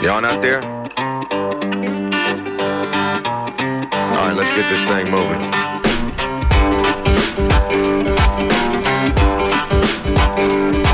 Y'all not there? All right, let's get this thing moving. Thank you.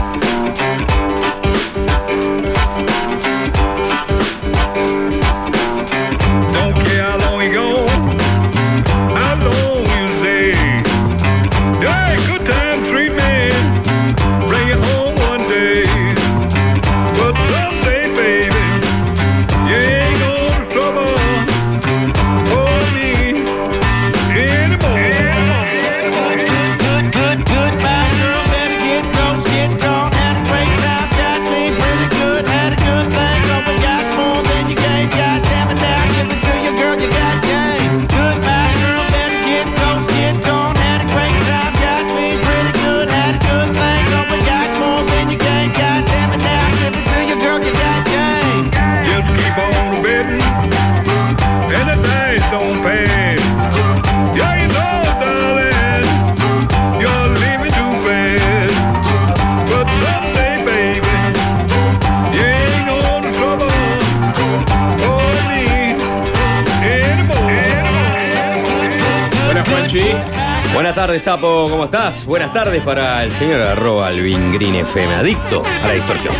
Buenas tardes, Sapo, ¿cómo estás? Buenas tardes para el señor arroba Alvin Green FM, adicto a la distorsión.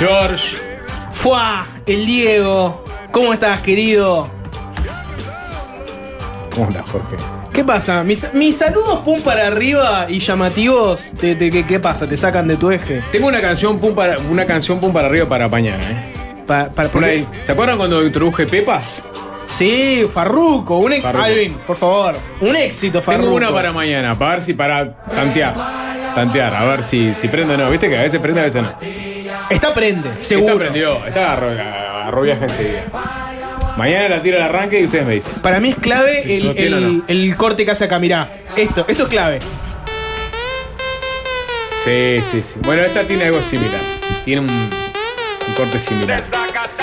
George. ¡Fua! El Diego. ¿Cómo estás, querido? ¿Cómo andas, Jorge? ¿Qué pasa? Mis, mis saludos pum para arriba y llamativos, te- te- ¿qué, qué pasa? ¿Te sacan de tu eje? Tengo una canción pum para, una canción pum para arriba para mañana, ¿eh? Pa- para, Por ahí. ¿Se acuerdan cuando introduje Pepas? Sí, Farruco. Un Farruko. Alvin, por favor. Un éxito, Farruco. Tengo una para mañana, para ver si para tantear. Tantear, a ver si, si prende o no. Viste que a veces prende, a veces no. Está prende, seguro. Esta prendió, esta agarró, agarró viaje enseguida. Mañana la tiro al arranque y ustedes me dicen. Para mí es clave Si el, sostiene o el- no. el corte que hace acá. Mirá, esto, esto es clave. Sí, sí, sí. Bueno, esta tiene algo similar. Tiene un, un corte similar.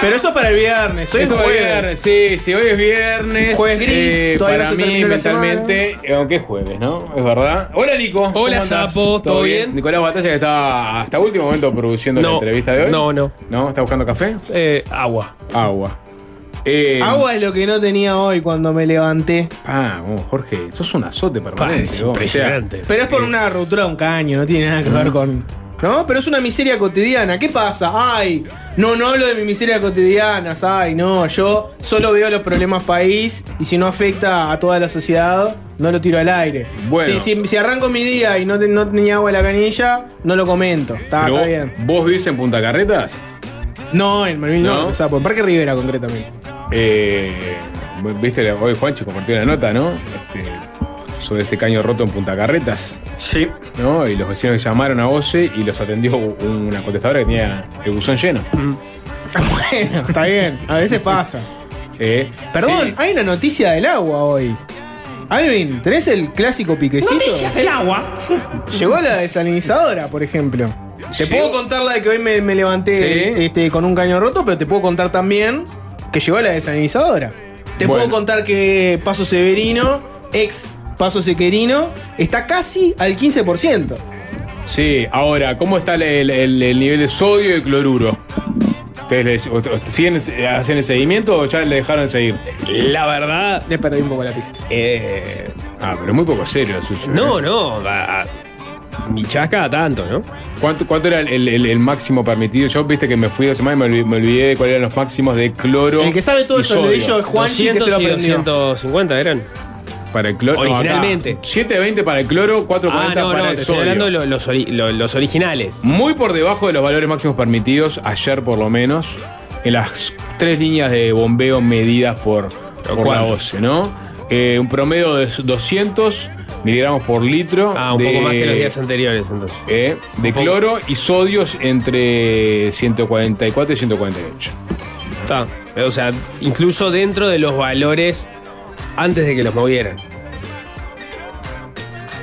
Pero eso para el viernes. Hoy es Esto es jueves. viernes, sí, sí, hoy es viernes. Jueves gris, eh, todavía para no se mí, terminó la mentalmente, eh, aunque es jueves, ¿no? Es verdad. Hola, Nico. ¿Cómo Hola, andás? Sapo, ¿todo bien? Nicolás Batalla que está hasta último momento produciendo la No, entrevista de hoy. no, no. ¿No? ¿Está buscando café? Eh, agua. Agua. Eh, Agua es lo que no tenía hoy cuando me levanté. Ah, vos, Jorge, sos un azote permanente. es vos, o sea, impresionante. Pero es por una ruptura de un caño, no tiene nada que ver con. ¿No? Pero es una miseria cotidiana. ¿Qué pasa? Ay, no, no hablo de mi miseria cotidiana. Ay, no, yo solo veo los problemas país y si no afecta a toda la sociedad, no lo tiro al aire. Bueno. Si, si- si arranco mi día y no, te- no tenía agua en la canilla, no lo comento. Está, pero está vos, bien. ¿Vos vivís en Punta Carretas? No, en Malvin ¿No? no. O sea, por Parque Rivera concretamente. Eh, Viste, hoy Juanchi compartió una nota, ¿no? Este, sobre este caño roto en Punta Carretas. Sí. ¿no? Y los vecinos llamaron a OCE y los atendió una contestadora que tenía el buzón lleno. bueno, está bien. A veces pasa. Eh, Perdón, sí. hay una noticia del agua hoy. Alvin, ¿tenés el clásico piquecito? Noticias del agua. Llegó la desalinizadora, por ejemplo. Te Llegó- puedo contar la de que hoy me, me levanté Sí. este, con un caño roto, pero te puedo contar también que llegó la desalinizadora. Te Bueno. puedo contar que Paso Severino, ex Paso Sequerino, está casi al 15%. Sí, ahora, ¿cómo está el, el- el- el nivel de sodio y cloruro? ¿Ustedes le- o- o- siguen, hacen el seguimiento o ya le dejaron de seguir? La verdad. Le perdí un poco la pista. Eh, Ah, pero muy poco serio el suyo. no, ¿eh? no. a- a- mi chasca tanto, ¿no? ¿Cuánto, cuánto era el, el- el máximo permitido? Yo viste que me fui dos semanas y me olvidé, me olvidé de cuáles eran los máximos de cloro. El que sabe todo eso de sodio. ello es Juanchi que se 200 lo y aprendió. 250 eran. Para el cloro. Originalmente. 7.20 para el cloro, 4.40 Ah, no, para no, el te estoy hablando los, ori- lo- los originales. Muy por debajo de los valores máximos permitidos, ayer por lo menos, en las tres líneas de bombeo medidas por, por la. OCE, ¿no? Eh, un promedio de 200 miligramos por litro. Ah, un de, poco más que los días anteriores, entonces. eh, de poco. cloro y sodios entre 144 y 148. Está. O sea, incluso dentro de los valores antes de que los movieran.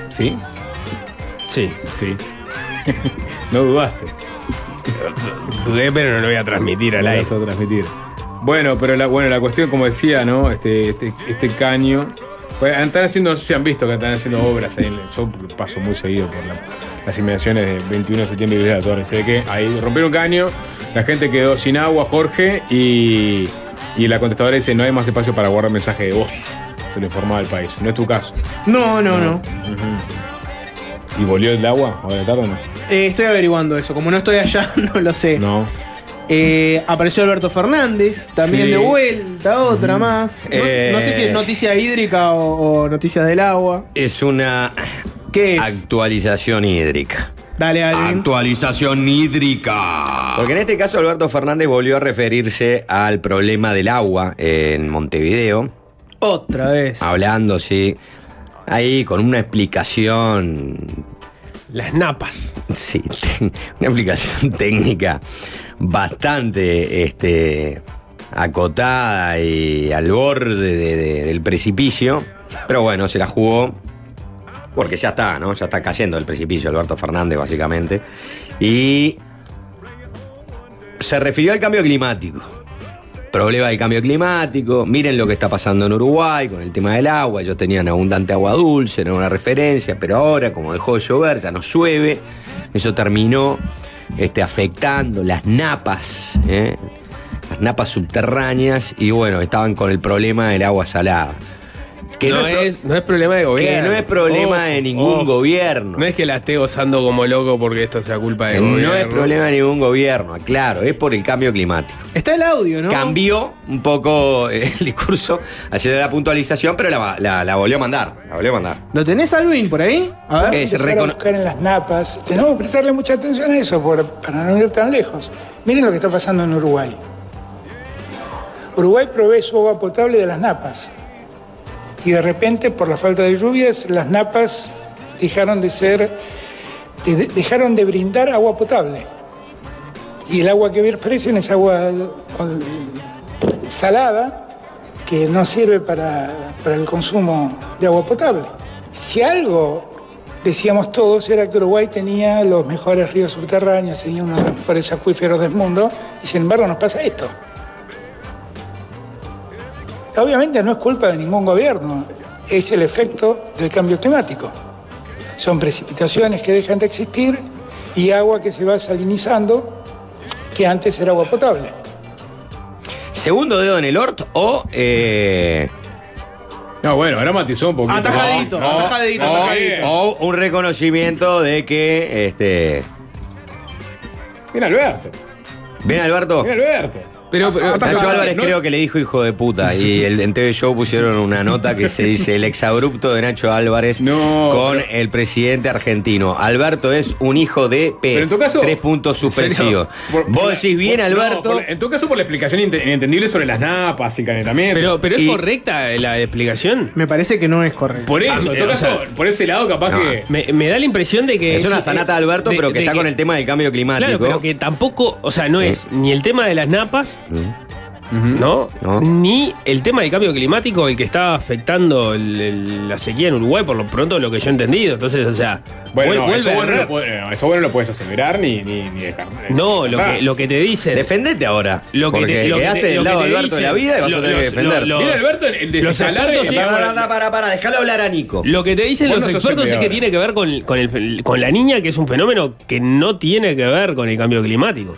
¿Sí? Sí. Sí. no dudaste. Dudé, pero no lo voy a transmitir al Lo aire. vas a transmitir. Bueno, pero la, bueno, la cuestión, como decía, ¿no? Este, este, este caño. Pues, están haciendo, no sé si han visto que están haciendo obras ahí. Yo paso muy seguido por la- las inmediaciones de 21 de septiembre y de la Torre. Se ve que ahí rompieron un caño, la gente quedó sin agua, Jorge, y, y la contestadora dice: No hay más espacio para guardar mensaje de voz. Se lo informaba el país. No es tu caso. No, no, no. ¿Y volvió el agua ahora de tarde o no? Eh, estoy averiguando eso. Como no estoy allá, no lo sé. No. Eh, apareció Alberto Fernández, también Sí. de vuelta, otra más. No, sé- no sé si es Eh. noticia hídrica o, o noticia del agua. Es una ¿Qué es? actualización hídrica. Dale, alguien. Actualización hídrica. Porque en este caso Alberto Fernández volvió a referirse al problema del agua en Montevideo, Otra vez. hablando, sí, ahí con una explicación, Las napas. sí, una explicación técnica bastante este, acotada y al borde de- de- del precipicio, pero bueno, se la jugó porque ya está, ¿no? Ya está cayendo el precipicio Alberto Fernández, básicamente. Y se refirió al cambio climático. Problema del cambio climático. Miren lo que está pasando en Uruguay con el tema del agua. Ellos tenían abundante agua dulce, era una referencia, pero ahora, como dejó de llover, ya no llueve. Eso terminó este, afectando las napas, ¿eh? las napas subterráneas, y bueno, estaban con el problema del agua salada. Que no, no es pro- no es problema de gobierno. que no es problema de ningún ojo. gobierno. No es que la esté gozando como loco porque esto sea culpa de gobierno. no es problema de ningún gobierno, claro, es por el cambio climático. Está el audio, ¿no? Cambió un poco eh, el discurso haciendo la puntualización, pero la, la- la volvió a mandar. La volvió a mandar. ¿Lo tenés, Alvin, por ahí? A ver. A buscar en las napas. Tenemos que prestarle mucha atención a eso por- para no ir tan lejos. Miren lo que está pasando en Uruguay. Uruguay provee su agua potable de las napas. Y de repente, por la falta de lluvias, las napas dejaron de ser, de- de- dejaron de brindar agua potable. Y el agua que ofrecen es agua salada que no sirve para, para el consumo de agua potable. Si algo decíamos todos era que Uruguay tenía los mejores ríos subterráneos, tenía uno de los mejores acuíferos del mundo, y sin embargo nos pasa esto. Obviamente no es culpa de ningún gobierno, es el efecto del cambio climático. Son precipitaciones que dejan de existir y agua que se va salinizando, que antes era agua potable. ¿Segundo dedo en el ort o eh, No, bueno, ahora matizó un poquito. Atajadito, No, atajadito, no, atajadito. bien. o un reconocimiento de que este. Mira Alberto. ¿Ven Alberto? Mira Alberto. Pero, pero Nacho Álvarez no- creo que le dijo hijo de puta y el, en TV Show pusieron una nota que se dice el exabrupto de Nacho Álvarez No, con pero- el presidente argentino. Alberto es un hijo de P. Pero en tu caso. Tres puntos suspensivos. Por- Vos decís bien, por- no, Alberto. en tu caso, por la explicación inentendible sobre las napas y el calentamiento. pero, pero es Y- correcta la explicación. Me parece que no es correcto. por eso, Ah, en todo o caso, sea, por ese lado, capaz no. que. Me, me da la impresión de que es una sanata de Alberto, de- pero que de está con el tema del cambio climático. Claro, pero que tampoco, o sea, no es ni el tema de las napas, ¿no? No. Ni el tema del cambio climático el que está afectando el- el- la sequía en Uruguay, por lo pronto lo que yo he entendido. Entonces, o sea, Bueno, no, eso, bueno no errar. lo puede- no, eso bueno no lo puedes aseverar ni, ni, ni descartar. No, lo que, lo que te dicen. Defendete ahora. Lo que porque te- lo que quedaste te- del lado de Alberto de la vida y vas a tener que los- defenderte. lo- Mira, Alberto, el, los expertos sí- Para, para, para, para, déjalo hablar a Nico. Lo que te dicen los expertos es que tiene que ver con, con, el- con la niña, que es un fenómeno que no tiene que ver con el cambio climático.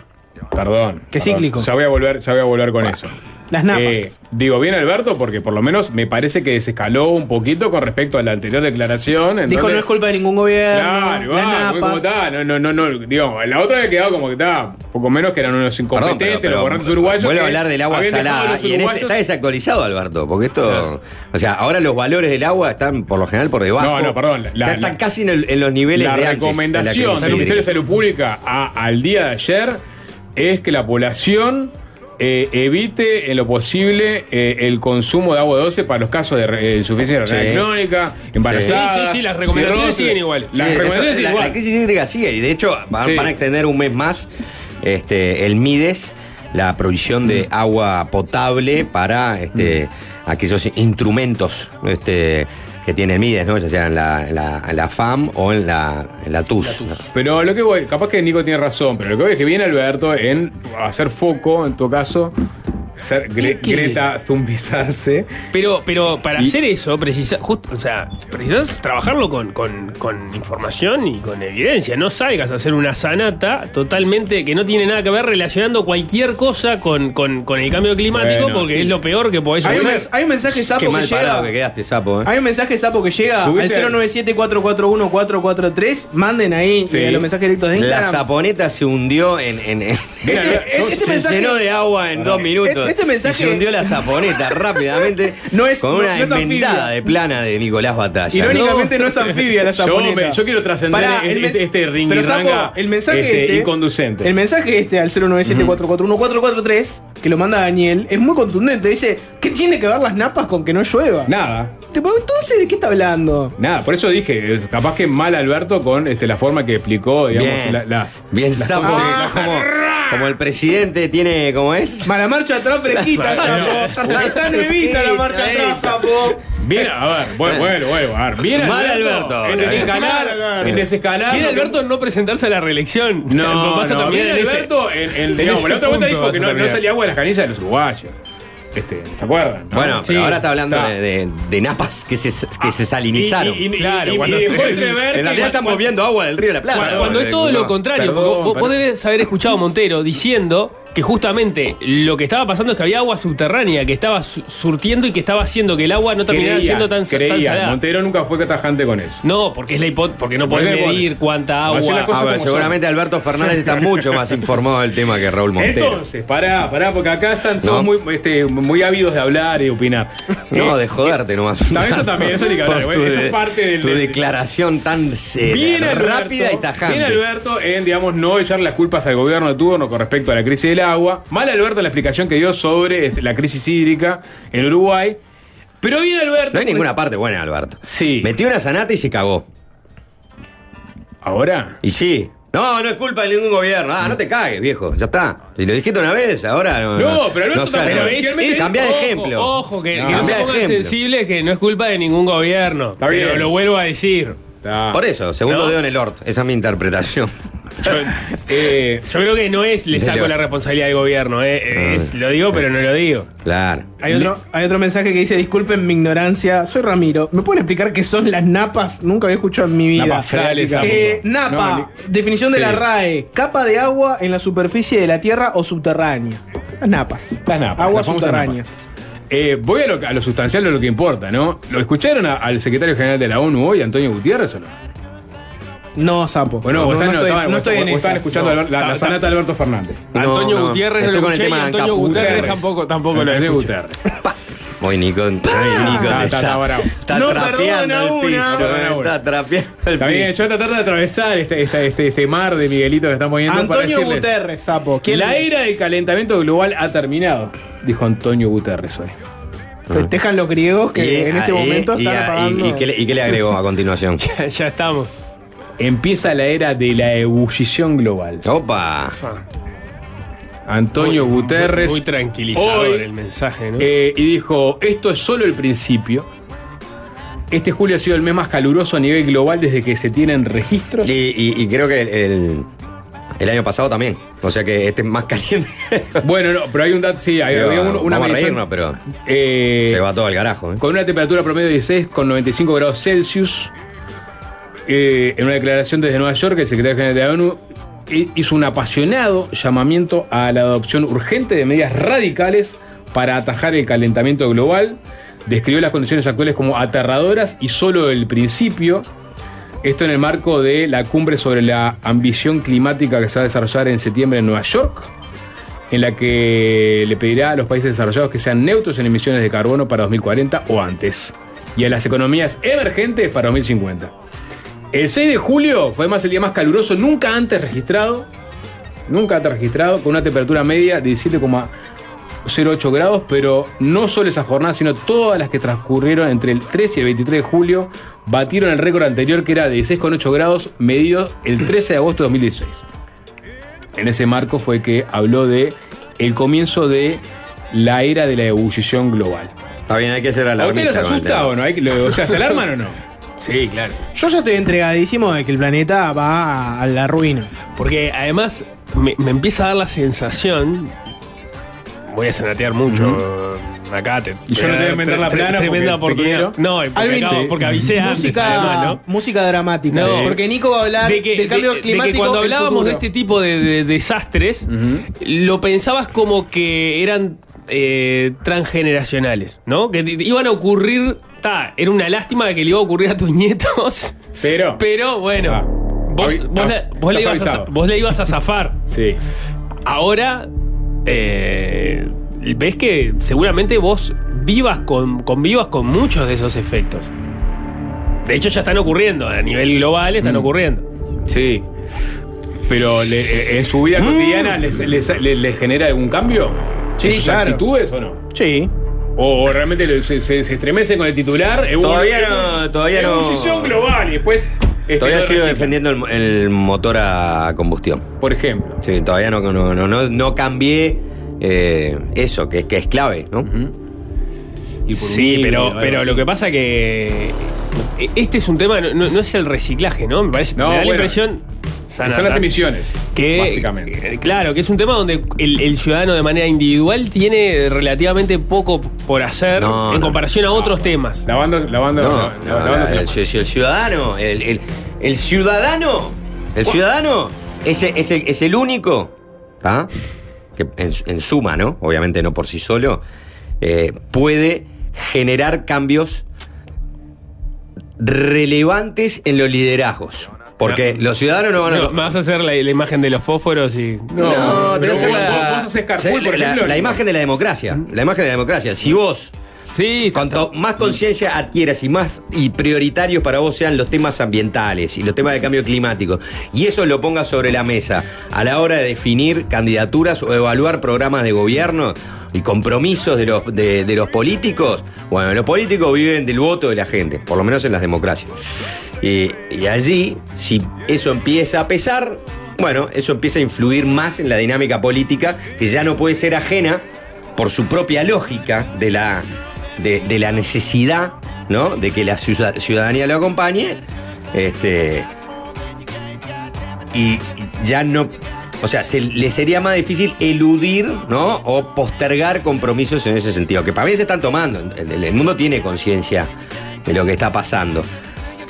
Perdón. Perdón. cíclico. Ya voy a volver, ya voy a volver con eso. Las napas. Eh, digo bien Alberto porque por lo menos me parece que desescaló un poquito con respecto a la anterior declaración. en Dijo donde- no es culpa de ningún gobierno. Claro, igual, las muy como napas. está. No, no, no, no. Digo, la otra había quedado como que está, poco menos que eran unos incompetentes, Perdón, pero- pero los gobernantes uruguayos. Vuelvo a hablar del agua salada. Y en este está desactualizado, Alberto, porque esto. O sea, ahora los valores del agua están por lo general por debajo. No, no, perdón, la- Está- están la- casi en, el- en los niveles la de antes de la recomendación del Ministerio de. Salud Pública a- al día de ayer es que la población eh, evite en lo posible eh, el consumo de agua dulce para los casos de eh, insuficiencia renal Sí. crónica, embarazadas. Sí, sí, sí, las recomendaciones cirrosis. siguen iguales. Las Sí, recomendaciones eso- la, igual. la crisis hídrica sigue y de hecho van, Sí. van a extender un mes más este, el MIDES, la provisión de agua potable para este, aquellos instrumentos este, que tienen Mides, ¿no? Ya sea en la, en la, en la FAM o en la, en la TUS. ¿no? Pero lo que voy, capaz que Nico tiene razón, pero lo que voy es que viene Alberto en hacer foco, en tu caso, ser Gre- ¿Y qué? Greta zumbizarse. Pero, pero para Y- hacer eso, precisa, justo, o sea, precisas trabajarlo con, con- con información y con evidencia. No salgas a hacer una sanata totalmente que no tiene nada que ver relacionando cualquier cosa con, con- con el cambio climático, Bueno, porque sí. es lo peor que podés Hay un, hacer. hay un mensaje sapo Qué que mal llega. que quedaste, sapo, ¿eh? Hay un mensaje sapo que llega Subite al 097-441-443. Manden ahí Sí. eh, los mensajes directos de La Instagram. zaponeta se hundió en. en- en- Este- este se mensaje- llenó de agua en dos minutos. Este mensaje- y se hundió la zaponeta rápidamente. No es- con no- una no es enmendada anfibia. de plana de Nicolás Batalla. Irónicamente no. es anfibia la zaponeta. yo quiero trascender este, este, este Pero, Sapo, el mensaje este, este, inconducente. El mensaje este al 097-441-443, que lo manda Daniel, es muy contundente. Dice, ¿qué tiene que ver las napas con que no llueva? Nada. Entonces, ¿de qué está hablando? Nada, por eso dije, eh, capaz que mal Alberto con este, la forma que explicó, digamos, Bien, la- las. bien las sapo. Ah. como, como el presidente tiene. ¿Cómo es? Mala marcha atrás fresquita, Sapo. Está nuevita la marcha atrás, Sapo. Bien, a ver, bueno, bueno, bueno, a ver. Bien Mal Alberto. Alberto. En desescalar, Alberto. en desescalar. Alberto no presentarse a la reelección. No, no, bien Alberto en, en- en digamos, ese la otra vuelta dijo que no, salía agua de las canillas de los uruguayos. Este, ¿Se acuerdan? no? Bueno, pero ahora está hablando Está. de, de- de napas que se, que se salinizaron. Y, y- y- Claro, y- y cuando- en realidad estamos cuando- viendo agua del río de la Plata. Cuando, cuando es todo No. lo contrario, perdón, porque vos, debes haber escuchado a Montero diciendo que justamente lo que estaba pasando es que había agua subterránea que estaba su- surtiendo y que estaba haciendo que el agua no terminara Creía, siendo tan, tan creía. salada. Montero nunca fue tajante con eso. No, porque es la hipó- porque no ¿Por podés medir pones? cuánta agua. las cosas A ver, como seguramente Alberto Fernández está mucho más informado del tema que Raúl Montero. Entonces, pará, pará, porque acá están todos No. muy, este, muy ávidos de hablar y de opinar. no, Eh, de joderte nomás. También eso también, eso ni que hablar, eso es parte del- Tu del- declaración tan eh, Bien Alberto, rápida y tajante. Bien Alberto en, digamos, no echar las culpas al gobierno de turno con respecto a la crisis del agua. Mal Alberto en la explicación que dio sobre este, la crisis hídrica en Uruguay. Pero bien Alberto. No hay ninguna parte buena, Alberto. Sí. Metió una sanata y se cagó. Ahora. Y sí. No, no es culpa de ningún gobierno. Ah, no te cagues, viejo. Ya está. Si lo dijiste una vez, ahora no. No, pero Alberto también- no. Pero es, Realmente- es- Cambia de ejemplo. Ojo, que, No. que no, se pongan sensibles que no es culpa de ningún gobierno. Está pero bien. lo vuelvo a decir. Está. Por eso, segundo No. dedo en el orto. Esa es mi interpretación. Eh, Yo creo que no es le saco la responsabilidad al gobierno. eh, es, lo digo, pero no lo digo. Claro. Hay otro, hay otro mensaje que dice, disculpen mi ignorancia, soy Ramiro. ¿Me pueden explicar qué son las napas? Nunca había escuchado en mi vida. Eh, napa, ni- definición de la RAE, capa de agua en la superficie de la tierra o subterránea. Las napas. Las napas, Aguas subterráneas. napas. Eh, voy a lo, a lo sustancial de lo que importa, ¿no? ¿Lo escucharon a- al secretario general de la ONU hoy, Antonio Gutiérrez o no? No, sapo. Bueno, no, estoy, estaban- no estoy vos- en vos estaban esa. escuchando No, la, la- la sanata de Alberto Fernández. No, Antonio no, Gutiérrez lo con el escuché y Antonio Gutiérrez tampoco, tampoco lo escuché. Guterres. Voy, Nico. Ay, Nico, Ah, está- está bravo. está No trapeando el una. piso. Perdona eh. Está trapeando el Está bien, piso. yo voy a tratar de atravesar este, este, este, este mar de Miguelito que poniendo para Antonio decirles, Guterres, sapo. ¿Quién La era del calentamiento global ha terminado, dijo Antonio Guterres hoy. festejan los griegos que Y- en este y- momento y- están y- apagando? y qué le- ¿Y qué le agregó a continuación? ya estamos. Empieza la era de la ebullición global. Opa. Antonio Muy- Guterres Muy tranquilizador hoy, el mensaje, ¿no? eh, y dijo, esto es solo el principio. Este julio ha sido el mes más caluroso a nivel global desde que se tienen registros. Y, y- y creo que el, el- el año pasado también. O sea que este es más caliente. Bueno, no, pero hay un dato, sí, hay, Digo, había un- una vamos a medición, reírnos, pero eh, se va todo al carajo. ¿eh? con una temperatura promedio de 16 con 95 grados Celsius. Eh, en una declaración desde Nueva York, el secretario general de la ONU hizo un apasionado llamamiento a la adopción urgente de medidas radicales para atajar el calentamiento global. Describió las condiciones actuales como aterradoras y solo el principio. Esto en el marco de la cumbre sobre la ambición climática que se va a desarrollar en septiembre en Nueva York, en la que le pedirá a los países desarrollados que sean neutros en emisiones de carbono para 2040 o antes, y a las economías emergentes para 2050. El 6 de julio fue además el día más caluroso nunca antes registrado, nunca antes registrado, con una temperatura media de 17,08 grados, pero no solo esa jornada, sino todas las que transcurrieron entre el 13 y el 23 de julio, batieron el récord anterior que era de 16,8 grados, medido el 13 de agosto de 2016. En ese marco fue que habló de el comienzo de la era de la ebullición global. Está bien, hay que ser ¿A usted alarmista. los con el asusta o no? Hay que- lo- o sea, ¿se alarman o no? Sí, claro. Yo ya estoy entregadísimo de que el planeta va a la ruina. Porque además me, me empieza a dar la sensación. Voy a sanatear mucho. Acá te. Y yo no te voy a inventar la plana Tremenda porque te oportunidad. No, porque, Alvin, acabo- sí. porque avisé antes, música, además, ¿no? música dramática. No. Porque Nico va a hablar de que, del cambio de- de climático. que cuando hablábamos de este tipo de, de desastres, lo pensabas como que eran eh, transgeneracionales, ¿no? Que iban a ocurrir. Ta, era una lástima que le iba a ocurrir a tus nietos. Pero. Pero bueno, Ah. vos, la- vos le ibas a, vos le ibas a zafar. Sí. Ahora, eh, ves que seguramente vos vivas con, convivas con muchos de esos efectos. De hecho, ya están ocurriendo. A nivel global están Mm. ocurriendo. Sí. Pero le- eh, en su vida cotidiana les, les- les- les genera algún cambio? Sí, ¿En sus claro. actitudes o no? Sí. O realmente se, se, se estremecen con el titular. eh, Todavía no- todavía no- ebullición global y después. este, Todavía sigo defendiendo el, el motor a combustión. Por ejemplo. Sí, todavía no, no, no, no, no cambié eh, eso, que, que es clave, ¿no? Y por un Sí, pero, pero lo que pasa que este es un tema, no, no- no es el reciclaje, ¿no? Me parece, No, me da la bueno, Son las emisiones. que Básicamente. eh, claro, que es un tema donde el, el ciudadano de manera individual tiene relativamente poco por hacer No, en no. comparación a otros temas. Lavando, lavando, No, la- no, lavándose la- la- el, ci- el ciudadano, el, el- el ciudadano, el ciudadano es, el- es el, es el único, ¿tá? que en, en suma, ¿no? Obviamente no por sí solo, eh, puede generar cambios relevantes en los liderazgos. Porque No. los ciudadanos no van a... No, me vas a hacer la, la imagen de los fósforos y. No, pero esa es vos- la- vos haces Carpool, por la, ejemplo, la no. imagen de la democracia. La imagen de la democracia. Si vos Sí, Cuanto más conciencia adquieras y más y prioritarios para vos sean los temas ambientales y los temas de cambio climático, y eso lo pongas sobre la mesa a la hora de definir candidaturas o evaluar programas de gobierno y compromisos de los, de, de los políticos, bueno, los políticos viven del voto de la gente, por lo menos en las democracias. Y, y allí, si eso empieza a pesar, bueno, eso empieza a influir más en la dinámica política, que ya no puede ser ajena por su propia lógica de la, de, la necesidad, ¿no? De que la ciuda- ciudadanía lo acompañe. Este. Y ya no. O sea, se, le sería más difícil eludir, ¿no? O postergar compromisos en ese sentido. Que para mí se están tomando. El mundo tiene conciencia de lo que está pasando.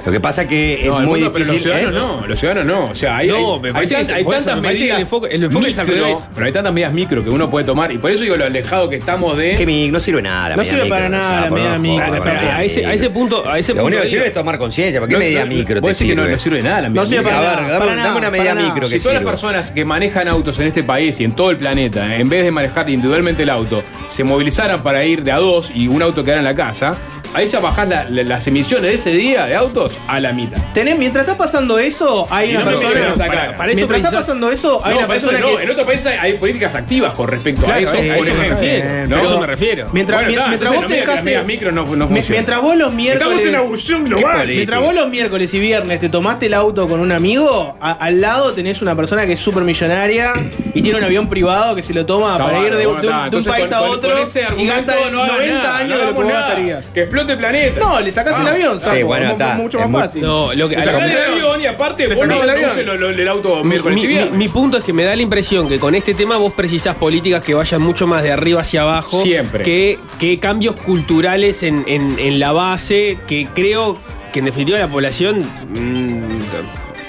Lo que pasa que es No, el muy mundo, pero los difícil. ciudadanos ¿eh? no, los ciudadanos no. O sea, hay, No, hay- me hay, parece tan- que- hay tantas me parece que el medidas. enfoque- el enfoque es al micro, revés. Pero hay tantas medidas micro que uno puede tomar. Y por eso digo lo alejado que estamos de. Que mi- no sirve nada. la No sirve micro, para nada la medida micro, a, ese, punto, a ese Lo punto único que sirve es tomar conciencia. ¿Para qué No, medida no, micro vos decís que no, sirve? no sirve de nada la No medida sirve micro. para A ver, nada, dame, una medida micro Si todas las personas que manejan autos en este país y en todo el planeta, en vez de manejar individualmente el auto, se movilizaran para ir de a dos y un auto quedara en la casa, ahí ya bajás la- la- las emisiones de ese día de autos a la mitad. Tenés, mientras está pasando eso, hay Y una no me persona. para- para eso mientras está precisás- pasando eso, hay No, una para eso persona no, que. En es- otro país hay, hay políticas activas con respecto Claro, a eso, a eso me ejemplo. refiero. eso me refiero. Mientras, Bueno, está, mientras vos entonces te no me digas que dejaste. la micro no- no mi- funciona. mientras vos los miércoles. Estamos en una evolución global. Mientras vos los miércoles y viernes te tomaste el auto con un amigo, a- al lado tenés una persona que es súper millonaria y tiene un avión privado que se lo toma Está para ir de, un, está. de un Entonces, país con- a con- otro con ese y argumento gasta no hagas 90 nada, años de lo que vos nada. gastarías. Que explote el planeta. No, le sacás el avión, saco. Sí, bueno, es está. mucho Es más fácil. No, lo que, Le sacás el avión y aparte vos no el avión. el auto mi, mi- mi punto es que me da la impresión que con este tema vos precisás políticas que vayan mucho más de arriba hacia abajo Siempre. Que, que cambios culturales en, en- en la base que creo que en definitiva la población mm,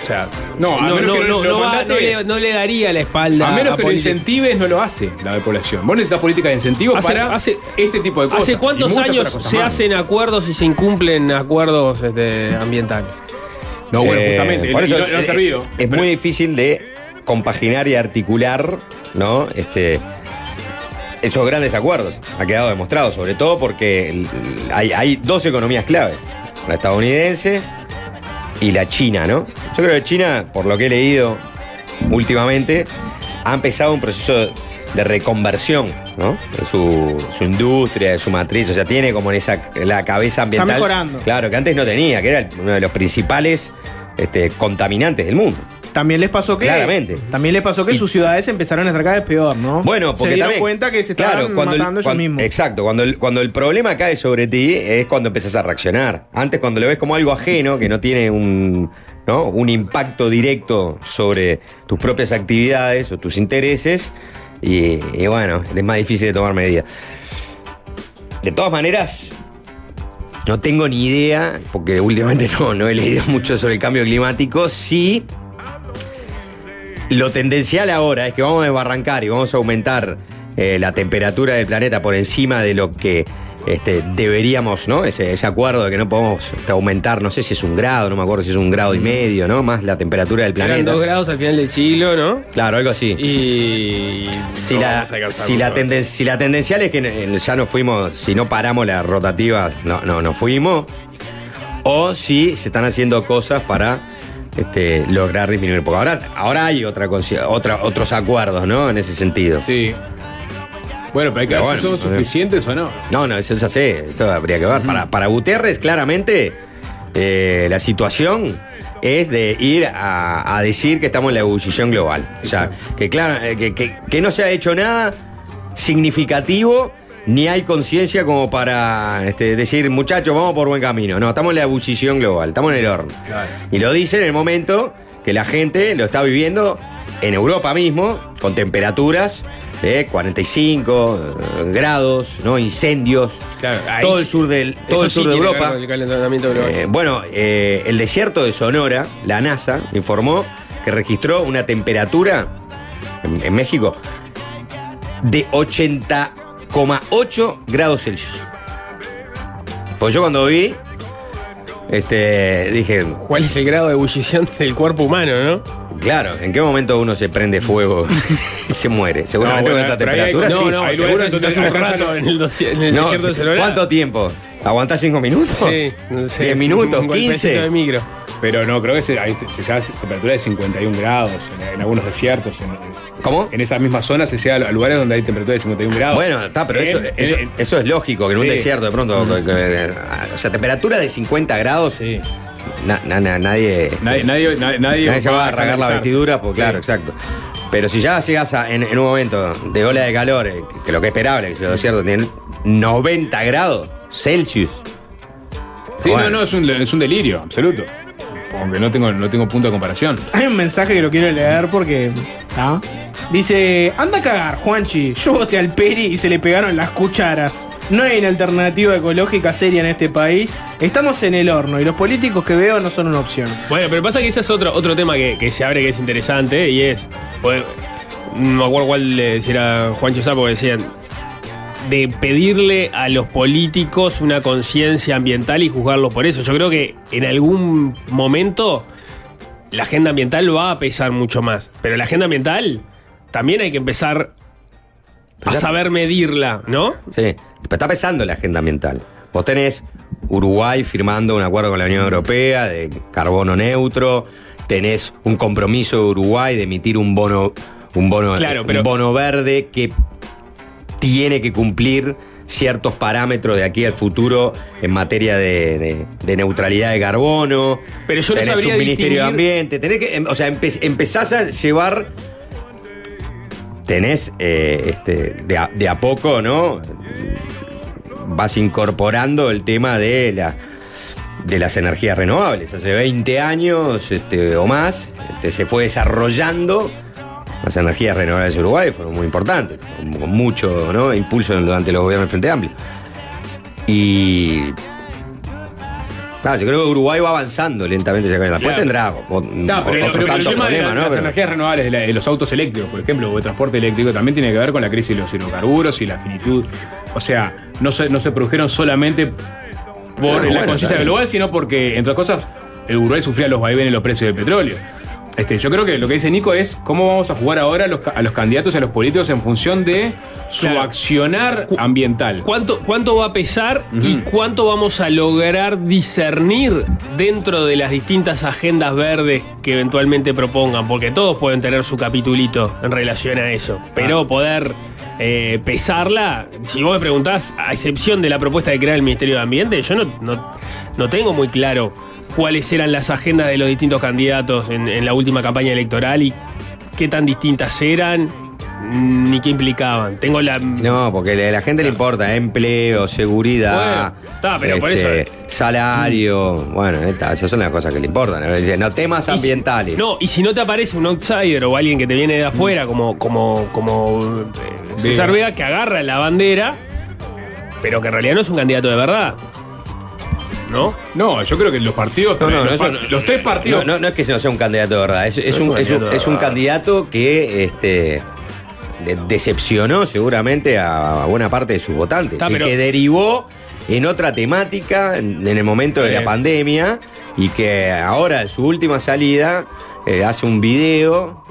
sea No, a menos que va- mandate- no le, no le daría la espalda A menos que lo incentives, no lo hace la población. Vos necesitas política de incentivo Hace- para hace- este tipo de cosas. ¿Hace cuántos años se más. hacen acuerdos y se incumplen acuerdos este, ambientales? No, bueno, Eh, justamente. por y eso no, no ha es- servido. Es Pero- muy difícil de compaginar y articular, ¿no? Este, esos grandes acuerdos. Ha quedado demostrado, sobre todo porque hay, hay dos economías clave: la estadounidense y la china, ¿no? Yo creo que China, por lo que he leído últimamente, ha empezado un proceso de reconversión, ¿no? De su, su industria, de su matriz, o sea, tiene como en esa la cabeza ambiental. mejorando. Claro, que antes no tenía, que era uno de los principales este, contaminantes del mundo. También les pasó que. Claramente. También les pasó que Y- sus ciudades empezaron a estar cada vez peor, ¿no? Bueno, porque se dieron también, cuenta que se estaban cuando el- matando ellos mismos. Exacto, cuando el, cuando el problema cae sobre ti es cuando empezás a reaccionar. Antes cuando lo ves como algo ajeno, que no tiene un, ¿no? un impacto directo sobre tus propias actividades o tus intereses, y, y bueno, es más difícil de tomar medidas. De todas maneras, no tengo ni idea, porque últimamente no, no he leído mucho sobre el cambio climático, sí lo tendencial ahora es que vamos a desbarrancar y vamos a aumentar eh, la temperatura del planeta por encima de lo que este, deberíamos, ¿no? Ese, ese acuerdo de que no podemos este, aumentar, no sé si es un grado, no me acuerdo si es un grado y medio, ¿no? Más la temperatura del Eran planeta. dos grados al final del siglo, ¿no? Claro, algo así. Y. Si, no la, si, la tenden- si la tendencial es que ya no fuimos, si no paramos la rotativa, no, no, no fuimos. O si se están haciendo cosas para este, lograr disminuir. Porque ahora, ahora hay otra, otra, otros acuerdos, ¿no? En ese sentido. Sí. Bueno, pero hay que ver si son suficientes o no. No, no, eso ya sé, eso habría que ver. Para, para Gutiérrez, claramente, eh, la situación es de ir a, a decir que estamos en la ebullición global. O sea, que, claro, eh, que, que- que no se ha hecho nada significativo, ni hay conciencia como para este, decir, muchachos, vamos por buen camino. No, estamos en la ebullición global, estamos en el horno. Claro. Y lo dice en el momento que la gente lo está viviendo en Europa mismo, con temperaturas de 45 eh, grados, ¿no? Incendios. Claro, todo el sur del, todo el sí sur de Europa. Eh, bueno, eh, el desierto de Sonora, la NASA informó que registró una temperatura en, en México de 80,8 grados Celsius. Pues yo cuando vi, este, dije, ¿Cuál es el grado de ebullición del cuerpo humano, no? claro, ¿en qué momento uno se prende fuego y se muere? Seguramente No, con bueno, esa pero ahí hay- temperatura. no, sí. no, seguro si estás un rato en el, en el No, desierto de Sonora. ¿Cuánto tiempo? ¿Aguantás 5 minutos? Sí, no sé, ¿10 es minutos? un golpecito ¿15? de micro. Pero no, creo que se, ahí se llega a temperatura de 51 grados en, en algunos desiertos. En, ¿Cómo? En esas mismas zonas se llega a lugares donde hay temperatura de 51 grados. Bueno, está, pero eso, En- eso, en- eso es lógico, que en un desierto de pronto. que- o sea, temperatura de 50 grados. Sí. na- na- na- nadie, Nadie, nadie, nadie, se va a rasgar la vestidura, pues Sí. claro, exacto. Pero si ya llegas a- en, en un momento de ola de calor, eh, que lo que es esperable, que si los desiertos tienen 90 grados Celsius. Sí, Bueno. no, no, es un, es un delirio, absoluto. Porque no tengo, no tengo punto de comparación. Hay un mensaje que lo quiero leer porque. ¿ah? Dice: Anda a cagar, Juanchi. Yo voté al Peri y se le pegaron las cucharas. No hay una alternativa ecológica seria en este país. Estamos en el horno y los políticos que veo no son una opción. Bueno, pero pasa que ese es otro, otro tema que, que se abre que es interesante y es. pues, no me acuerdo cuál era Juancho Sapo que decían. De pedirle a los políticos una conciencia ambiental y juzgarlos por eso. Yo creo que en algún momento la agenda ambiental va a pesar mucho más. Pero la agenda ambiental también hay que empezar a saber medirla, ¿no? Sí, pero está pesando la agenda ambiental. Vos tenés Uruguay firmando un acuerdo con la Unión Europea de carbono neutro, tenés un compromiso de Uruguay de emitir un bono, un bono, Claro, un pero- bono verde que tiene que cumplir ciertos parámetros de aquí al futuro en materia de, de- de neutralidad de carbono. Pero yo no tenés sabría un Ministerio de Ambiente, tenés que, em- o sea, empe- empezás a llevar tenés eh, este, de, a, de a poco, ¿no? Vas incorporando el tema de la de las energías renovables. Hace 20 años este, o más este, se fue desarrollando las energías renovables de Uruguay, fueron muy importantes, con, mucho ¿no? impulso durante los gobiernos del Frente Amplio. Y claro, yo creo que Uruguay va avanzando lentamente. Después Claro. tendrá o- No, pero, pero el de la- ¿no? las energías renovables, de, la- de los autos eléctricos, por ejemplo, o de transporte eléctrico, también tiene que ver con la crisis de los hidrocarburos y la finitud. O sea, no se, no se produjeron solamente por la bueno, conciencia global, sino porque, entre otras cosas, el Uruguay sufría los vaivenes de los precios del petróleo. Este, yo creo que lo que dice Nico es cómo vamos a jugar ahora a los, ca- a los candidatos y a los políticos en función de su Claro. accionar ambiental. ¿Cuánto, ¿Cuánto va a pesar y cuánto vamos a lograr discernir dentro de las distintas agendas verdes que eventualmente propongan? Porque todos pueden tener su capitulito en relación a eso. Pero poder eh, pesarla, si vos me preguntás, a excepción de la propuesta de crear el Ministerio de Ambiente, yo no, no, no tengo muy claro cuáles eran las agendas de los distintos candidatos en, en la última campaña electoral y qué tan distintas eran ni qué implicaban. Tengo la. No, porque a la gente le importa empleo, seguridad, Bueno, está, pero por este, eso- salario. Bueno, esas son las cosas que le importan. ¿no? Temas si- ambientales. No, y si no te aparece un outsider o alguien que te viene de afuera, como, como, como eh, César Vega, que agarra la bandera, pero que en realidad no es un candidato de verdad. ¿No? No, yo creo que los partidos. No, no, los, par- los tres partidos. No, es que no sea un candidato de verdad, es, un, es un- candidato de es un verdad. candidato que este, de- decepcionó seguramente a buena parte de sus votantes Está, y pero- que derivó en otra temática en el momento de la Bien. pandemia y que ahora en su última salida eh, hace un video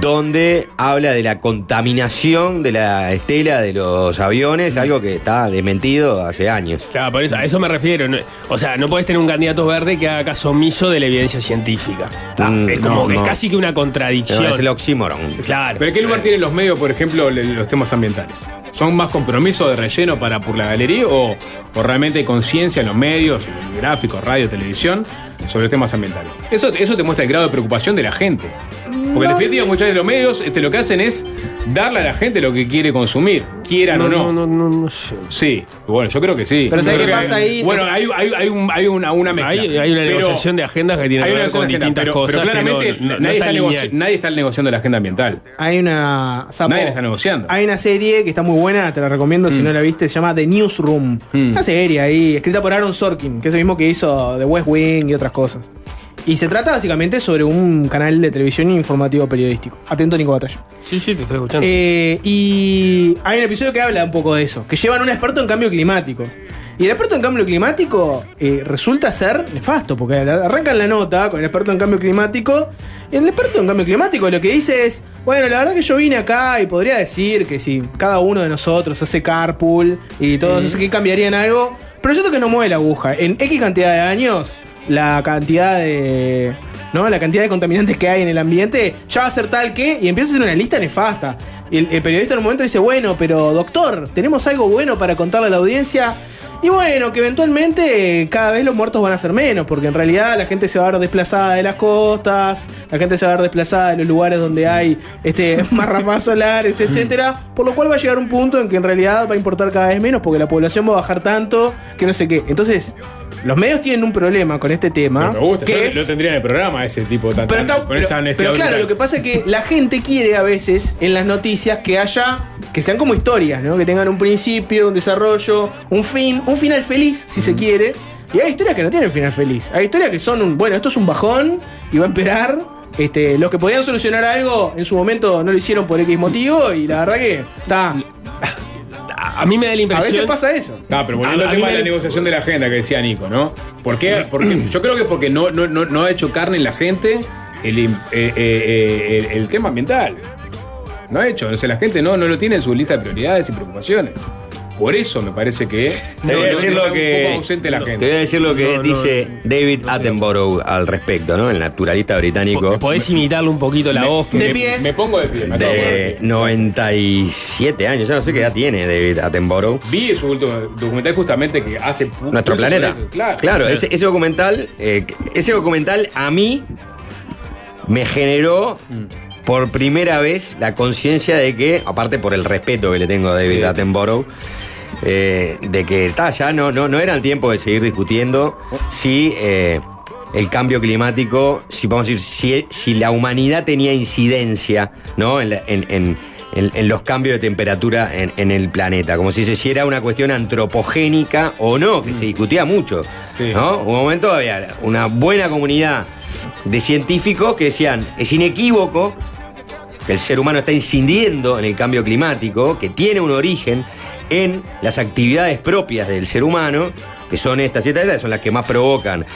donde habla de la contaminación de la estela de los aviones, algo que está desmentido hace años. Claro, por eso, a eso me refiero. No- o sea, no puedes tener un candidato verde que haga caso omiso de la evidencia científica. Mm, es como, no, es no. casi que una contradicción. No, es el oxímoron. Claro. ¿Pero qué lugar tienen los medios, por ejemplo, los temas ambientales? ¿Son más compromisos de relleno para por la galería o, o realmente hay conciencia en los medios, en el gráfico, radio, televisión, sobre temas ambientales? Eso, eso te muestra el grado de preocupación de la gente. Porque en definitiva muchas veces los medios este, lo que hacen es darle a la gente lo que quiere consumir, quieran o no. no, no, no sé. Sí, bueno, yo creo que sí. Pero Yo ¿sabes creo qué que- pasa ahí? Bueno, hay, hay, hay, un- hay una, una mezcla. Hay, hay una Pero- negociación de agendas que tiene hay que una ver con negociación de agenda, distintas pero, cosas. pero claramente no- no- no nadie, está está negoci- lineal. nadie está negociando la agenda ambiental. Hay una. Sapo, Nadie la está negociando. Hay una serie que está muy buena, te la recomiendo si no la viste, se llama The Newsroom. Mm. Una serie ahí, escrita por Aaron Sorkin, que es el mismo que hizo The West Wing y otras cosas. Y se trata básicamente sobre un canal de televisión informativo periodístico. Atento, Nico Batalla. Sí, sí, te estoy escuchando. Eh, y hay un episodio que habla un poco de eso, que llevan un experto en cambio climático. Y el experto en cambio climático eh, resulta ser nefasto, porque arrancan la nota con el experto en cambio climático. Y el experto en cambio climático lo que dice es: Bueno, la verdad que yo vine acá y podría decir que si cada uno de nosotros hace carpool y todo eso, que cambiaría en algo. Pero yo creo que no mueve la aguja. En X cantidad de años, la cantidad de. ¿no? La cantidad de contaminantes que hay en el ambiente ya va a ser tal que. Y empieza a ser una lista nefasta. El, el periodista en un momento dice: Bueno, pero doctor, tenemos algo bueno para contarle a la audiencia. Y bueno, que eventualmente cada vez los muertos van a ser menos, porque en realidad la gente se va a ver desplazada de las costas, la gente se va a ver desplazada de los lugares donde hay este, más ráfagas solares, etcétera, por lo cual va a llegar un punto en que en realidad va a importar cada vez menos, porque la población va a bajar tanto que no sé qué. Entonces, los medios tienen un problema con este tema. Pero me gusta, que yo es- lo tendría en el programa ese tipo tan, pero, está- con pero- esa honestidad pero claro, lo que pasa es que la gente quiere a veces en las noticias que haya, que sean como historias, ¿no? Que tengan un principio, un desarrollo, un fin, un final feliz, si se quiere. Y hay historias que no tienen final feliz. Hay historias que son un, bueno, esto es un bajón y va a esperar. Este, los que podían solucionar algo en su momento no lo hicieron por X motivo y la verdad que está. a, a mí me da la A impresión. veces pasa eso. No, pero volviendo A- al a tema de la me- negociación de la agenda que decía Nico, ¿no? ¿Por qué? Porque yo creo que porque no, no, no, no ha hecho carne en la gente el, eh, eh, eh, el, el tema ambiental. No ha hecho. O sea, la gente no, no lo tiene en su lista de prioridades y preocupaciones. Por eso me parece que Te voy a decir está lo un que- poco ausente la Te voy a gente. decir lo que No, no, dice no. David Attenborough al respecto, ¿no? El naturalista británico Podés imitarle un poquito la voz. De Me- pie. Me pongo de pie. De poner de de pie. 97 años, ya no sé qué edad tiene David Attenborough. Vi su último documental justamente que hace Nuestro planeta. Claro. ese, ese documental, eh, ese documental a mí me generó por primera vez la conciencia de que, aparte por el respeto que le tengo a David Sí. Attenborough, eh, de que ta, ya no, no, no era el tiempo de seguir discutiendo si eh, el cambio climático, si vamos a decir, si, si la humanidad tenía incidencia ¿no? en, la- en- en- en- los cambios de temperatura en, en el planeta. Como si se si era una cuestión antropogénica o no, que se discutía mucho. Sí. ¿no? Un momento había una buena comunidad de científicos que decían, es inequívoco que el ser humano está incidiendo en el cambio climático, que tiene un origen en las actividades propias del ser humano, que son estas y estas, estas, son las que más provocan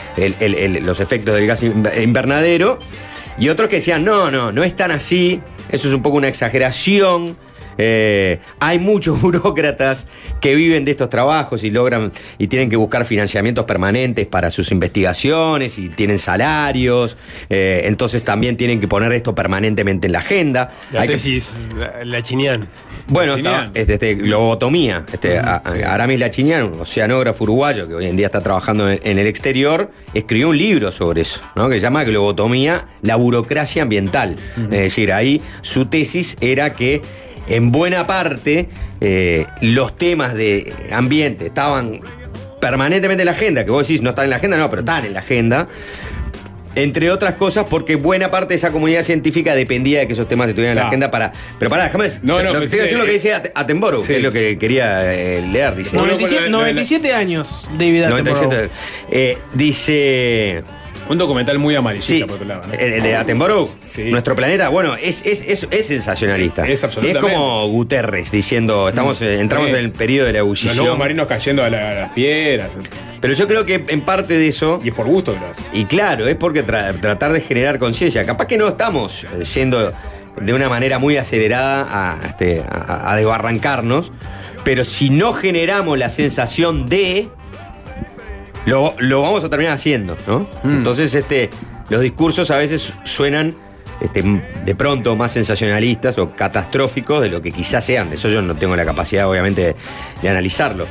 los efectos del gas in- invernadero, y otros que decían, no, no, no es tan así, eso es un poco una exageración, Eh, hay muchos burócratas que viven de estos trabajos y logran y tienen que buscar financiamientos permanentes para sus investigaciones y tienen salarios. eh, entonces también tienen que poner esto permanentemente en la agenda. La Hay que- tesis, la, la chinian. bueno, Lachinian. está, este, este, globotomía. Este, a- a- Aramis Lachinian, un oceanógrafo uruguayo que hoy en día está trabajando en, en el exterior, escribió un libro sobre eso, ¿no? que se llama Globotomía, la burocracia ambiental. Es decir, ahí su tesis era que en buena parte eh, los temas de ambiente estaban permanentemente en la agenda, que vos decís no están en la agenda, no, pero están en la agenda. Entre otras cosas, porque buena parte de esa comunidad científica dependía de que esos temas estuvieran en la agenda para. Pero pará, déjame. No, no, lo que haciendo lo que dice At- Attenborough, sí. que es lo que quería eh, leer, dice. No, no, 97, con la- la- la- 97 años, David Attenborough. 97. Eh, dice. Un documental muy amarillista, Sí, por otro lado. ¿no? el, el de Attenborough, Sí. nuestro planeta, bueno, es, es, es, es sensacionalista. Es absolutamente. Es como Guterres diciendo, estamos, eh, entramos Sí. en el periodo de la Los lobos ebullición. marinos cayendo a, la- a las piedras. Pero yo creo que en parte de eso. Y es por gusto hace. Y claro, es porque tra- tratar de generar conciencia. Capaz que no estamos eh, yendo de una manera muy acelerada a, este, a- a desbarrancarnos, pero si no generamos la sensación de, lo, lo vamos a terminar haciendo, ¿no? Entonces, este, los discursos a veces suenan este, de pronto más sensacionalistas o catastróficos de lo que quizás sean. Eso yo no tengo la capacidad, obviamente, de, de analizarlo.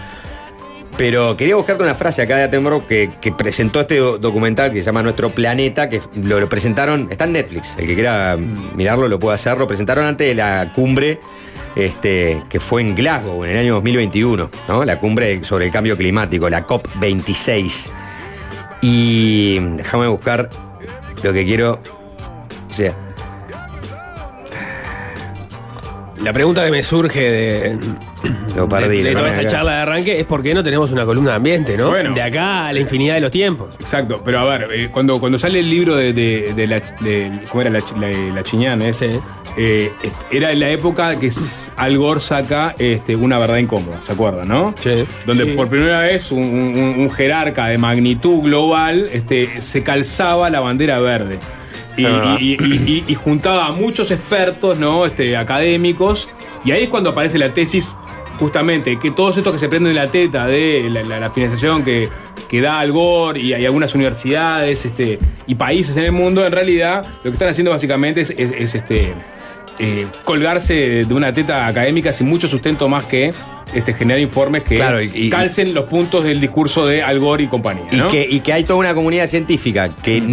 Pero quería buscarte una frase acá de Attenborough que, que presentó este do- documental que se llama Nuestro Planeta, que lo, lo presentaron, está en Netflix, el que quiera mirarlo lo puede hacer, lo presentaron antes de la cumbre este, que fue en Glasgow en el año 2021, ¿no? la cumbre sobre el cambio climático, la COP26. Y déjame buscar lo que quiero, o sea, La pregunta que me surge de, lo perdí. de, de toda esta acá. charla de arranque es por qué no tenemos una columna de ambiente, ¿no? Bueno. De acá a la infinidad de los tiempos. Exacto, pero a ver, eh, cuando, cuando sale el libro de, de- de la, de- ¿cómo era la, la, la Chiñán, eh? Sí. Eh, era en la época que Al Gore saca este, una verdad incómoda, ¿se acuerdan, no? Sí. Donde Sí. por primera vez un, un- un jerarca de magnitud global este, se calzaba la bandera verde. Y, Ah. y- y- y- y juntaba a muchos expertos, ¿no? Este, académicos. Y ahí es cuando aparece la tesis, justamente, que todos estos que se prenden la teta de la, la- la financiación que, que da Al Gore y hay algunas universidades este, y países en el mundo, en realidad lo que están haciendo básicamente es, es- es, este, eh, colgarse de una teta académica sin mucho sustento más que este, generar informes que Claro, y- y- calcen los puntos del discurso de Al Gore y compañía. Y, que, y que hay toda una comunidad científica que n-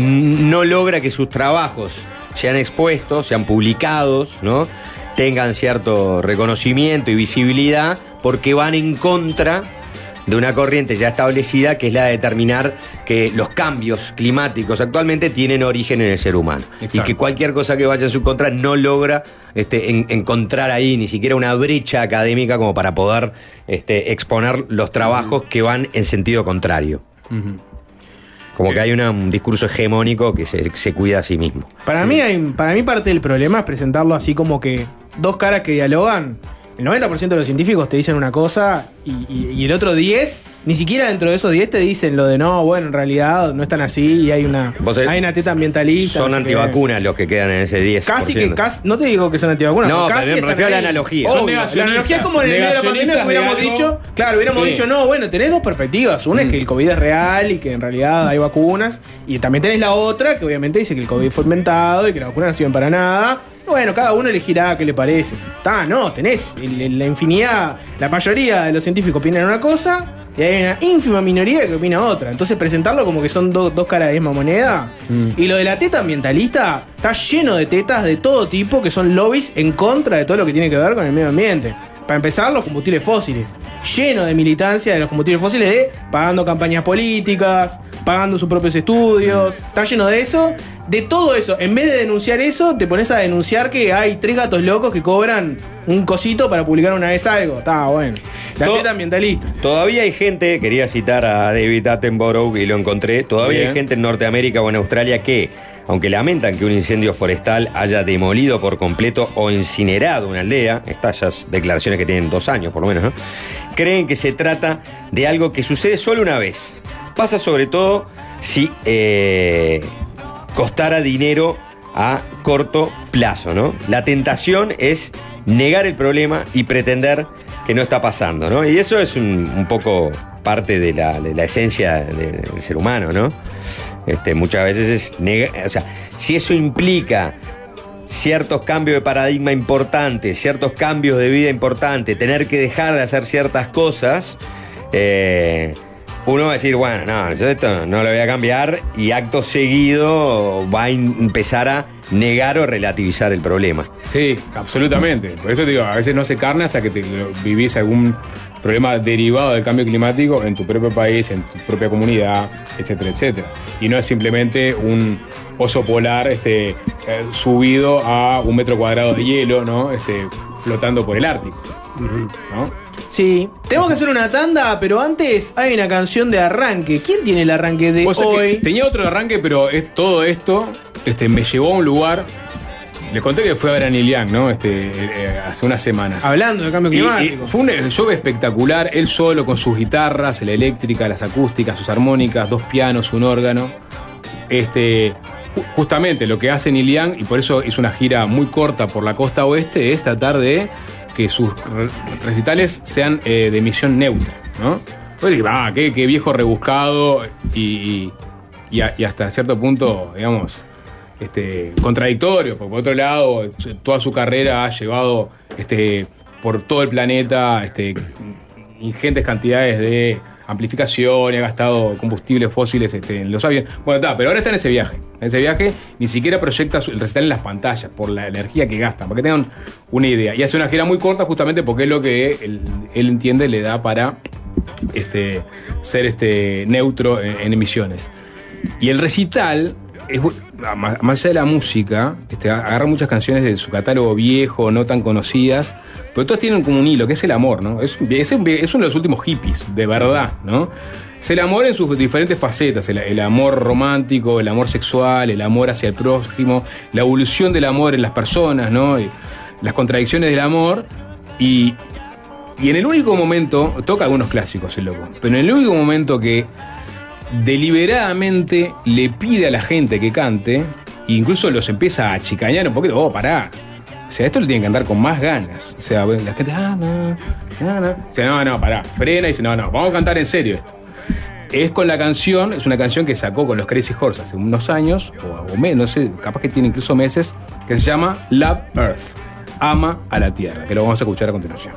no logra que sus trabajos sean expuestos, sean publicados, ¿no? tengan cierto reconocimiento y visibilidad, porque van en contra de una corriente ya establecida que es la de determinar que los cambios climáticos actualmente tienen origen en el ser humano. Y Exacto. que cualquier cosa que vaya en su contra no logra este, en- encontrar ahí ni siquiera una brecha académica como para poder este, exponer los trabajos que van en sentido contrario. Como que hay una- un discurso hegemónico que se, se cuida a sí mismo. Para, mí hay, para mí parte del problema es presentarlo así como que dos caras que dialogan. El 90% de los científicos te dicen una cosa y, y- y el otro 10, ni siquiera dentro de esos 10 te dicen lo de no, bueno, en realidad no están así y hay una, hay una teta ambientalista. Son no sé qué. antivacunas los que quedan en ese 10%. Casi que, casi, no te digo que son antivacunas, No, pero casi me refiero a la analogía. Obvio, la analogía es como en el medio de la pandemia que hubiéramos dicho, claro, hubiéramos Sí. dicho, no, bueno, tenés dos perspectivas. Una es que el COVID es real y que en realidad hay vacunas. Y también tenés la otra que obviamente dice que el COVID fue inventado y que las vacunas no sirven para nada. Bueno, cada uno elegirá qué le parece. Está, no, tenés la infinidad, la mayoría de los científicos opinan una cosa y hay una ínfima minoría que opina otra. Entonces presentarlo como que son do- dos caras de la misma moneda. Y lo de la teta ambientalista está lleno de tetas de todo tipo que son lobbies en contra de todo lo que tiene que ver con el medio ambiente. Para empezar, los combustibles fósiles. Lleno de militancia de los combustibles fósiles de pagando campañas políticas, pagando sus propios estudios. Está lleno de eso. De todo eso, en vez de denunciar eso, te pones a denunciar que hay tres gatos locos que cobran un cosito para publicar una vez algo. Está bueno. La To- teta ambientalista. Todavía hay gente, quería citar a David Attenborough y lo encontré, todavía Bien. hay gente en Norteamérica o en Australia que, aunque lamentan que un incendio forestal haya demolido por completo o incinerado una aldea, estas declaraciones que tienen dos años por lo menos, ¿no? creen que se trata de algo que sucede solo una vez. Pasa sobre todo si eh, costara dinero a corto plazo, ¿no? La tentación es negar el problema y pretender que no está pasando, ¿no? Y eso es un, poco parte de la, de la esencia de- del ser humano, ¿no? Este, muchas veces es negar, o sea, si eso implica ciertos cambios de paradigma importantes, ciertos cambios de vida importantes, tener que dejar de hacer ciertas cosas, eh, uno va a decir, bueno, no, yo esto no lo voy a cambiar y acto seguido va a empezar a negar o relativizar el problema. Sí, absolutamente. Por eso te digo, a veces no se carne hasta que te vivís algún problema derivado del cambio climático en tu propio país, en tu propia comunidad, etcétera, etcétera. Y no es simplemente un oso polar este, eh, subido a un metro cuadrado de hielo, ¿no? Este, flotando por el Ártico. ¿no? Sí, tenemos que hacer una tanda, pero antes hay una canción de arranque. ¿Quién tiene el arranque de hoy? tenía otro arranque, pero es, todo esto este, me llevó a un lugar. Les conté que fui a ver a Neil Young, ¿no? Este, eh, hace unas semanas. Hablando de cambio Y- y climático. fue un show espectacular, él solo con sus guitarras, la eléctrica, las acústicas, sus armónicas, dos pianos, un órgano. Este, ju- justamente lo que hace Neil Young, y por eso hizo una gira muy corta por la costa oeste, es tratar de que sus re- recitales sean eh, de emisión neutra, ¿no? Pues ah, qué, qué viejo rebuscado y, y- y hasta cierto punto, digamos, este, contradictorio, porque por otro lado, toda su carrera ha llevado este, por todo el planeta este, ingentes cantidades de amplificación y ha gastado combustibles fósiles este, en los aviones. Bueno, está, pero ahora está en ese viaje. En ese viaje ni siquiera proyecta el recital en las pantallas por la energía que gasta, para que tengan una idea. Y hace una gira muy corta justamente porque es lo que él, entiende le da para este, ser este, neutro en emisiones. Y el recital, más allá de la música, este, agarra muchas canciones de su catálogo viejo, no tan conocidas, pero todas tienen como un hilo, que es el amor, ¿no? Es, es, uno de los últimos hippies, de verdad, ¿no? Es el amor en sus diferentes facetas, el, amor romántico, el amor sexual, el amor hacia el prójimo, la evolución del amor en las personas, ¿no? Las contradicciones del amor y, y en el único momento, toca algunos clásicos el loco, pero en el único momento que deliberadamente le pide a la gente que cante, e incluso los empieza a chicañar un poquito, oh, pará. O sea, esto lo tienen que andar con más ganas. O sea, la gente, ah, no, no, no. O no, no, pará, frena y dice, no, no, vamos a cantar en serio esto. Es con la canción, es una canción que sacó con los Crazy Horse hace unos años, o, o menos, no sé, capaz que tiene incluso meses, que se llama Love Earth, Ama a la Tierra, que lo vamos a escuchar a continuación.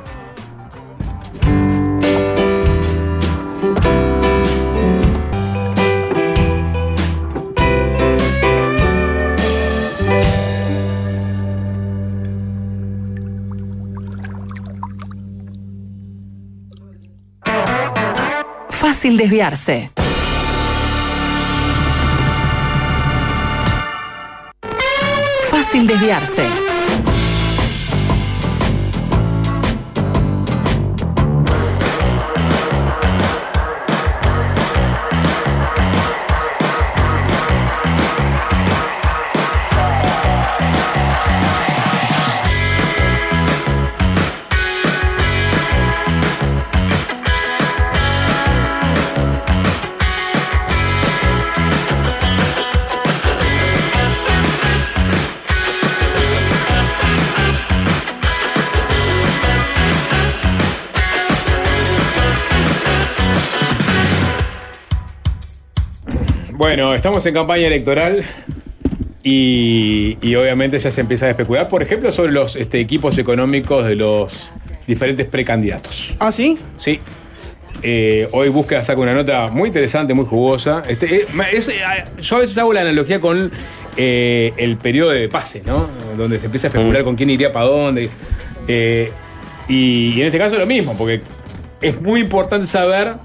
Fácil desviarse. Fácil desviarse. Bueno, estamos en campaña electoral y, y obviamente ya se empieza a especular, por ejemplo, sobre los este, equipos económicos de los diferentes precandidatos. ¿Ah, sí? Sí. Eh, hoy Búsqueda saca una nota muy interesante, muy jugosa. Este, eh, es, eh, yo a veces hago la analogía con eh, el periodo de pase, ¿no? Donde se empieza a especular con quién iría para dónde. Eh, y, y en este caso lo mismo, porque es muy importante saber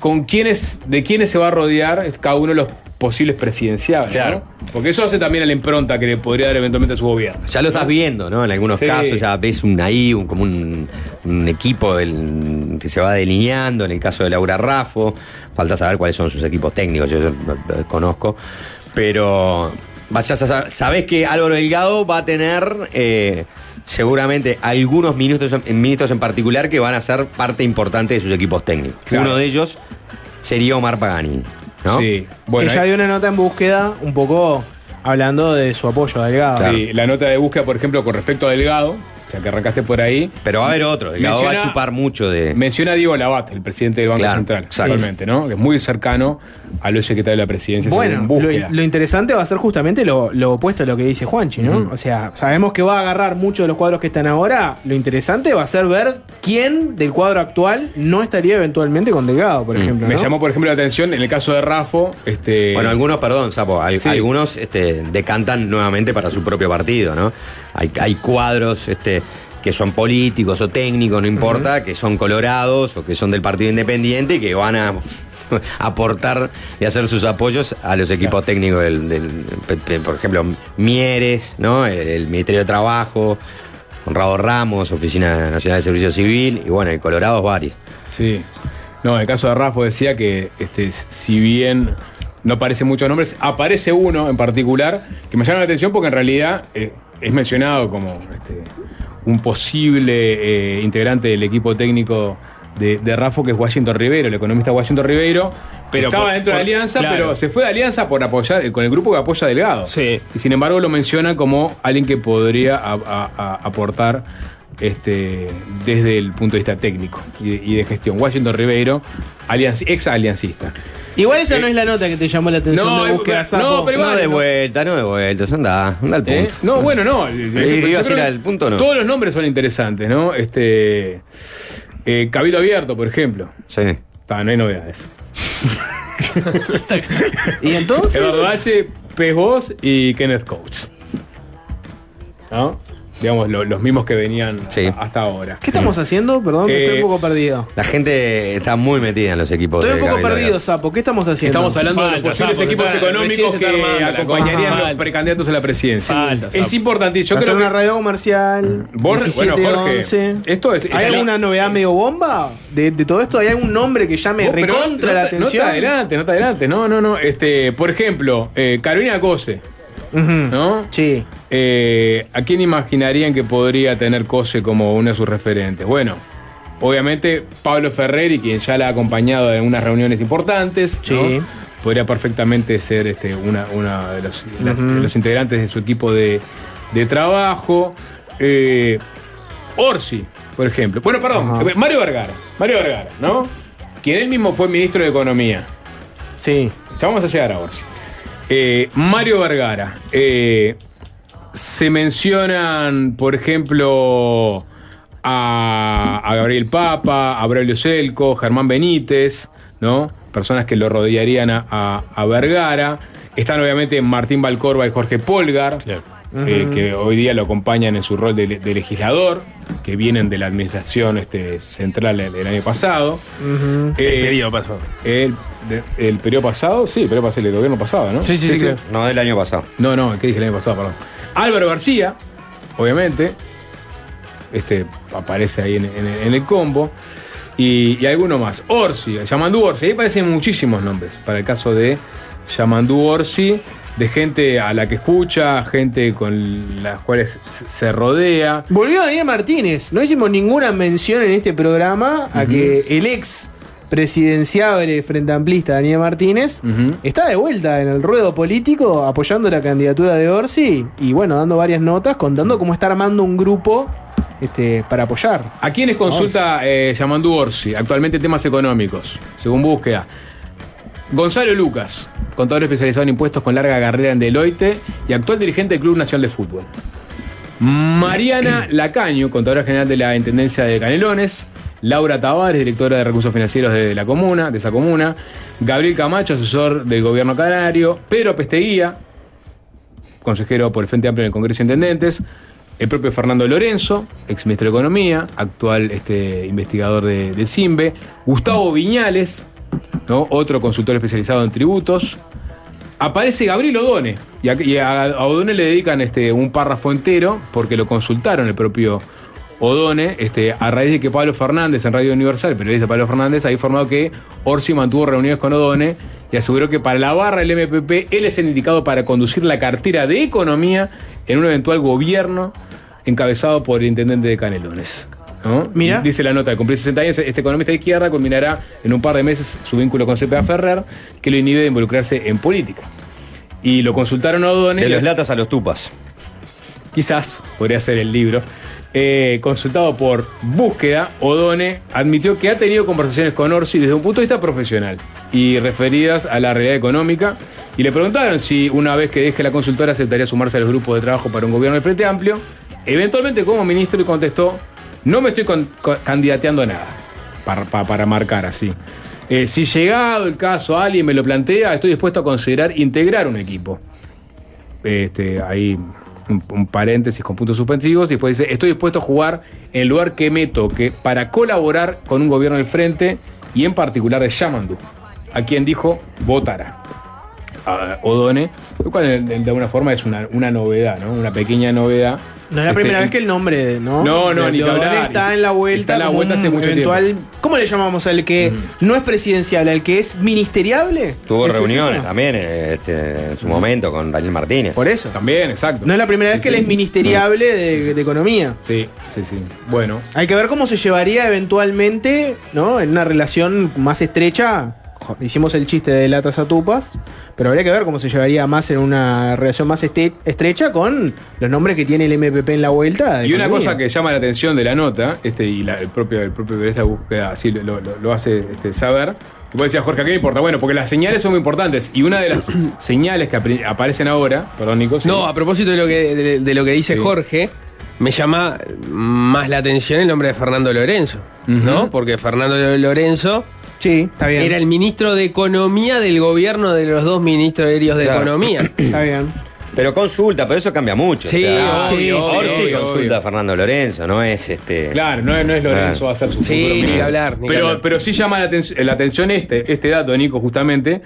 con quiénes, de quiénes se va a rodear cada uno de los posibles presidenciales. Claro. ¿no? Porque eso hace también a la impronta que le podría dar eventualmente a su gobierno. Ya lo estás viendo, ¿no? En algunos Sí. casos ya ves un ahí, un, como un, un equipo del- que se va delineando. En el caso de Laura Raffo, falta saber cuáles son sus equipos técnicos, yo, yo conozco. Pero vas a sa- sabés que Álvaro Delgado va a tener eh, seguramente algunos minutos, en- minutos en particular que van a ser parte importante de sus equipos técnicos. Claro. Uno de ellos sería Omar Pagani. ¿no? Sí, bueno. que ya ahí- dio una nota en búsqueda, un poco hablando de su apoyo a Delgado. Sí, la nota de búsqueda, por ejemplo, con respecto a Delgado, O sea, que arrancaste por ahí. Pero va a haber otro. Delgado va a chupar mucho de. Menciona a Diego Labat, el presidente del Banco Claro, Central, actualmente, ¿no? Que es muy cercano al hoy secretario de la presidencia. Bueno, lo, lo interesante va a ser justamente lo, lo opuesto a lo que dice Juanchi, ¿no? O sea, sabemos que va a agarrar muchos de los cuadros que están ahora. Lo interesante va a ser ver quién del cuadro actual no estaría eventualmente con Delgado, por ejemplo. Me llamó, por ejemplo, la atención en el caso de Rafo. Este, Bueno, algunos, perdón, Sapo, al- Sí. algunos este, decantan nuevamente para su propio partido, ¿no? Hay, hay cuadros este, que son políticos o técnicos, no importa, que son colorados o que son del Partido Independiente y que van a aportar y hacer sus apoyos a los equipos técnicos del, por ejemplo, Mieres, ¿no? El, el Ministerio de Trabajo, Conrado Ramos, Oficina Nacional de Servicio Civil, y bueno, el Colorado varios. Sí. No, en el caso de Rafo decía que este, si bien no aparecen muchos nombres, aparece uno en particular que me llama la atención porque en realidad eh, es mencionado como este, un posible eh, integrante del equipo técnico de, de Rafo, que es Washington Ribeiro, el economista Washington Ribeiro. Pero estaba por- dentro de Alianza, claro. pero se fue de Alianza por apoyar, eh, con el grupo que apoya a Delgado. Sí. Y sin embargo lo menciona como alguien que podría a- a- a- aportar este, desde el punto de vista técnico y de, y de gestión. Washington Ribeiro, alianci- ex aliancista. Igual esa no es la nota que te llamó la atención No, de eh, búsqueda no, No de vuelta, no de vuelta, anda, anda al punto. ¿Eh? No, bueno, no. al punto? Todos los nombres son interesantes, ¿no? Este. eh, Cabildo Abierto, por ejemplo. Sí. Ta, no hay novedades. Y entonces. Eduardo H., Pez Vos y Kenneth Coates. ¿No? Digamos, lo- los mismos que venían Sí. hasta ahora. ¿Qué estamos haciendo? Perdón, que Eh, estoy un poco perdido. La gente está muy metida en los equipos Estoy un poco perdido. Sapo. ¿Qué estamos haciendo? Estamos hablando de los posibles Sapo, equipos está- económicos que acompañarían cosa. los precandidatos a la presidencia. Falta, es importante. Yo Hacer creo una que. radio comercial. Vos, 17, bueno, Jorge, 11. esto es- ¿Hay alguna novedad medio bomba? De, de todo esto, ¿hay algún nombre que llame recontra no la te- atención? No te adelante, no te adelante. No, no, no. Este, por ejemplo, eh, Carolina Cose, ¿no? Sí. Eh, ¿A quién imaginarían que podría tener Cose como uno de sus referentes? Bueno, obviamente Pablo Ferreri, quien ya la ha acompañado en unas reuniones importantes. ¿no? Sí. Podría perfectamente ser este, una, una de, los, las- de los integrantes de su equipo de, de trabajo. Eh, Orsi, por ejemplo. Bueno, perdón, Ajá. Mario Vergara. Mario Vergara, ¿no? Quien él mismo fue ministro de Economía. Sí. Ya vamos a llegar a Orsi. Eh, Mario Vergara. eh, se mencionan, por ejemplo, a, Gabriel Papa, a Braulio Selco, Germán Benítez, ¿no? Personas que lo rodearían a, a- Vergara. Están obviamente Martín Valcorba y Jorge Polgar, eh, que hoy día lo acompañan en su rol de, de legislador, que vienen de la administración este, central el, el año pasado. El Eh, periodo pasó. el, de- el periodo pasado, sí, el periodo pasado, el gobierno pasado, ¿no? Sí, sí, sí. No, del año pasado. No, no, ¿qué dije el año pasado? Perdón. Álvaro García, obviamente. Este aparece ahí en, en- en el combo. Y, y alguno más. Orsi, Yamandú Orsi. Ahí aparecen muchísimos nombres para el caso de Yamandú Orsi. De gente a la que escucha, gente con las cuales se- rodea. Volvió Daniel Martínez. No hicimos ninguna mención en este programa a que el ex presidenciable frente amplista Daniel Martínez está de vuelta en el ruedo político apoyando la candidatura de Orsi y bueno, dando varias notas, contando cómo está armando un grupo este, para apoyar. ¿A quiénes consulta eh, Yamandú Orsi? Actualmente temas económicos, según búsqueda. Gonzalo Lucas, contador especializado en impuestos con larga carrera en Deloitte y actual dirigente del Club Nacional de Fútbol. Mariana Lacaño, contadora general de la Intendencia de Canelones. Laura Tavares, directora de recursos financieros de la comuna, de esa comuna. Gabriel Camacho, asesor del gobierno canario. Pedro Pesteguía, consejero por el Frente Amplio en el Congreso de Intendentes, el propio Fernando Lorenzo, ex ministro de Economía, actual este, investigador de, de CIMBE, Gustavo Viñales, otro consultor especializado en tributos. Aparece Gabriel Odone, y a, y Odone le dedican este, un párrafo entero, porque lo consultaron el propio Odone, este, a raíz de que Pablo Fernández, en Radio Universal, el periodista Pablo Fernández, ha informado que Orsi mantuvo reuniones con Odone y aseguró que para la barra del MPP él es el indicado para conducir la cartera de economía en un eventual gobierno encabezado por el intendente de Canelones. ¿No? Mira. Dice la nota, de cumplir 60 años, este economista de izquierda culminará en un par de meses su vínculo con CPA Ferrer, que lo inhibe de involucrarse en política. Y lo consultaron a Odone. De los latas a los tupas. Quizás podría ser el libro. Eh, consultado por búsqueda, Odone admitió que ha tenido conversaciones con Orsi desde un punto de vista profesional y referidas a la realidad económica. Y le preguntaron si una vez que deje la consultora aceptaría sumarse a los grupos de trabajo para un gobierno del Frente Amplio. Eventualmente como ministro y contestó, no me estoy con- candidateando a nada, para, para- marcar así. Eh, si llegado el caso alguien me lo plantea, estoy dispuesto a considerar integrar un equipo. Este, ahí un, un paréntesis con puntos suspensivos y después dice, estoy dispuesto a jugar en el lugar que me toque para colaborar con un gobierno del frente y en particular de Yamandu, a quien dijo votará. A Odone, lo cual de, de alguna forma es una, una novedad, ¿no? Una pequeña novedad. No es la Este, primera vez que el nombre, de- ¿no? No, no, De- ni de hablar. Está en la vuelta. está en la vuelta hace mucho eventual, tiempo. Mm. ¿Cómo le llamamos al que no es presidencial, al que es ministeriable? Tuvo ¿Ese es reuniones eso? también este, en su momento con Daniel Martínez. Por eso. También, exacto. No es la primera vez Sí, que él es ministeriable de, de economía. Sí, sí, sí. Bueno, Hay que ver cómo se llevaría eventualmente, ¿no? En una relación más estrecha. Hicimos el chiste de latas a tupas, pero habría que ver cómo se llevaría más en una relación más este- estrecha con los nombres que tiene el MPP en la vuelta. Y una cosa que llama la atención de la nota, este, y la- el propio, el propio de esta búsqueda así lo, lo- lo hace este, saber, que vos decías, Jorge, ¿a qué me importa? Bueno, porque las señales son muy importantes. Y una de las señales que aparecen ahora, perdón, Nico. sí. No, a propósito de lo que, de, de lo que dice Sí. Jorge, me llama más la atención el nombre de Fernando Lorenzo, ¿no? Porque Fernando Lorenzo Sí, está bien. era el ministro de Economía del gobierno de los dos ministros aéreos de Claro. Economía. Está bien. Pero consulta, pero eso cambia mucho. Sí, o sea, obvio, Orsi obvio, consulta obvio. a Fernando Lorenzo, no es este. Claro, no, es- no es Lorenzo, Claro. va a ser su Sí, futuro ni ministro. hablar, ni que pero, hablar. pero sí llama la, aten- la atención este, este dato, Nico, justamente.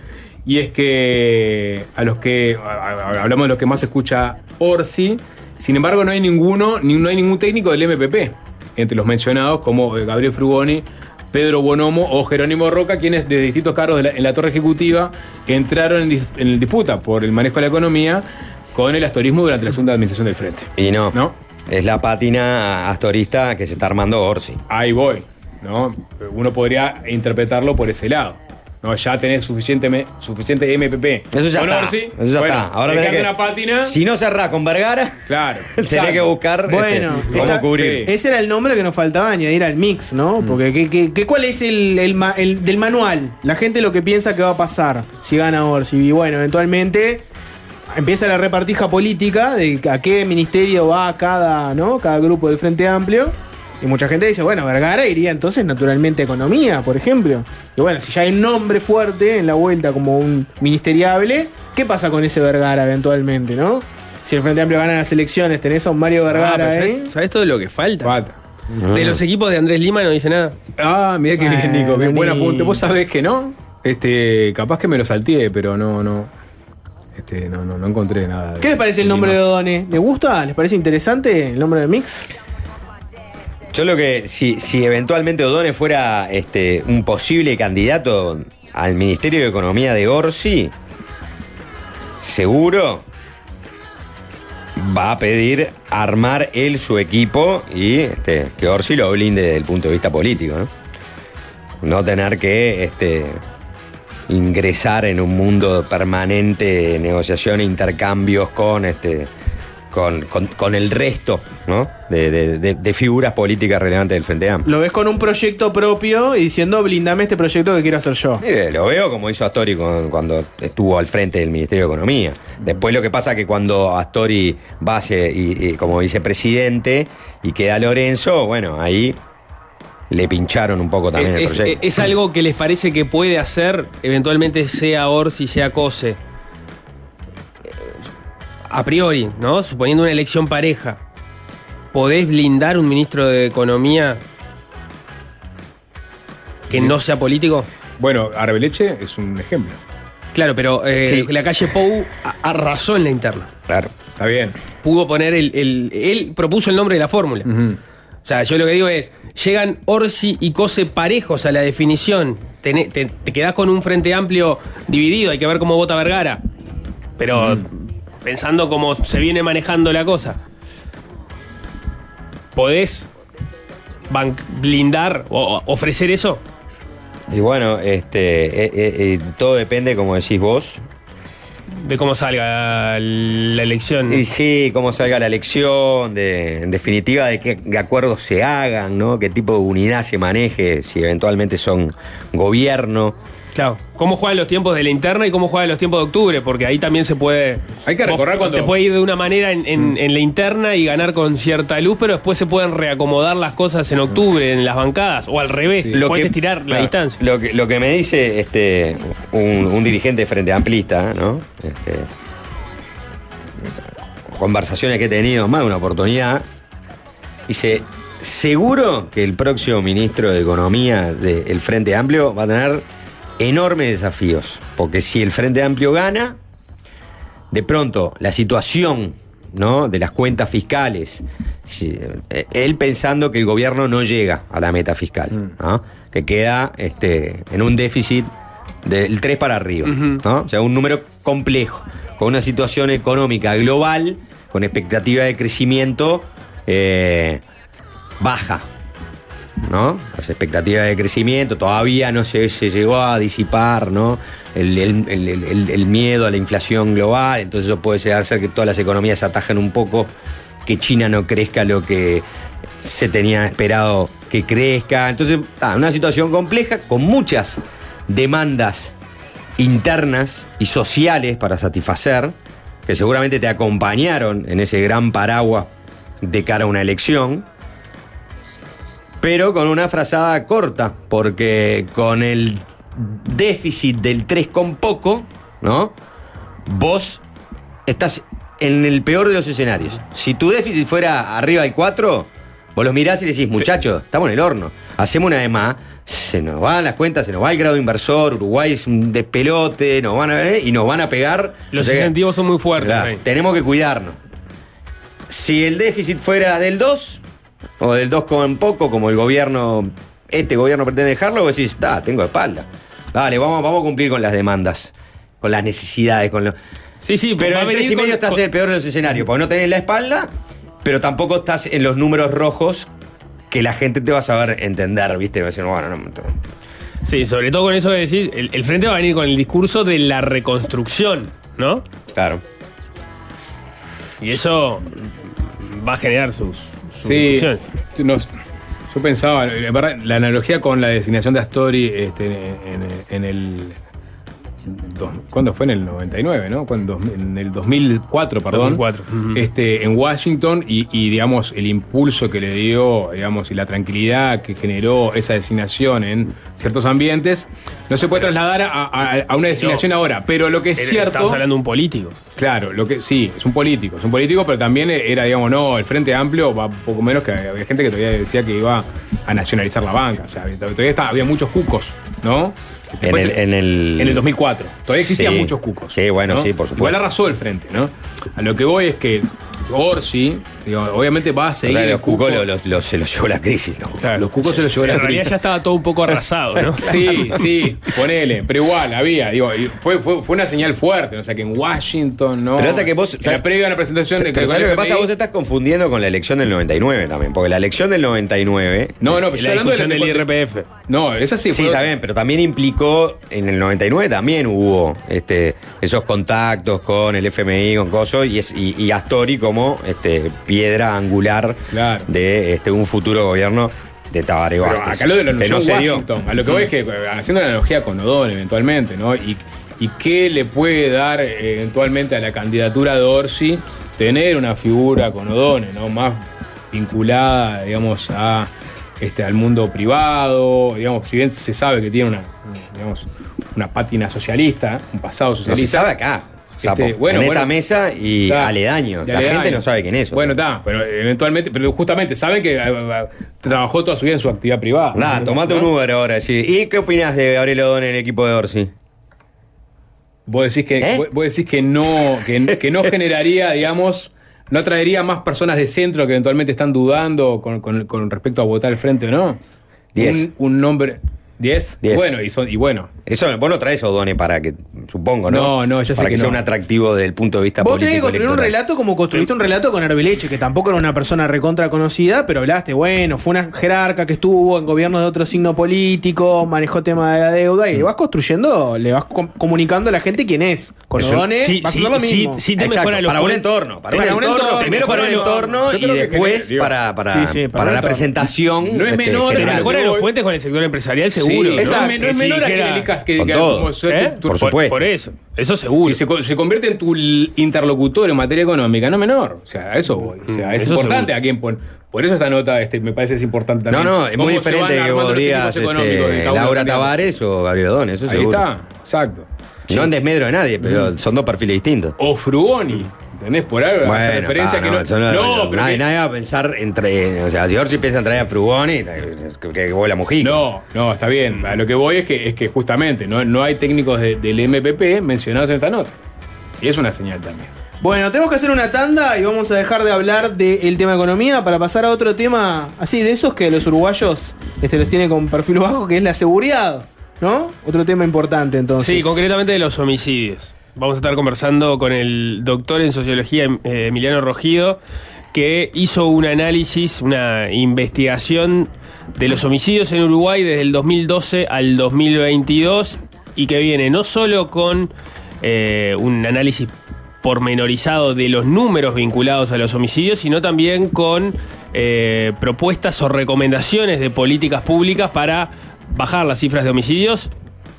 Y es que a los que a- a- hablamos de los que más escucha Orsi, sin embargo, no hay ninguno, ni, no hay ningún técnico del MPP entre los mencionados, como eh, Gabriel Frugoni, Pedro Bonomo o Jerónimo Roca, quienes de distintos cargos de la- en la torre ejecutiva entraron en disputa por el manejo de la economía con el astorismo durante la segunda administración del frente. Y no. ¿No? Es la pátina astorista que se está armando Orsi. ahí voy, ¿no? Uno podría interpretarlo por ese lado. No, ya tenés suficiente, me- suficiente MPP. Eso ya está. Orsi, Eso ya bueno, está. Ahora tenés que, una pátina. Si no cerrás con Vergara, Claro. tenés que buscar este, Bueno, cómo está- cubrir. sí. Ese era el nombre que nos faltaba añadir al mix, Mm. ¿no? Porque ¿qué, qué- qué- cuál es el, el ma- el del manual? La gente lo que piensa que va a pasar si gana Orsi. Y bueno, eventualmente empieza la repartija política de a qué ministerio va cada, ¿no? cada grupo del Frente Amplio. Y mucha gente dice, bueno, Vergara iría entonces naturalmente a economía, por ejemplo. Y bueno, si ya hay un nombre fuerte en la vuelta como un ministeriable, ¿qué pasa con ese Vergara eventualmente, no? Si el Frente Amplio gana las elecciones, tenés a un Mario Ah, Vergara. ¿sabes, sabes todo lo que falta? De los equipos de Andrés Lima no dice nada. Ah, mira qué bien, Nico. Bien, buen apunte. Vos sabés que no. Este, capaz que me lo salteé, pero no, no. Este, no, no, no encontré nada. ¿Qué les parece el nombre de Odone? ¿Les gusta? ¿Les parece interesante el nombre de Mix? Yo lo que, si, si eventualmente Odone fuera este, un posible candidato al Ministerio de Economía de Orsi, seguro va a pedir armar él su equipo y este, que Orsi lo blinde desde el punto de vista político, ¿no? No tener que este, ingresar en un mundo permanente de negociación e intercambios con este. Con, con- con el resto ¿no? de, de- de- de figuras políticas relevantes del Frente Amplio. Lo ves con un proyecto propio y diciendo, blindame este proyecto que quiero hacer yo. Mire, lo veo como hizo Astori cuando estuvo al frente del Ministerio de Economía. Después lo que pasa es que cuando Astori va a ser, y- y como vicepresidente y queda Lorenzo, bueno, ahí le pincharon un poco también el es, proyecto. es algo que les parece que puede hacer, eventualmente sea Orsi, sea Cose. A priori, ¿no? Suponiendo una elección pareja, ¿podés blindar un ministro de Economía que no sea político? Bueno, Arbeleche es un ejemplo. Claro, pero eh, Sí. la calle Pou arrasó en la interna. Claro. Está bien. Pudo poner el, el- Él propuso el nombre de la fórmula. O sea, yo lo que digo es, llegan Orsi y Cose parejos a la definición. Tené- te, te quedás con un frente amplio dividido, hay que ver cómo vota Vergara. Pero pensando cómo se viene manejando la cosa, ¿podés blindar o o ofrecer eso? Y bueno, este, eh, eh, eh, todo depende, como decís vos, de cómo salga la elección. Y sí, cómo salga la elección, de, en definitiva, de qué de acuerdos se hagan, ¿no? Qué tipo de unidad se maneje, si eventualmente son gobierno. Claro. ¿Cómo juegan los tiempos de la interna y cómo juegan los tiempos de octubre? Porque ahí también se puede. Hay que recordar cuando- Te puede ir de una manera en, en- en la interna y ganar con cierta luz, pero después se pueden reacomodar las cosas en octubre en las bancadas. O al revés. Lo puedes que- estirar la claro, distancia. Lo que, lo que me dice este un, un dirigente de Frente Amplista, ¿no? Este, conversaciones que he tenido, más de una oportunidad, dice, seguro que el próximo ministro de Economía del Frente Amplio va a tener enormes desafíos, porque si el Frente Amplio gana, de pronto la situación ¿no? de las cuentas fiscales, si- eh, él pensando que el gobierno no llega a la meta fiscal, ¿no? que queda este, en un déficit del 3 para arriba, ¿no? o sea, un número complejo, con una situación económica global, con expectativa de crecimiento eh, baja. ¿No? Las expectativas de crecimiento todavía no se, se llegó a disipar, ¿no? El, el- el- miedo a la inflación global, entonces eso puede ser que todas las economías atajen un poco, que China no crezca lo que se tenía esperado que crezca. Entonces, una situación compleja con muchas demandas internas y sociales para satisfacer, que seguramente te acompañaron en ese gran paraguas de cara a una elección pero con una frazada corta, porque con el déficit del 3 con poco, ¿no? Vos estás en el peor de los escenarios. Si tu déficit fuera arriba del 4, vos los mirás y decís, muchachos, estamos en el horno, hacemos una de más, se nos van las cuentas, se nos va el grado inversor, Uruguay es un despelote, nos van a, ¿eh? y nos van a pegar. Los O sea incentivos son muy fuertes. Tenemos que cuidarnos. Si el déficit fuera del 2, o del 2 con poco, como el gobierno, este gobierno pretende dejarlo, vos decís, da, tengo espalda. Dale, vamos, vamos a cumplir con las demandas, con las necesidades, con lo... Sí, sí, Pero en 3 venir y medio con- estás con- en el peor de los escenarios, porque no tenés la espalda, pero tampoco estás en los números rojos que la gente te va a saber entender, ¿viste? Va a decir, bueno, no, no, Sí, sobre todo con eso de decir, el, el frente va a venir con el discurso de la reconstrucción, ¿no? Claro. Y eso va a generar sus Sí, nos- yo pensaba, la analogía con la designación de Astori este, en, en- en el. Dos- ¿Cuándo fue? En el 99, ¿no? Cuando, en el 2004, perdón. 2004, ujú. este, en Washington y, y, digamos, el impulso que le dio, digamos, y la tranquilidad que generó esa designación en ciertos ambientes, no se puede trasladar a, a- a una designación ahora. Pero lo que es Era- cierto. Estamos hablando de un político. Claro, lo que sí, es un político, es un político, pero también era, digamos, no, el Frente Amplio va poco menos que había gente que todavía decía que iba a nacionalizar la banca, o sea, todavía estaba- había muchos cucos, ¿no? En el, en el... en el 2004, todavía existían Sí. muchos cucos. Sí, bueno, ¿no? sí, por supuesto. Igual arrasó el Frente, ¿no? A lo que voy es que Orsi, digo, obviamente va a O seguir sea, el los cucos cuco- lo- lo- lo- se los llevó la crisis, ¿no? Claro, los cucos se los llevó la En realidad crisis. ya estaba todo un poco arrasado, ¿no? Sí, sí, ponele, pero igual, había, digo, fue, fue, fue una señal fuerte, o sea que en Washington, ¿no? Pero esa que vos- En o sea, la previa a la presentación de Pero con ¿sabes lo que pasa? Vos te estás confundiendo con la elección del 99 también. Porque la elección del 99. No, no, pero la estoy hablando de del IRPF. No, esa sí Sí, fue. está bien, pero también implicó, en el 99 también hubo este, esos contactos con el FMI, con Coso, y, es- y, y Astori como este, piedra angular Claro. de este, un futuro gobierno de Tabaré Vázquez, acá lo de anunció no se dio. Washington. A lo que voy es que, eh, haciendo la analogía con O'Donnell eventualmente, ¿no? Y, y qué le puede dar eh, eventualmente a la candidatura de Orsi tener una figura con O'Donnell, ¿no? Más vinculada, digamos, a este, al mundo privado, digamos, si bien se sabe que tiene una, digamos, una pátina socialista, un pasado No se socialista. sabe acá. Sapo, Este, bueno, en bueno. esta mesa y. De La aledaño. gente no sabe quién es. Bueno, está, pero eventualmente, pero justamente saben que eh, eh, trabajó toda su vida en su actividad privada. Nada, tomate un. Uber ahora. sí. ¿Y qué opinas de Gabriel Odón en el equipo de Orsi? Vos decís que, ¿Eh? vos- decís que no, que, que no generaría, digamos, no atraería más personas de centro que eventualmente están dudando con, con- con respecto a votar al frente o no. Diez. Un, un nombre. ¿Diez? Diez. Bueno, y son, y bueno. Eso, vos no traes a Odone para que supongo, ¿no? No, no, ya sé Para que, que sea no. un atractivo desde el punto de vista Vos político. tenés que construir un relato como construiste un relato con Arbeleche, que tampoco era una persona recontra conocida, pero hablaste, bueno, fue una jerarca que estuvo en gobierno de otro signo político, manejó tema de la deuda, y vas construyendo, le vas com- comunicando a la gente quién es. Con Eso- O'Donnell sí, vas a sí, hacer lo sí, mismo. sí, te Exacto, mejora los para un entorno. Para, Para un entorno. entorno, Primero para un entorno y después genera- para, para, Sí, sí, para la presentación. No es este, menor, mejora los puentes con el sector empresarial, Sí, seguro. no, es menor a que que, como ¿Eh? tu- Por supuesto. Por eso, eso seguro. Si se, co- se convierte en tu interlocutor en materia económica, no menor. O sea, a eso voy. O sea, Mm, es eso importante seguro. a quién pon. Por eso esta nota este, me parece es importante No, también. no, es muy diferente que vos digas este, Laura. Tavares o Gabriel eso Ahí seguro. está, exacto. No en desmedro de nadie, pero son dos perfiles distintos. O Frugoni. ¿Entendés? Por algo hace Bueno, referencia pa, que no. eso no- no, pero nadie, que- nadie va a pensar entre. O sea, si Orsi piensa en traer a Frugoni, que, que vuela Mujica. No, no, está bien. A lo que voy es que, es que justamente no, no hay técnicos de- del MPP mencionados en esta nota. Y es una señal también. Bueno, tenemos que hacer una tanda y vamos a dejar de hablar del tema economía para pasar a otro tema así de esos que los uruguayos este, los tienen con perfil bajo, que es la seguridad, ¿no? Otro tema importante entonces. Sí, concretamente de los homicidios. Vamos a estar conversando con el doctor en sociología eh, Emiliano Rogido, que hizo un análisis, una investigación de los homicidios en Uruguay desde el 2012 al 2022 y que viene no solo con eh, un análisis pormenorizado de los números vinculados a los homicidios, sino también con eh, propuestas o recomendaciones de políticas públicas para bajar las cifras de homicidios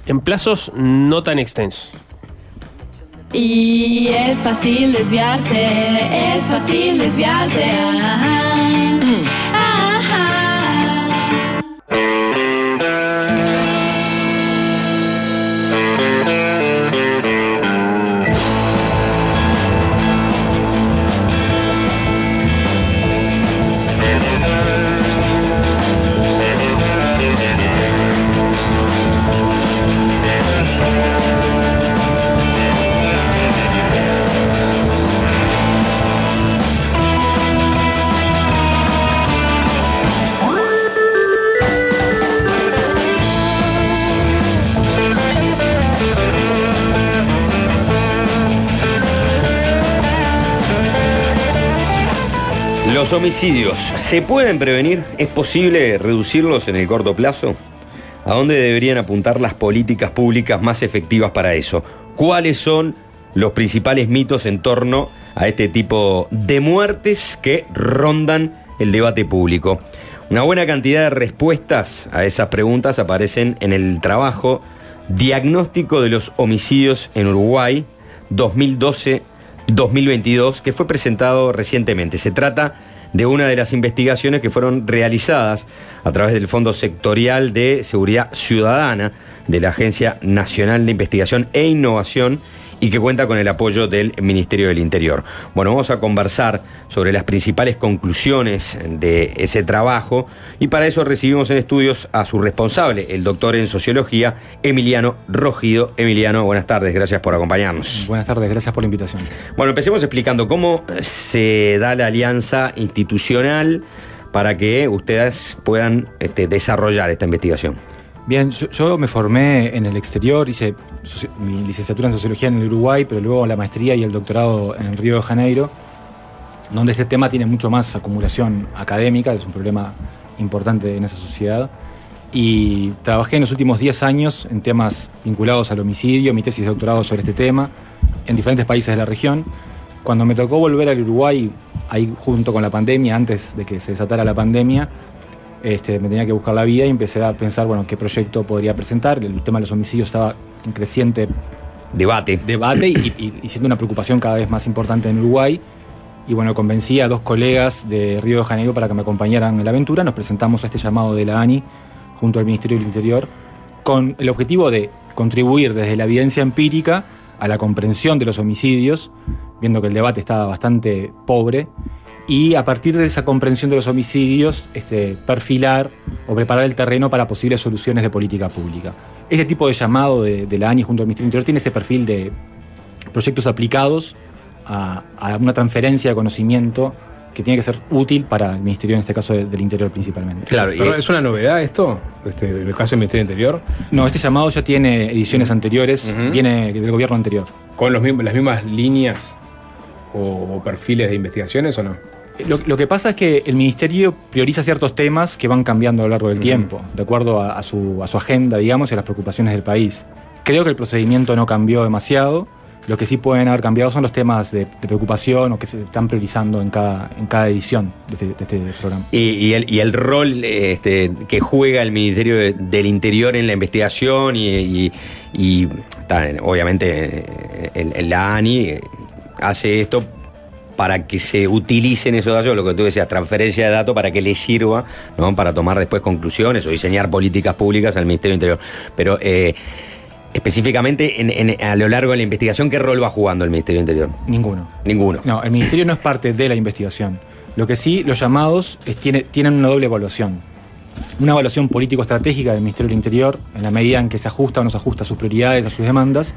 en plazos no tan extensos. Y es fácil desviarse, es fácil desviarse. Ajá. Ajá. Los homicidios, ¿se pueden prevenir? ¿Es posible reducirlos en el corto plazo? ¿A dónde deberían apuntar las políticas públicas más efectivas para eso? ¿Cuáles son los principales mitos en torno a este tipo de muertes que rondan el debate público? Una buena cantidad de respuestas a esas preguntas aparecen en el trabajo Diagnóstico de los homicidios en Uruguay 2012-2022 que fue presentado recientemente. Se trata de una de las investigaciones que fueron realizadas a través del Fondo Sectorial de Seguridad Ciudadana de la Agencia Nacional de Investigación e Innovación y que cuenta con el apoyo del Ministerio del Interior. Bueno, vamos a conversar sobre las principales conclusiones de ese trabajo y para eso recibimos en estudios a su responsable, el doctor en sociología, Emiliano Rogido. Emiliano, buenas tardes, gracias por acompañarnos. Buenas tardes, gracias por la invitación. Bueno, empecemos explicando cómo se da la alianza institucional para que ustedes puedan este, desarrollar esta investigación. Bien, yo, yo me formé en el exterior, hice mi licenciatura en sociología en el Uruguay, pero luego la maestría y el doctorado en Río de Janeiro, donde este tema tiene mucho más acumulación académica, es un problema importante en esa sociedad. Y trabajé en los últimos 10 años en temas vinculados al homicidio, mi tesis de doctorado sobre este tema, en diferentes países de la región. Cuando me tocó volver al Uruguay, ahí junto con la pandemia, antes de que se desatara la pandemia, este, me tenía que buscar la vida y empecé a pensar, bueno, qué proyecto podría presentar. El tema de los homicidios estaba en creciente debate, debate y, y- y siendo una preocupación cada vez más importante en Uruguay. Y bueno, convencí a dos colegas de Río de Janeiro para que me acompañaran en la aventura. Nos presentamos a este llamado de la ANI junto al Ministerio del Interior con el objetivo de contribuir desde la evidencia empírica a la comprensión de los homicidios, viendo que el debate estaba bastante pobre, y a partir de esa comprensión de los homicidios, este, perfilar o preparar el terreno para posibles soluciones de política pública. Este tipo de llamado de, de la ANI junto al Ministerio del Interior tiene ese perfil de proyectos aplicados a, a una transferencia de conocimiento que tiene que ser útil para el Ministerio, en este caso de- del Interior principalmente. Pero ¿Es una novedad esto? Este, el caso del Ministerio del Interior. No, este llamado ya tiene ediciones anteriores, viene del gobierno anterior. ¿Con los las mismas líneas o, o perfiles de investigaciones o no? Lo, lo que pasa es que el ministerio prioriza ciertos temas que van cambiando a lo largo del tiempo, de acuerdo a, a su, a su agenda, digamos, y a las preocupaciones del país. Creo que el procedimiento no cambió demasiado. Lo que sí pueden haber cambiado son los temas de, de preocupación o que se están priorizando en cada, en cada edición de este, de este programa. Y, y el, y el rol este, que juega el Ministerio de- del Interior en la investigación y, y- obviamente el, el- la ANI eh, hace esto para que se utilicen esos datos, lo que tú decías, transferencia de datos para que le sirva ¿no? para tomar después conclusiones o diseñar políticas públicas al Ministerio del Interior. Pero eh, específicamente en- en- a lo largo de la investigación, ¿qué rol va jugando el Ministerio del Interior? Ninguno. Ninguno. No, el ministerio no es parte de la investigación. Lo que sí, los llamados es- tiene- tienen una doble evaluación. Una evaluación político-estratégica del Ministerio del Interior, en la medida en que se ajusta o no se ajusta a sus prioridades, a sus demandas,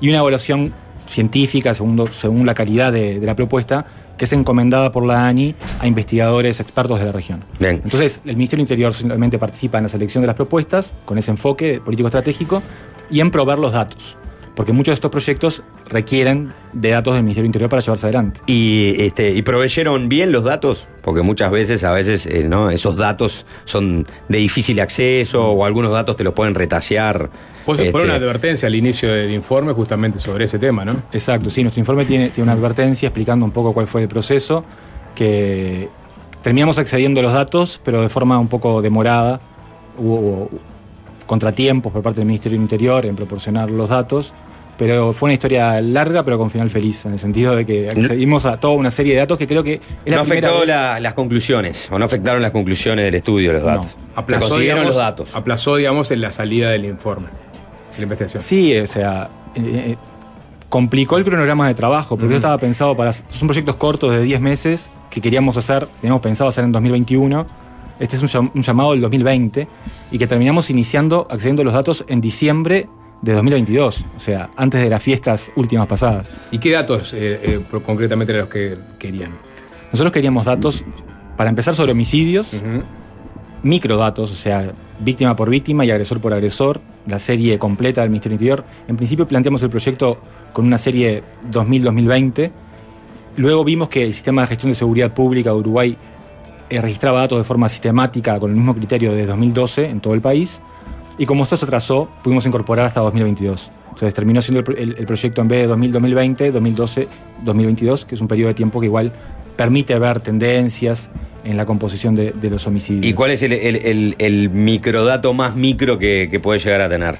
y una evaluación científica, según, según la calidad de, de la propuesta, que es encomendada por la ANI a investigadores expertos de la región. Bien. Entonces, el Ministerio del Interior solamente participa en la selección de las propuestas, con ese enfoque político-estratégico, y en probar los datos. Porque muchos de estos proyectos requieren de datos del Ministerio del Interior para llevarse adelante. Y, este, ¿Y proveyeron bien los datos? Porque muchas veces, a veces, eh, ¿no? esos datos son de difícil acceso o algunos datos te los pueden retasear. Pues Este, por una advertencia al inicio del informe justamente sobre ese tema, ¿no? Exacto, sí, nuestro informe tiene, tiene una advertencia explicando un poco cuál fue el proceso, que terminamos accediendo a los datos, pero de forma un poco demorada. Hubo, hubo contratiempos por parte del Ministerio del Interior en proporcionar los datos, pero fue una historia larga, pero con final feliz, en el sentido de que accedimos a toda una serie de datos que creo que es la no primera afectó vez- la- las conclusiones, o no afectaron las conclusiones del estudio los datos. Se Aplazó, consiguieron digamos, los datos. Aplazó, digamos, en la salida del informe, de la investigación. Sí, o sea, eh, eh, complicó el cronograma de trabajo, porque yo estaba pensado para. Son proyectos cortos de 10 meses que queríamos hacer, teníamos pensado hacer en 2021. Este es un, llam- un llamado del 2020 y que terminamos iniciando, accediendo a los datos en diciembre de 2022, o sea, antes de las fiestas últimas pasadas. ¿Y qué datos eh, eh, concretamente eran los que querían? Nosotros queríamos datos, para empezar, sobre homicidios, microdatos, o sea, víctima por víctima y agresor por agresor, la serie completa del Ministerio Interior. En principio planteamos el proyecto con una serie 2000-2020. Luego vimos que el sistema de gestión de seguridad pública de Uruguay eh, registraba datos de forma sistemática con el mismo criterio de 2012 en todo el país. Y como esto se atrasó, pudimos incorporar hasta 2022. Entonces terminó siendo el, pro- el- el proyecto en vez de 2000-2020, 2012-2022, que es un periodo de tiempo que igual permite ver tendencias en la composición de, de los homicidios. ¿Y cuál es el, microdato más micro que, que puede llegar a tener?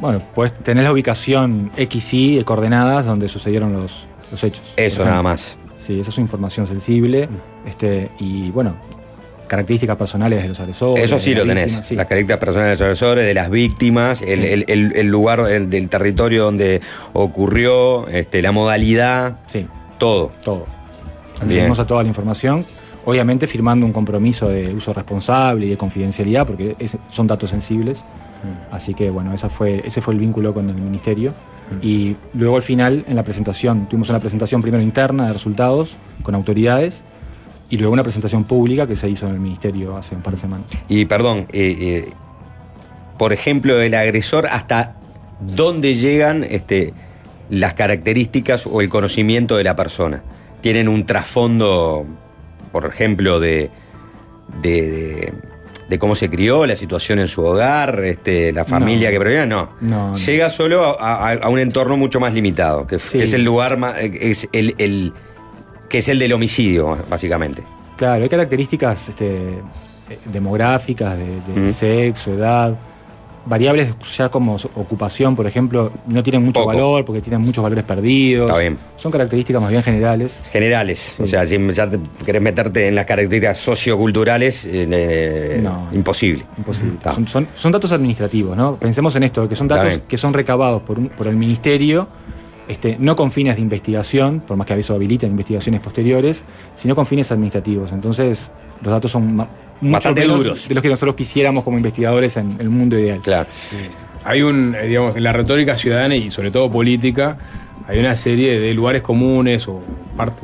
Bueno, pues tenés la ubicación XY de coordenadas donde sucedieron los, los hechos. Eso, nada más. Sí, esa es información sensible. Este, y bueno, características personales de los agresores. Eso sí lo tenés. víctima, sí. Las características personales de los agresores, de las víctimas, el, Sí. el- el- el lugar el- del territorio donde ocurrió, este, la modalidad. Sí. Todo. Todo. Accedemos a toda la información, obviamente firmando un compromiso de uso responsable y de confidencialidad, porque es- son datos sensibles. Mm. Así que bueno, esa fue, ese fue el vínculo con el ministerio. Y luego al final, en la presentación, tuvimos una presentación primero interna de resultados con autoridades y luego una presentación pública que se hizo en el ministerio hace un par de semanas. Y perdón, eh, eh, por ejemplo, el agresor, ¿hasta dónde llegan este, las características o el conocimiento de la persona? ¿Tienen un trasfondo, por ejemplo, de, de, de- de cómo se crió, la situación en su hogar, este, la familia No. que proviene? No. Llega solo a, a- a un entorno mucho más limitado, que, Sí. que es el lugar más, es el, el- que es el del homicidio, básicamente. Claro, hay características este, eh, demográficas, de, de Mm. sexo, edad, variables ya como ocupación, por ejemplo, no tienen mucho Poco. valor porque tienen muchos valores perdidos. Está bien. Son características más bien generales. Generales, o sea, si ya te querés meterte en las características socioculturales, eh, eh, No. imposible. Imposible. Son, son- son datos administrativos, ¿no? Pensemos en esto, que son datos que son recabados por, un- por el ministerio, este, no con fines de investigación, por más que a veces habiliten investigaciones posteriores, sino con fines administrativos. Entonces, los datos son mucho Bastante menos duros. de los que nosotros quisiéramos como investigadores en el mundo ideal. Claro. hay un, eh, digamos, en la retórica ciudadana y sobre todo política, hay una serie de lugares comunes o,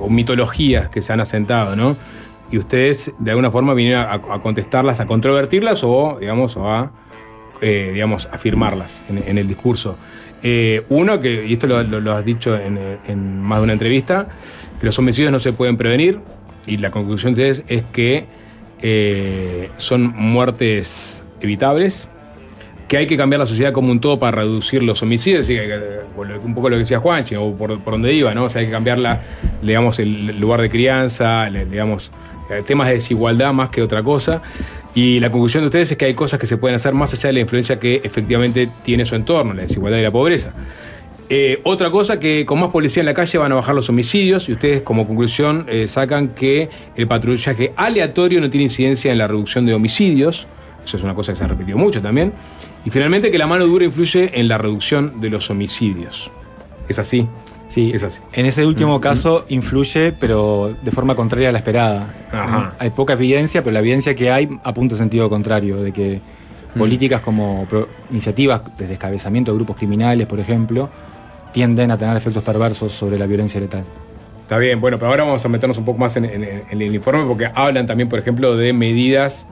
mitologías que se han asentado, ¿no? Y ustedes de alguna forma vinieron a, a contestarlas, a controvertirlas o, digamos, o a, eh, digamos, afirmarlas en, en el discurso. Eh, uno, que, y esto lo, has dicho en, más de una entrevista, que los homicidios no se pueden prevenir y la conclusión de ustedes es que eh, son muertes evitables, que hay que cambiar la sociedad como un todo para reducir los homicidios, lo- un poco lo que decía Juanchi, o por, donde iba, ¿no? O sea, hay que cambiar la, digamos, el lugar de crianza, digamos, eh, temas de desigualdad más que otra cosa. Y la conclusión de ustedes es que hay cosas que se pueden hacer más allá de la influencia que efectivamente tiene su entorno, la desigualdad y la pobreza. Eh, otra cosa que con más policía en la calle van a bajar los homicidios y ustedes como conclusión eh, sacan que el patrullaje aleatorio no tiene incidencia en la reducción de homicidios. Eso es una cosa que se ha repetido mucho también. Y finalmente que la mano dura influye en la reducción de los homicidios. ¿Es así? Sí, es así. En ese último caso influye, pero de forma contraria a la esperada. Ajá. Hay poca evidencia, pero la evidencia que hay apunta en sentido contrario, de que Mm. políticas como iniciativas de descabezamiento de grupos criminales, por ejemplo, tienden a tener efectos perversos sobre la violencia letal. Está bien, bueno, pero ahora vamos a meternos un poco más en, en- en el informe porque hablan también, por ejemplo, de medidas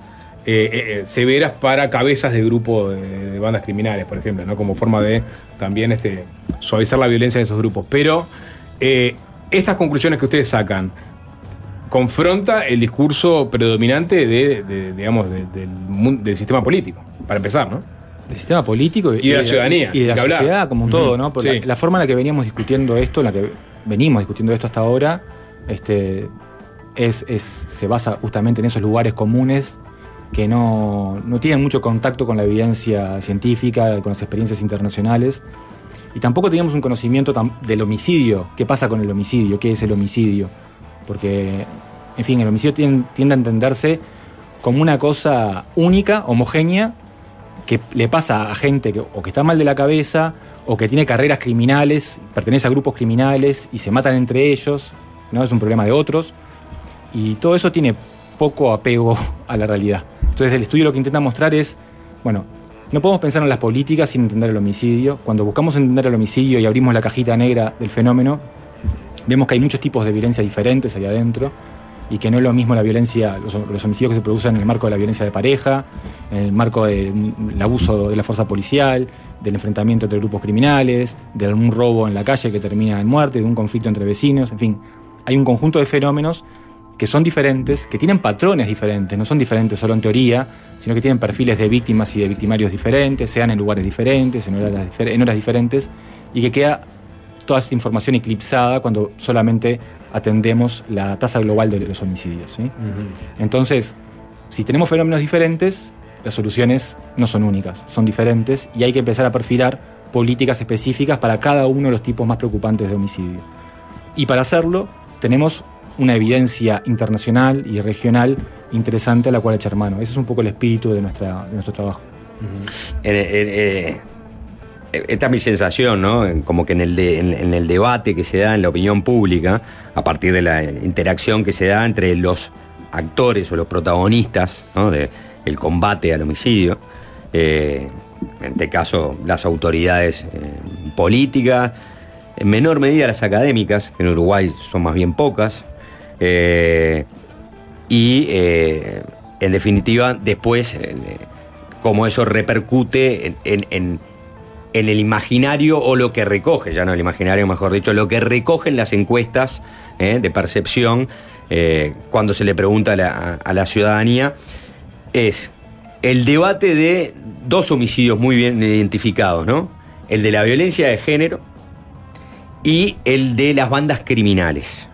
eh, eh, eh, severas para cabezas de grupo de, de bandas criminales, por ejemplo, ¿no? Como forma de también este, suavizar la violencia de esos grupos. Pero eh, estas conclusiones que ustedes sacan, confronta el discurso predominante de, de, digamos, de- del, sistema político, para empezar, ¿no? Del sistema político Y de la ciudadanía, Y de la hablar. sociedad como un todo, ¿no? Porque sí. la, la forma en la que veníamos discutiendo esto, en la que venimos discutiendo esto hasta ahora, este, es, es- se basa justamente en esos lugares comunes que no, no tienen mucho contacto con la evidencia científica, con las experiencias internacionales. Y tampoco teníamos un conocimiento del homicidio. ¿Qué pasa con el homicidio? ¿Qué es el homicidio? Porque, en fin, el homicidio tien- tiende a entenderse como una cosa única, homogénea, que le pasa a gente que, o que está mal de la cabeza, o que tiene carreras criminales, pertenece a grupos criminales y se matan entre ellos, ¿no? Es un problema de otros. Y todo eso tiene poco apego a la realidad. Entonces el estudio lo que intenta mostrar es, bueno, no podemos pensar en las políticas sin entender el homicidio. Cuando buscamos entender el homicidio y abrimos la cajita negra del fenómeno, vemos que hay muchos tipos de violencia diferentes ahí adentro y que no es lo mismo la violencia, los, los homicidios que se producen en el marco de la violencia de pareja, en el marco del abuso de la fuerza policial, del enfrentamiento entre grupos criminales, de algún robo en la calle que termina en muerte, de un conflicto entre vecinos, en fin. Hay un conjunto de fenómenos que son diferentes, que tienen patrones diferentes, no son diferentes solo en teoría, sino que tienen perfiles de víctimas y de victimarios diferentes, sean en lugares diferentes, en horas, en horas diferentes, y que queda toda esta información eclipsada cuando solamente atendemos la tasa global de los homicidios. ¿sí? Entonces, si tenemos fenómenos diferentes, las soluciones no son únicas, son diferentes y hay que empezar a perfilar políticas específicas para cada uno de los tipos más preocupantes de homicidio. Y para hacerlo, tenemos una evidencia internacional y regional interesante a la cual echar mano. Ese es un poco el espíritu de, nuestra, de nuestro trabajo. En- en- eh, esta es mi sensación, ¿no? Como que en el, en, el debate que se da en la opinión pública, a partir de la interacción que se da entre los actores o los protagonistas ¿no? del combate al homicidio, eh, en este caso las autoridades eh, políticas, en menor medida las académicas, que en Uruguay son más bien pocas, eh, y eh, en definitiva después eh, cómo eso repercute en, en- el imaginario o lo que recoge, ya no el imaginario, mejor dicho, lo que recogen las encuestas de percepción cuando se le pregunta a la, a la ciudadanía, es el debate de dos homicidios muy bien identificados, ¿no? El de la violencia de género y el de las bandas criminales.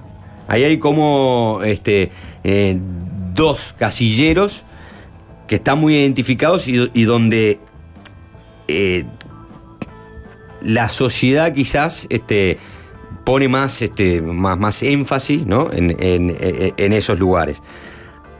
Ahí hay como este, eh, dos casilleros que están muy identificados y, donde eh, la sociedad quizás este, pone más, este, más, énfasis ¿no? en, esos lugares.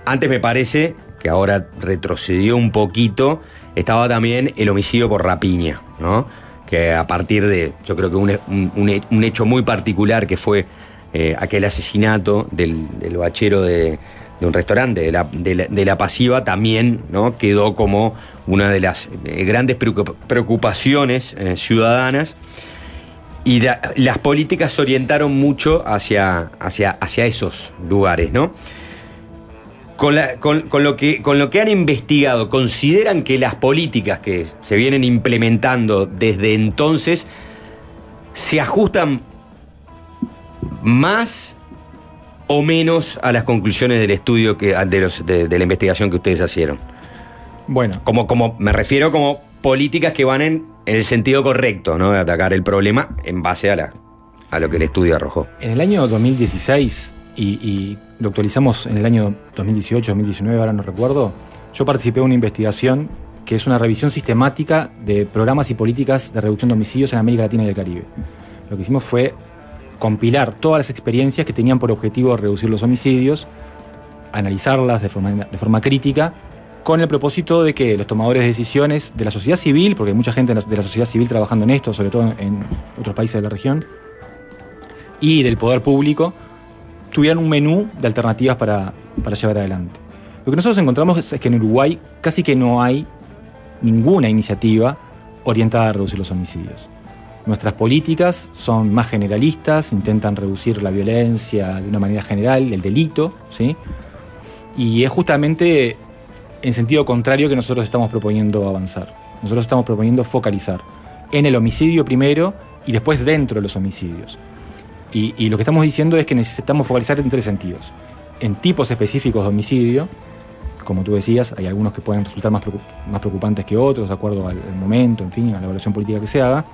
Antes me parece que ahora retrocedió un poquito, estaba también el homicidio por rapiña, ¿no? que a partir de, yo creo que un hecho muy particular que fue eh, aquel asesinato del, bachero de, un restaurante, de la, pasiva, también quedó como una de las eh, grandes preocup- preocupaciones eh, ciudadanas. Y la- las políticas se orientaron mucho hacia, hacia, hacia esos lugares, ¿no? Con lo que, con lo que han investigado, ¿consideran que las políticas que se vienen implementando desde entonces se ajustan más o menos a las conclusiones del estudio que de, los, de, de la investigación que ustedes hicieron? Bueno. Como, como, me refiero como políticas que van en, en el sentido correcto, ¿no? De atacar el problema en base a, la, a lo que el estudio arrojó. En el año 2016, y, y lo actualizamos en el año 2018, 2019, ahora no recuerdo, yo participé en una investigación que es una revisión sistemática de programas y políticas de reducción de homicidios en América Latina y el Caribe. Lo que hicimos fue compilar todas las experiencias que tenían por objetivo reducir los homicidios, analizarlas de forma, crítica, con el propósito de que los tomadores de decisiones de la sociedad civil, porque hay mucha gente de la- sociedad civil trabajando en esto, sobre todo en otros países de la región, y del poder público tuvieran un menú de alternativas para, llevar adelante. Lo que nosotros encontramos es que en Uruguay casi que no hay ninguna iniciativa orientada a reducir los homicidios. Nuestras políticas son más generalistas, intentan reducir la violencia de una manera general, el delito, ¿sí? Y es justamente en sentido contrario que nosotros estamos proponiendo avanzar. Nosotros estamos proponiendo focalizar en el homicidio primero y después dentro de los homicidios. Y, y lo que estamos diciendo es que necesitamos focalizar en tres sentidos. En tipos específicos de homicidio, como tú decías, hay algunos que pueden resultar más, preocup- más preocupantes que otros, de acuerdo al momento, en fin, a la evaluación política que se haga.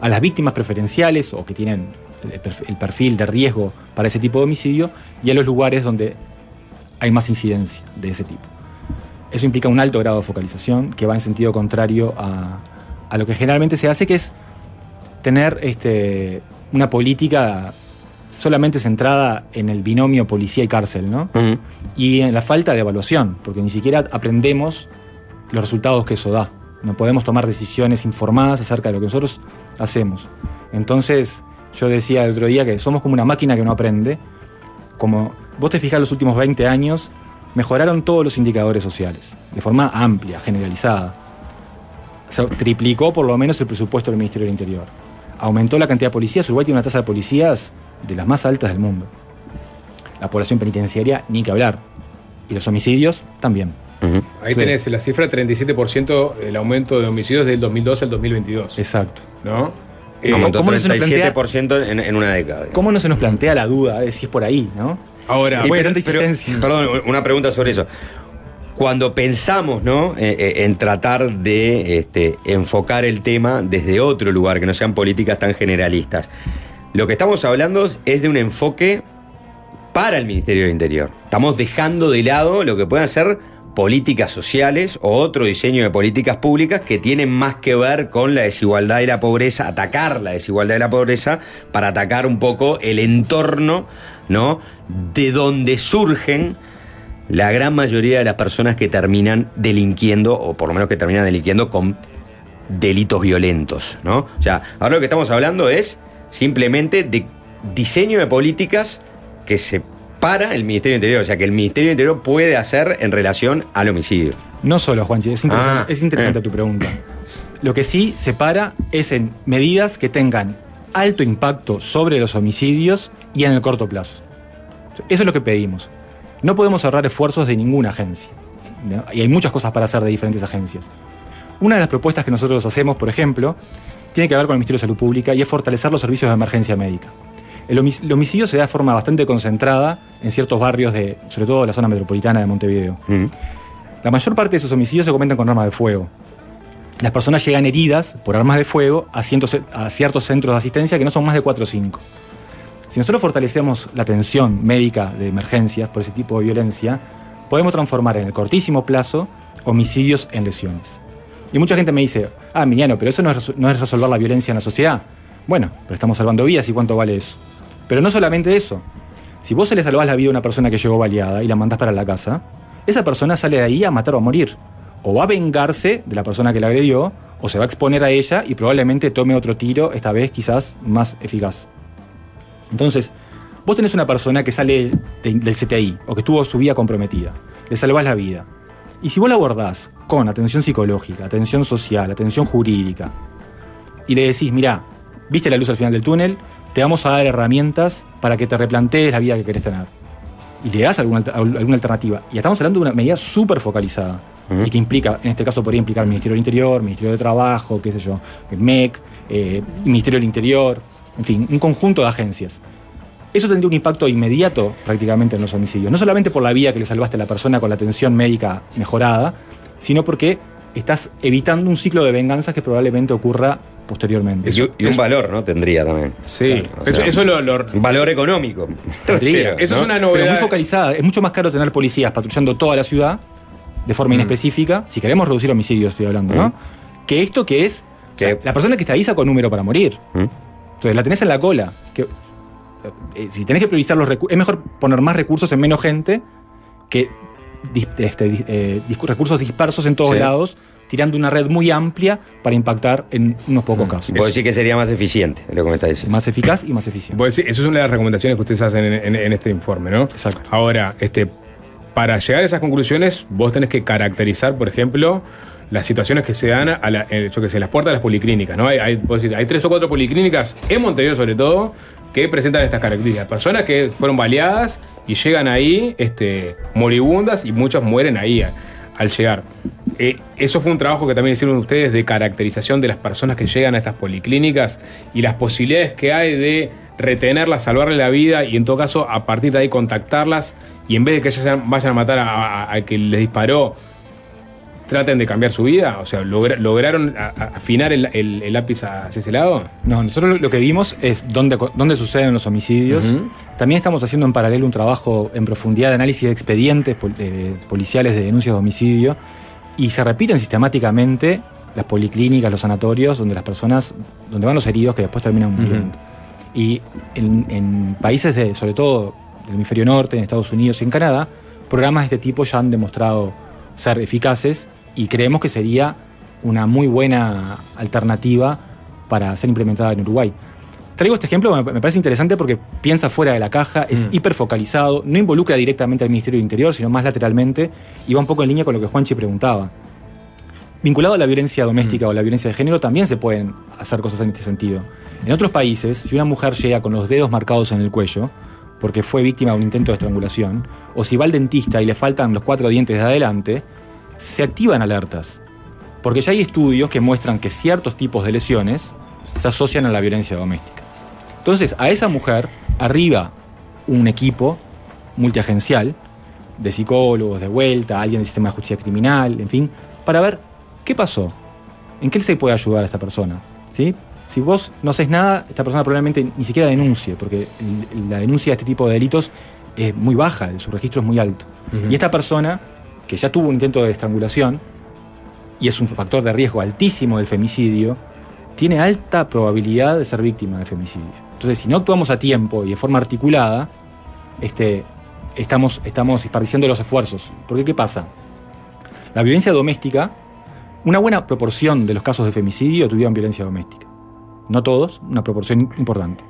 A las víctimas preferenciales o que tienen el perf- el perfil de riesgo para ese tipo de homicidio y a los lugares donde hay más incidencia de ese tipo. Eso implica un alto grado de focalización que va en sentido contrario a, a lo que generalmente se hace, que es tener este, una política solamente centrada en el binomio policía y cárcel, ¿no? Y en la falta de evaluación, porque ni siquiera aprendemos los resultados que eso da. No podemos tomar decisiones informadas acerca de lo que nosotros hacemos. Entonces, yo decía el otro día que somos como una máquina que no aprende. Como vos te fijas los últimos 20 años, mejoraron todos los indicadores sociales, de forma amplia, generalizada. Se triplicó por lo menos el presupuesto del Ministerio del Interior. Aumentó la cantidad de policías. Uruguay tiene una tasa de policías de las más altas del mundo. La población penitenciaria, ni que hablar. Y los homicidios, también. Ahí Sí. tenés la cifra 37% el aumento de homicidios del 2012 al 2022. Exacto. ¿No? Eh, Aumentó ¿cómo no se nos plantea- 37% en, en una década. ¿Cómo no se nos plantea la duda de si es por ahí, no? Ahora, Y Bueno, pero- tanta pero- insistencia. perdón, una pregunta sobre eso. Cuando pensamos ¿no? Eh, eh, en tratar de este, enfocar el tema desde otro lugar, que no sean políticas tan generalistas, lo que estamos hablando es de un enfoque para el Ministerio del Interior. Estamos dejando de lado lo que puedan ser políticas sociales o otro diseño de políticas públicas que tienen más que ver con la desigualdad y la pobreza, atacar la desigualdad y la pobreza para atacar un poco el entorno, ¿no? De donde surgen la gran mayoría de las personas que terminan delinquiendo, o por lo menos que terminan delinquiendo con delitos violentos, ¿no? O sea, ahora lo que estamos hablando es simplemente de diseño de políticas que se para el Ministerio del Interior, o sea, que el Ministerio del Interior puede hacer en relación al homicidio. No solo, Juanchi, es interesante, Ah, es interesante eh. tu pregunta. Lo que sí se para es en medidas que tengan alto impacto sobre los homicidios y en el corto plazo. Eso es lo que pedimos. No podemos ahorrar esfuerzos de ninguna agencia. ¿no? Y hay muchas cosas para hacer de diferentes agencias. Una de las propuestas que nosotros hacemos, por ejemplo, tiene que ver con el Ministerio de Salud Pública y es fortalecer los servicios de emergencia médica. El, homic- el homicidio se da de forma bastante concentrada en ciertos barrios, de, sobre todo de la zona metropolitana de Montevideo. La mayor parte de esos homicidios se cometen con armas de fuego. Las personas llegan heridas por armas de fuego a, cientos- a ciertos centros de asistencia que no son más de 4 o 5. Si nosotros fortalecemos la atención médica de emergencias por ese tipo de violencia, podemos transformar en el cortísimo plazo homicidios en lesiones. Y mucha gente me dice, ah, Emiliano, pero eso no es, no es resolver la violencia en la sociedad. Bueno, pero estamos salvando vidas y cuánto vale eso. Pero no solamente eso. Si vos se le salvás la vida a una persona que llegó baleada y la mandás para la casa, esa persona sale de ahí a matar o a morir. O va a vengarse de la persona que la agredió, o se va a exponer a ella y probablemente tome otro tiro, esta vez quizás más eficaz. Entonces, Vos tenés una persona que sale de- del CTI o que estuvo su vida comprometida. Le salvás la vida. Y si vos la abordás con atención psicológica, atención social, atención jurídica, y le decís, mirá, viste la luz al final del túnel, te vamos a dar herramientas para que te replantees la vida que querés tener. Y le das alguna, alguna alternativa. Y estamos hablando de una medida súper focalizada. Y que implica, en este caso podría implicar Ministerio del Interior, Ministerio de Trabajo, qué sé yo, MEC, eh, Ministerio del Interior, en fin, un conjunto de agencias. Eso tendría un impacto inmediato prácticamente en los homicidios. No solamente por la vida que le salvaste a la persona con la atención médica mejorada, sino porque estás evitando un ciclo de venganzas que probablemente ocurra posteriormente. Y, y un valor, ¿no? Tendría también. Sí, Claro, eso, sea, eso lo, lo- Un valor económico. Tendría, Eso es una Pero muy novedad. focalizada. Es mucho más caro tener policías patrullando toda la ciudad de forma Mm. inespecífica, si queremos reducir homicidios, estoy hablando, ¿no? Que esto que es. o sea, la persona que está ahí sacó número para morir. ¿Mm? Entonces la tenés en la cola. Que, eh, si tenés que priorizar los recursos. Es mejor poner más recursos en menos gente que dis- este, eh, recursos dispersos en todos Sí. lados, tirando una red muy amplia para impactar en unos Mm. pocos casos. Puedo decir que sería más eficiente, es lo que me está diciendo. Más eficaz y más eficiente. Pues sí, eso es una de las recomendaciones que ustedes hacen en, en- en este informe, ¿no? Exacto. Ahora, este, para llegar a esas conclusiones, vos tenés que caracterizar, por ejemplo, las situaciones que se dan a la, en, yo qué sé, las puertas de las policlínicas, ¿no? Hay, hay, hay tres o cuatro policlínicas, en Montevideo sobre todo, que presentan estas características. Personas que fueron baleadas y llegan ahí este, moribundas y muchas mueren ahí al llegar. Eh, eso fue un trabajo que también hicieron ustedes de caracterización de las personas que llegan a estas policlínicas y las posibilidades que hay de retenerlas, salvarle la vida y en todo caso a partir de ahí contactarlas y en vez de que ellas vayan- a matar al que les disparó, traten de cambiar su vida. O sea, logra- lograron a- a- afinar el, el- el lápiz hacia ese lado. No, nosotros lo- que vimos es dónde, dónde suceden los homicidios. También estamos haciendo en paralelo un trabajo en profundidad de análisis de expedientes pol- eh, policiales de denuncias de homicidio y se repiten sistemáticamente las policlínicas, los sanatorios, donde las personas, donde van los heridos que después terminan muriendo. Y en, en países de, sobre todo del hemisferio norte, en Estados Unidos y en Canadá, programas de este tipo ya han demostrado ser eficaces y creemos que sería una muy buena alternativa para ser implementada en Uruguay. Traigo este ejemplo, me parece interesante porque piensa fuera de la caja, es hiperfocalizado, no involucra directamente al Ministerio del Interior, sino más lateralmente, y va un poco en línea con lo que Juanchi preguntaba. Vinculado a la violencia doméstica o la violencia de género, también se pueden hacer cosas en este sentido. En otros países, si una mujer llega con los dedos marcados en el cuello, porque fue víctima de un intento de estrangulación, o si va al dentista y le faltan los cuatro dientes de adelante, se activan alertas. Porque ya hay estudios que muestran que ciertos tipos de lesiones se asocian a la violencia doméstica. Entonces, a esa mujer arriba un equipo multiagencial de psicólogos, de vuelta, alguien del sistema de justicia criminal, en fin, para ver qué pasó, en qué se puede ayudar a esta persona. ¿sí? Si vos no haces nada, esta persona probablemente ni siquiera denuncie, porque la denuncia de este tipo de delitos es muy baja, su registro es muy alto. Y esta persona, que ya tuvo un intento de estrangulación, y es un factor de riesgo altísimo del femicidio, tiene alta probabilidad de ser víctima de femicidio. Entonces, si no actuamos a tiempo y de forma articulada, este, estamos, estamos desperdiciando los esfuerzos. Porque, ¿qué pasa? La violencia doméstica, una buena proporción de los casos de femicidio tuvieron violencia doméstica. No todos, una proporción importante.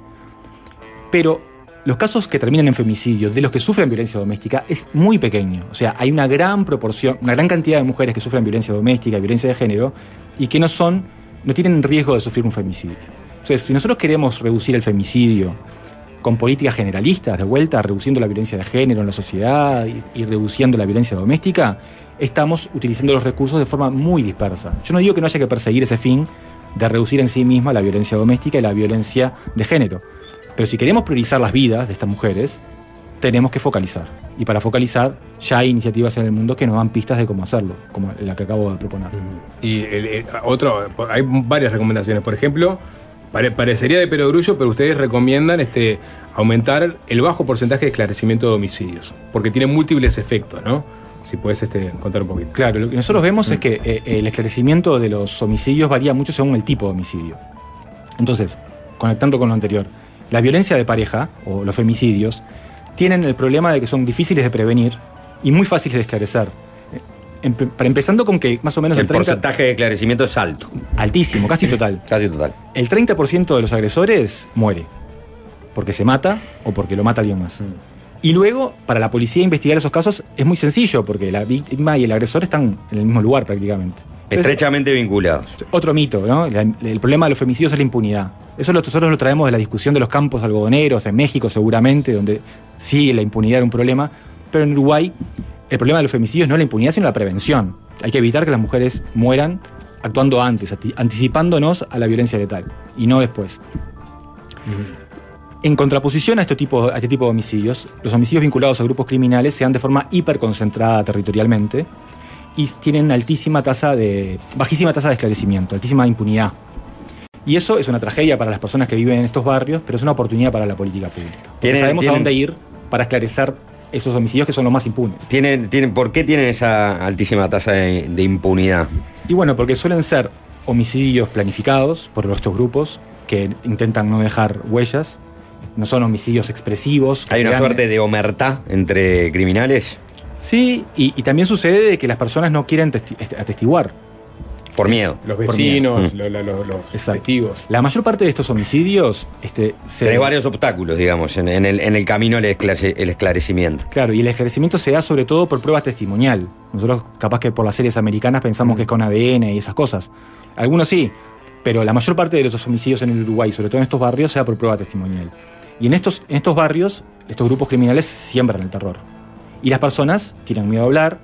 Pero los casos que terminan en femicidio, de los que sufren violencia doméstica, es muy pequeño. O sea, hay una gran proporción, una gran cantidad de mujeres que sufren violencia doméstica, violencia de género, y que no son, no tienen riesgo de sufrir un femicidio. Entonces, si nosotros queremos reducir el femicidio con políticas generalistas, de vuelta, reduciendo la violencia de género en la sociedad y, y reduciendo la violencia doméstica, estamos utilizando los recursos de forma muy dispersa. Yo no digo que no haya que perseguir ese fin de reducir en sí misma la violencia doméstica y la violencia de género. Pero si queremos priorizar las vidas de estas mujeres, tenemos que focalizar. Y para focalizar, ya hay iniciativas en el mundo que nos dan pistas de cómo hacerlo, como la que acabo de proponer. Y el- el- otro, hay varias recomendaciones. Por ejemplo, pare- parecería de perogrullo, pero ustedes recomiendan este, aumentar el bajo porcentaje de esclarecimiento de homicidios, porque tiene múltiples efectos, ¿no? Si puedes este, contar un poquito. Claro, lo que nosotros vemos es que eh, el esclarecimiento de los homicidios varía mucho según el tipo de homicidio. Entonces, conectando con lo anterior, la violencia de pareja o los femicidios tienen el problema de que son difíciles de prevenir y muy fáciles de esclarecer. Eh, empe- para empezando con que más o menos El el 30 porcentaje de esclarecimiento es alto. altísimo, casi total. Casi total. El 30% de los agresores muere. porque se mata o porque lo mata alguien más. Mm. Y luego, para la policía investigar esos casos es muy sencillo, porque la víctima y el agresor están en el mismo lugar prácticamente. Entonces, Estrechamente vinculados. otro mito, ¿no? El problema de los femicidios es la impunidad. Eso lo- nosotros lo traemos de la discusión de los campos algodoneros, en México seguramente, donde sí la impunidad era un problema, pero en Uruguay el problema de los femicidios no es la impunidad, sino la prevención. Hay que evitar que las mujeres mueran actuando antes, anticipándonos a la violencia letal, y no después. En contraposición a este, tipo, a este tipo de homicidios, los homicidios vinculados a grupos criminales se dan de forma hiperconcentrada territorialmente y tienen altísima tasa de. bajísima tasa de esclarecimiento, altísima impunidad. Y eso es una tragedia para las personas que viven en estos barrios, pero es una oportunidad para la política pública. Porque sabemos tienen- a dónde ir para esclarecer esos homicidios que son los más impunes. ¿Tienen, tienen, ¿Por qué tienen esa altísima tasa de, de impunidad? Y bueno, porque suelen ser homicidios planificados por estos grupos que intentan no dejar huellas. No son homicidios expresivos. ¿Hay una dan- suerte de omertá entre criminales? Sí, y, y también sucede de que las personas no quieren testi- atestiguar. Por miedo. Los vecinos, Mm. lo- lo- lo- los Exacto. testigos. La mayor parte de estos homicidios este, se. Tenés varios obstáculos, digamos, en, en el, en el camino al el esclarecimiento. Claro, y el esclarecimiento se da sobre todo por pruebas testimonial. Nosotros, capaz que por las series americanas, pensamos que es con ADN y esas cosas. Algunos sí, pero la mayor parte de los homicidios en el Uruguay, sobre todo en estos barrios, se da por prueba testimonial. Y en estos, en estos barrios, estos grupos criminales siembran el terror. Y las personas tienen miedo a hablar,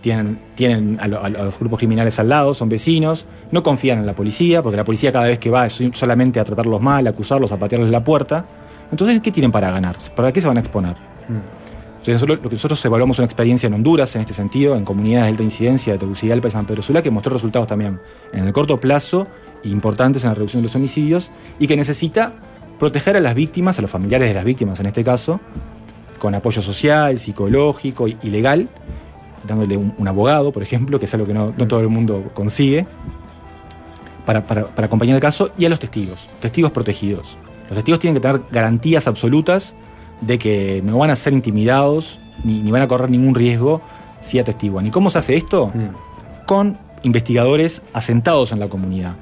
tienen, tienen a, lo- a los grupos criminales al lado, son vecinos, no confían en la policía, porque la policía cada vez que va es solamente a tratarlos mal, a acusarlos, a patearles la puerta. Entonces, ¿qué tienen para ganar? ¿Para qué se van a exponer? Entonces, nosotros- lo que nosotros evaluamos una experiencia en Honduras en este sentido, en comunidades de alta incidencia de Tegucigalpa y San Pedro Sula, que mostró resultados también en el corto plazo importantes en la reducción de los homicidios y que necesita proteger a las víctimas, a los familiares de las víctimas en este caso, con apoyo social, psicológico y legal, dándole un, un abogado, por ejemplo, que es algo que no, no todo el mundo consigue, para, para- para acompañar el caso, y a los testigos, testigos protegidos. Los testigos tienen que tener garantías absolutas de que no van a ser intimidados ni, ni van a correr ningún riesgo si atestiguan. ¿Y cómo se hace esto? Con investigadores asentados en la comunidad.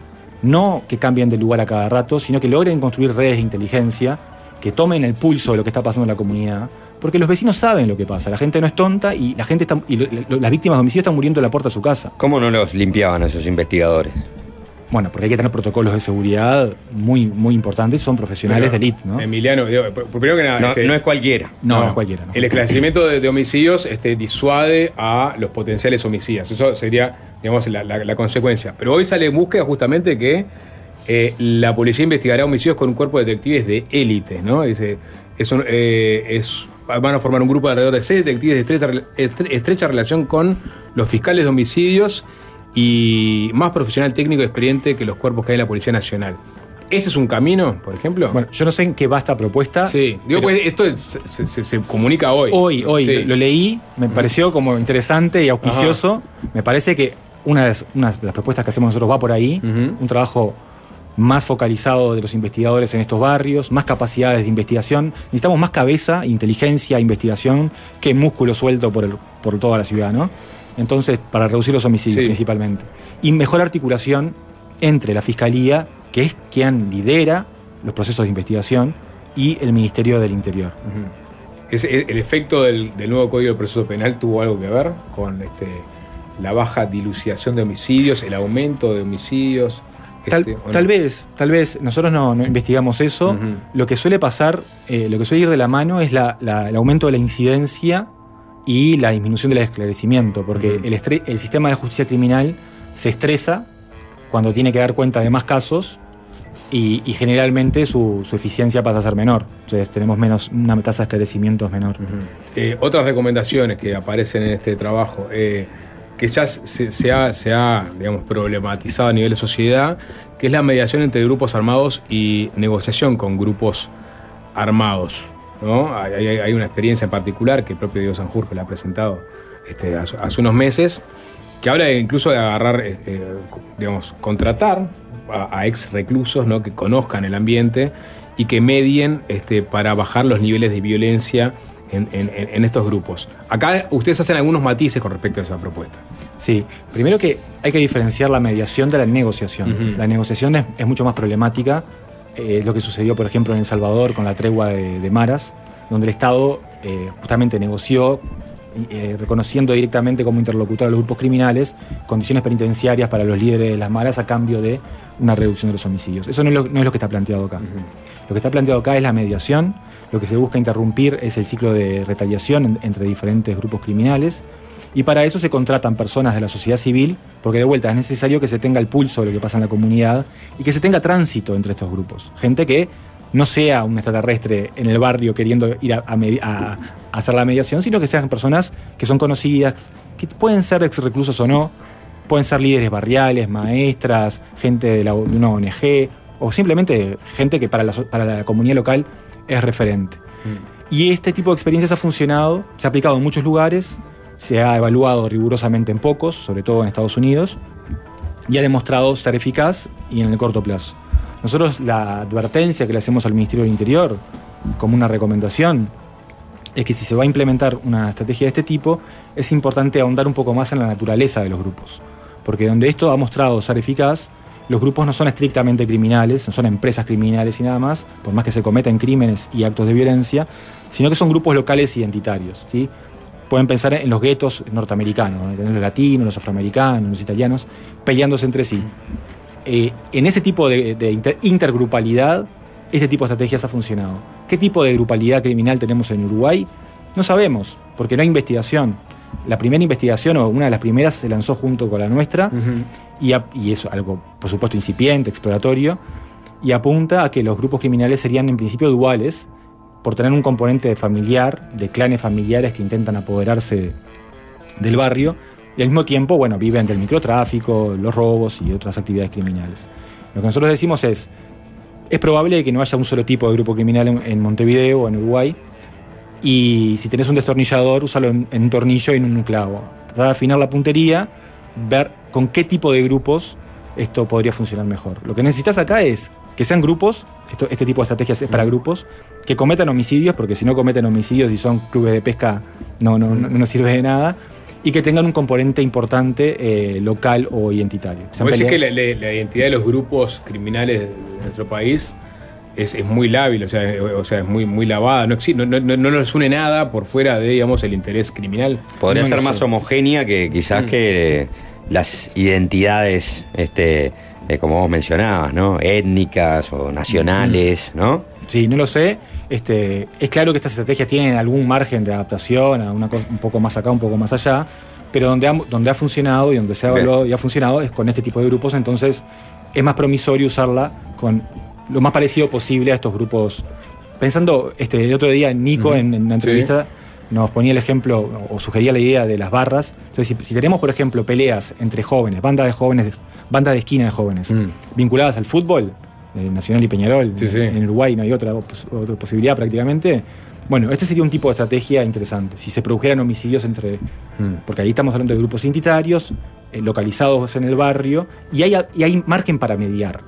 No que cambien de lugar a cada rato, sino que logren construir redes de inteligencia, que tomen el pulso de lo que está pasando en la comunidad. Porque los vecinos saben lo que pasa, la gente no es tonta y la gente está, y las víctimas de homicidio están muriendo en la puerta de su casa. ¿Cómo no los limpiaban esos investigadores? Bueno, porque hay que tener protocolos de seguridad muy, muy importantes, son profesionales Pero, de élite, ¿no? Emiliano, digo, primero que nada. No, este, no es cualquiera. No, no es cualquiera. no. El esclarecimiento de, de homicidios este, disuade a los potenciales homicidas. Eso sería, digamos, la, la- la consecuencia. Pero hoy sale en búsqueda justamente que eh, la policía investigará homicidios con un cuerpo de detectives de élite, ¿no? Dice, es un- eh, es- van a formar un grupo de alrededor de seis detectives de estrecha, estre- estrecha relación con los fiscales de homicidios y más profesional técnico y experiente que los cuerpos que hay en la Policía Nacional. ¿Ese es un camino, por ejemplo? Bueno, yo no sé en qué va esta propuesta. Sí, digo, pues esto es- se, se- se comunica hoy. Hoy, hoy, Sí. lo, leí, me pareció como interesante y auspicioso. Me parece que una de, las, una de las propuestas que hacemos nosotros va por ahí, un trabajo más focalizado de los investigadores en estos barrios, más capacidades de investigación. Necesitamos más cabeza, inteligencia, investigación, que músculo suelto por, el- por toda la ciudad, ¿no? Entonces, para reducir los homicidios Sí. principalmente. Y mejor articulación entre la Fiscalía, que es quien lidera los procesos de investigación, y el Ministerio del Interior. Ese- el efecto del, del nuevo Código de Proceso Penal tuvo algo que ver con este, la baja dilucidación de homicidios, el aumento de homicidios. Tal, este, ¿o no? tal vez, tal vez, nosotros no, no investigamos eso. Lo que suele pasar, eh, lo que suele ir de la mano es la- la- el aumento de la incidencia y la disminución del esclarecimiento, porque Ujú. el, estre- el sistema de justicia criminal se estresa cuando tiene que dar cuenta de más casos y, y generalmente su, su eficiencia pasa a ser menor. Entonces tenemos menos, una tasa de esclarecimientos menor. Eh, otras recomendaciones que aparecen en este trabajo, eh, que ya se, se ha, se ha, digamos, problematizado a nivel de sociedad, que es la mediación entre grupos armados y negociación con grupos armados. ¿No? Hay, una experiencia en particular que el propio Diego Sanjurjo le ha presentado este, hace, hace unos meses, que habla de incluso de agarrar, eh, eh, digamos, contratar a, a ex reclusos ¿no? que conozcan el ambiente y que medien este, para bajar los niveles de violencia en, en- en- en estos grupos. Acá ustedes hacen algunos matices con respecto a esa propuesta. Sí, primero que hay que diferenciar la mediación de la negociación. La negociación es, es mucho más problemática eh, es lo que sucedió, por ejemplo, en El Salvador con la tregua de, de Maras, donde el Estado eh, justamente negoció, eh, reconociendo directamente como interlocutor a los grupos criminales, condiciones penitenciarias para los líderes de las Maras a cambio de una reducción de los homicidios. Eso no es lo, no es lo que está planteado acá. Lo que está planteado acá es la mediación, lo que se busca interrumpir es el ciclo de retaliación en- entre diferentes grupos criminales. Y para eso se contratan personas de la sociedad civil, porque de vuelta es necesario que se tenga el pulso de lo que pasa en la comunidad y que se tenga tránsito entre estos grupos. Gente que no sea un extraterrestre en el barrio queriendo ir a, a a- hacer la mediación, sino que sean personas que son conocidas, que pueden ser ex reclusos o no, pueden ser líderes barriales, maestras, gente de, la- de una ONG, o simplemente gente que para la, so- para la comunidad local es referente. Y este tipo de experiencias ha funcionado, se ha aplicado en muchos lugares, se ha evaluado rigurosamente en pocos, sobre todo en Estados Unidos, y ha demostrado ser eficaz y en el corto plazo. Nosotros la advertencia que le hacemos al Ministerio del Interior, como una recomendación, es que si se va a implementar una estrategia de este tipo, es importante ahondar un poco más en la naturaleza de los grupos. Porque donde esto ha mostrado ser eficaz, los grupos no son estrictamente criminales, no son empresas criminales y nada más, por más que se cometen crímenes y actos de violencia, sino que son grupos locales identitarios. ¿sí? Pueden pensar en los guetos norteamericanos, ¿no? Los latinos, los afroamericanos, los italianos, peleándose entre sí. Eh, en ese tipo de, de inter- intergrupalidad, este tipo de estrategias ha funcionado. ¿Qué tipo de grupalidad criminal tenemos en Uruguay? No sabemos, porque no hay investigación. La primera investigación, o una de las primeras, se lanzó junto con la nuestra, y, a- y es algo, por supuesto, incipiente, exploratorio, y apunta a que los grupos criminales serían en principio duales, por tener un componente familiar, de clanes familiares que intentan apoderarse del barrio, y al mismo tiempo, bueno, viven del microtráfico, los robos y otras actividades criminales. Lo que nosotros decimos es, es probable que no haya un solo tipo de grupo criminal en, Montevideo o en Uruguay, y si tenés un destornillador, úsalo en, un tornillo y en un clavo. Tratar de afinar la puntería, ver con qué tipo de grupos esto podría funcionar mejor. Lo que necesitas acá es que sean grupos, esto- este tipo de estrategias es para grupos, que cometan homicidios, porque si no cometen homicidios y son clubes de pesca, no, no, no, no sirve de nada, y que tengan un componente importante eh, local o identitario. Vos decís que la, peleas- la- la identidad de los grupos criminales de nuestro país es, es muy lábil, o sea, eh, o sea, es muy, muy lavada. No, no, no, no- no nos une nada por fuera de, digamos, el interés criminal. Podría No ser más sé. homogénea que quizás Mm. que eh, las identidades, este, eh, como vos mencionabas, ¿no? Étnicas o nacionales, ¿no? Sí, no lo sé. Este, es claro que estas estrategias tienen algún margen de adaptación a una cosa un poco más acá, un poco más allá, pero donde ha, donde ha funcionado y donde se ha evaluado y ha funcionado es con este tipo de grupos, entonces es más promisorio usarla con lo más parecido posible a estos grupos. Pensando, este, el otro día Nico en, en una Sí. Nos ponía el ejemplo o sugería la idea de las barras. Entonces, si, si tenemos, por ejemplo, peleas entre jóvenes, bandas de jóvenes, bandas de esquina de jóvenes, vinculadas al fútbol, eh, Nacional y Peñarol, Sí, sí. en Uruguay no hay otra, pos- otra posibilidad prácticamente. Bueno, este sería un tipo de estrategia interesante. Si se produjeran homicidios entre. Porque ahí estamos hablando de grupos identitarios, eh, localizados en el barrio, y hay, y hay margen para mediar.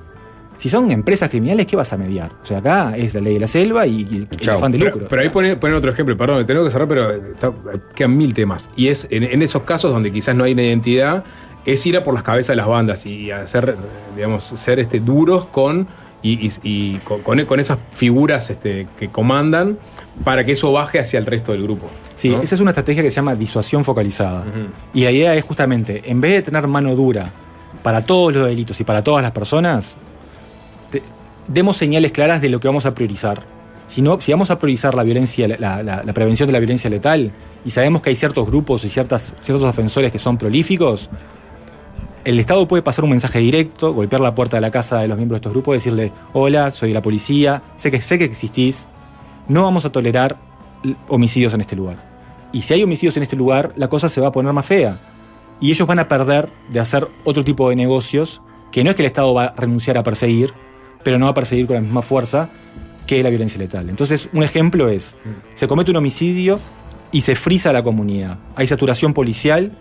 Si son empresas criminales, ¿qué vas a mediar? O sea, acá es la ley de la selva y, el afán de lucro. pero ahí ponen pone otro ejemplo, perdón, tengo que cerrar, pero está- quedan mil temas. Y es en, en esos casos donde quizás no hay una identidad, es ir a por las cabezas de las bandas y hacer, digamos, ser este, duros con. Y, y- y con, esas figuras este, que comandan para que eso baje hacia el resto del grupo. Sí, ¿no? esa es una estrategia que se llama disuasión focalizada. Y la idea es justamente, en vez de tener mano dura para todos los delitos y para todas las personas, demos señales claras de lo que vamos a priorizar. Si, no, si vamos a priorizar la violencia, la, la- prevención de la violencia letal, y sabemos que hay ciertos grupos y ciertas, ciertos ofensores que son prolíficos, el Estado puede pasar un mensaje directo, golpear la puerta de la casa de los miembros de estos grupos, decirle, hola, soy la policía, sé que, sé que existís, no vamos a tolerar homicidios en este lugar. Y si hay homicidios en este lugar, la cosa se va a poner más fea. Y ellos van a perder de hacer otro tipo de negocios que no es que el Estado va a renunciar a perseguir, pero no va a perseguir con la misma fuerza que la violencia letal. Entonces, un ejemplo es, se comete un homicidio y se frisa la comunidad. Hay saturación policial,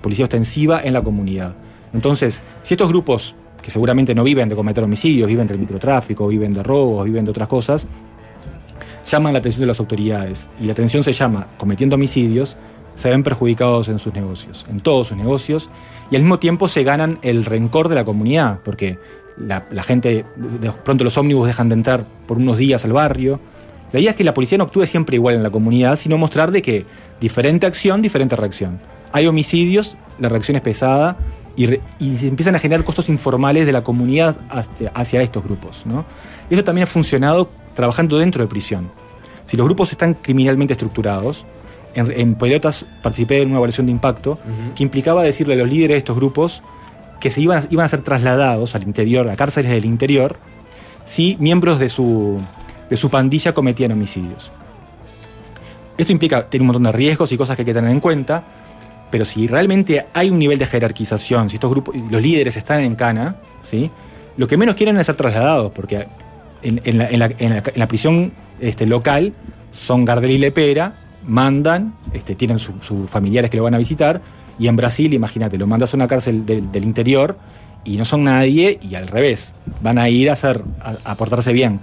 policía ostensiva en la comunidad. Entonces, si estos grupos, que seguramente no viven de cometer homicidios, viven del microtráfico, viven de robos, viven de otras cosas, llaman la atención de las autoridades y la atención se llama cometiendo homicidios, se ven perjudicados en sus negocios, en todos sus negocios, y al mismo tiempo se ganan el rencor de la comunidad, porque la, la gente, de pronto los ómnibus dejan de entrar por unos días al barrio. La idea es que la policía no actúe siempre igual en la comunidad, sino mostrar de que diferente acción, diferente reacción. Hay homicidios, la reacción es pesada y, re- y se empiezan a generar costos informales de la comunidad hacia, hacia estos grupos. ¿no? Eso también ha funcionado trabajando dentro de prisión. Si los grupos están criminalmente estructurados, en, en pelotas participé en una evaluación de impacto que implicaba decirle a los líderes de estos grupos que se iban a, iban a ser trasladados al interior, a cárceles del interior, si miembros de su, de su pandilla cometían homicidios. Esto implica tener un montón de riesgos y cosas que hay que tener en cuenta, pero si realmente hay un nivel de jerarquización, si estos grupos, los líderes están en cana, ¿sí? lo que menos quieren es ser trasladados, porque en, la, prisión este, local son Gardel y Lepera, mandan, este, tienen sus familiares que lo van a visitar, y en Brasil, imagínate, lo mandas a una cárcel del, del interior y no son nadie, y al revés, van a ir a, hacer, a, a portarse bien.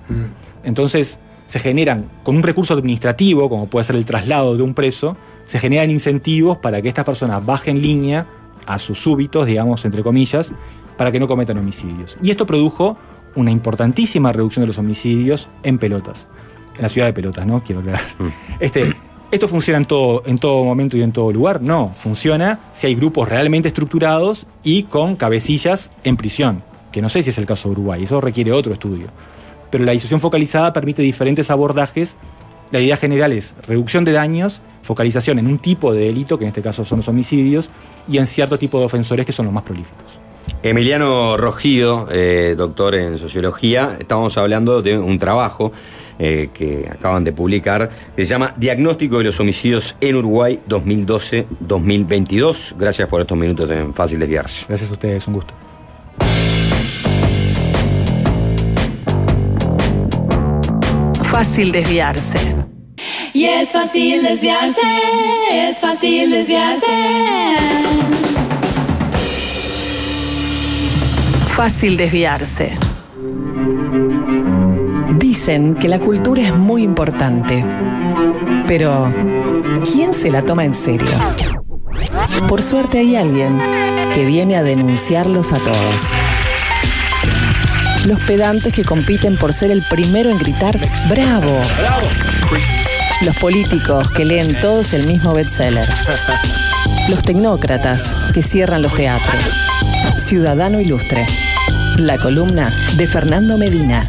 Entonces, se generan, con un recurso administrativo, como puede ser el traslado de un preso, se generan incentivos para que estas personas bajen línea a sus súbitos, digamos, entre comillas, para que no cometan homicidios. Y esto produjo una importantísima reducción de los homicidios en pelotas. En la ciudad de pelotas, ¿no? Quiero aclarar. Este, ¿Esto funciona en todo, en todo momento y en todo lugar? No. Funciona si hay grupos realmente estructurados y con cabecillas en prisión. Que no sé si es el caso de Uruguay. Eso requiere otro estudio. Pero la disuasión focalizada permite diferentes abordajes. La idea general es reducción de daños, focalización en un tipo de delito, que en este caso son los homicidios, y en cierto tipo de ofensores que son los más prolíficos. Emiliano Rogido, eh, doctor en sociología, estamos hablando de un trabajo eh, que acaban de publicar que se llama Diagnóstico de los homicidios en Uruguay 2012-2022. Gracias por estos minutos en Fácil Desviarse. Gracias a ustedes, un gusto. Fácil desviarse. Y es fácil desviarse, es fácil desviarse. Fácil desviarse. Dicen que la cultura es muy importante. Pero, ¿quién se la toma en serio? Por suerte hay alguien que viene a denunciarlos a todos. Los pedantes que compiten por ser el primero en gritar ¡Bravo! Los políticos que leen todos el mismo bestseller. Los tecnócratas que cierran los teatros. Ciudadano Ilustre. La columna de Fernando Medina.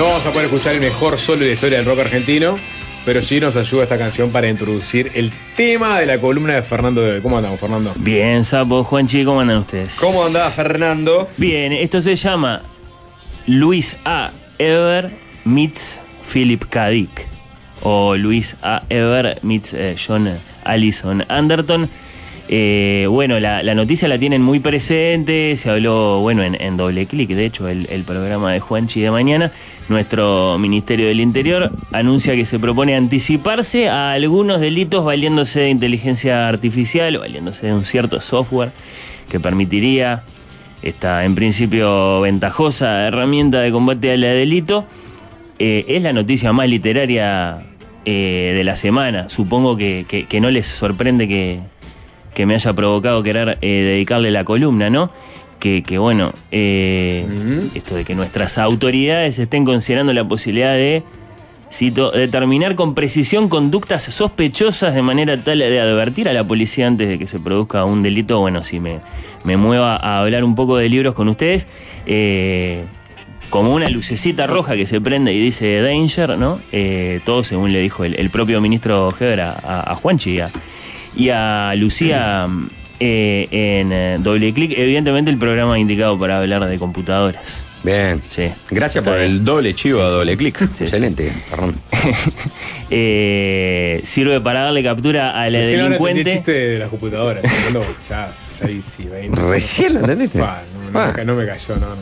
No vamos a poder escuchar el mejor solo de la historia del rock argentino, pero sí nos ayuda esta canción para introducir el tema de la columna de Fernando Bebe. ¿Cómo andamos, Fernando? Bien, Sapo, Juanchi, ¿cómo andan ustedes? ¿Cómo andaba Fernando? Bien, esto se llama Luis A. Ever meets Philip K. Dick. O Luis A. Ever meets eh, John Allison Anderton. Eh, bueno, la, noticia la tienen muy presente, se habló, bueno, en, en doble clic, de hecho, el, programa de Juanchi de mañana. Nuestro Ministerio del Interior anuncia que se propone anticiparse a algunos delitos valiéndose de inteligencia artificial valiéndose de un cierto software que permitiría esta, en principio, ventajosa herramienta de combate al delito. Eh, es la noticia más literaria eh, de la semana. Supongo que- que no les sorprende que, que me haya provocado querer eh, dedicarle la columna, ¿no? Que, que, bueno, eh, esto de que nuestras autoridades estén considerando la posibilidad de, cito, determinar con precisión conductas sospechosas de manera tal de advertir a la policía antes de que se produzca un delito. Bueno, si me, me mueva a hablar un poco de libros con ustedes, eh, como una lucecita roja que se prende y dice danger, ¿no? Eh, todo según le dijo el, el propio ministro Heber a, a, Juanchi a, y a Lucía eh, en eh, doble clic. Evidentemente el programa indicado para hablar de computadoras. Bien. Sí. Gracias Está por bien. el doble chivo Sí, a sí. doble clic. sí. Excelente, Fernando. eh, sirve para darle captura al Recién ahora entendí el delincuente. chiste de las computadoras. Ya 6 y 20. ¿Recién lo entendiste? Ah. no me cayó, no, no.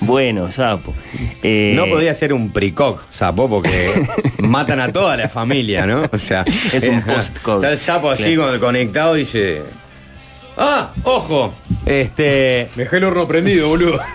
Bueno, sapo. Eh, No podía ser un pricoc, sapo, porque matan a toda la familia, ¿no? O sea, Es un eh, post-coc. Está el sapo así Claro. conectado y dice. ¡Ah! ¡Ojo! Este. Me dejé el horno prendido, boludo.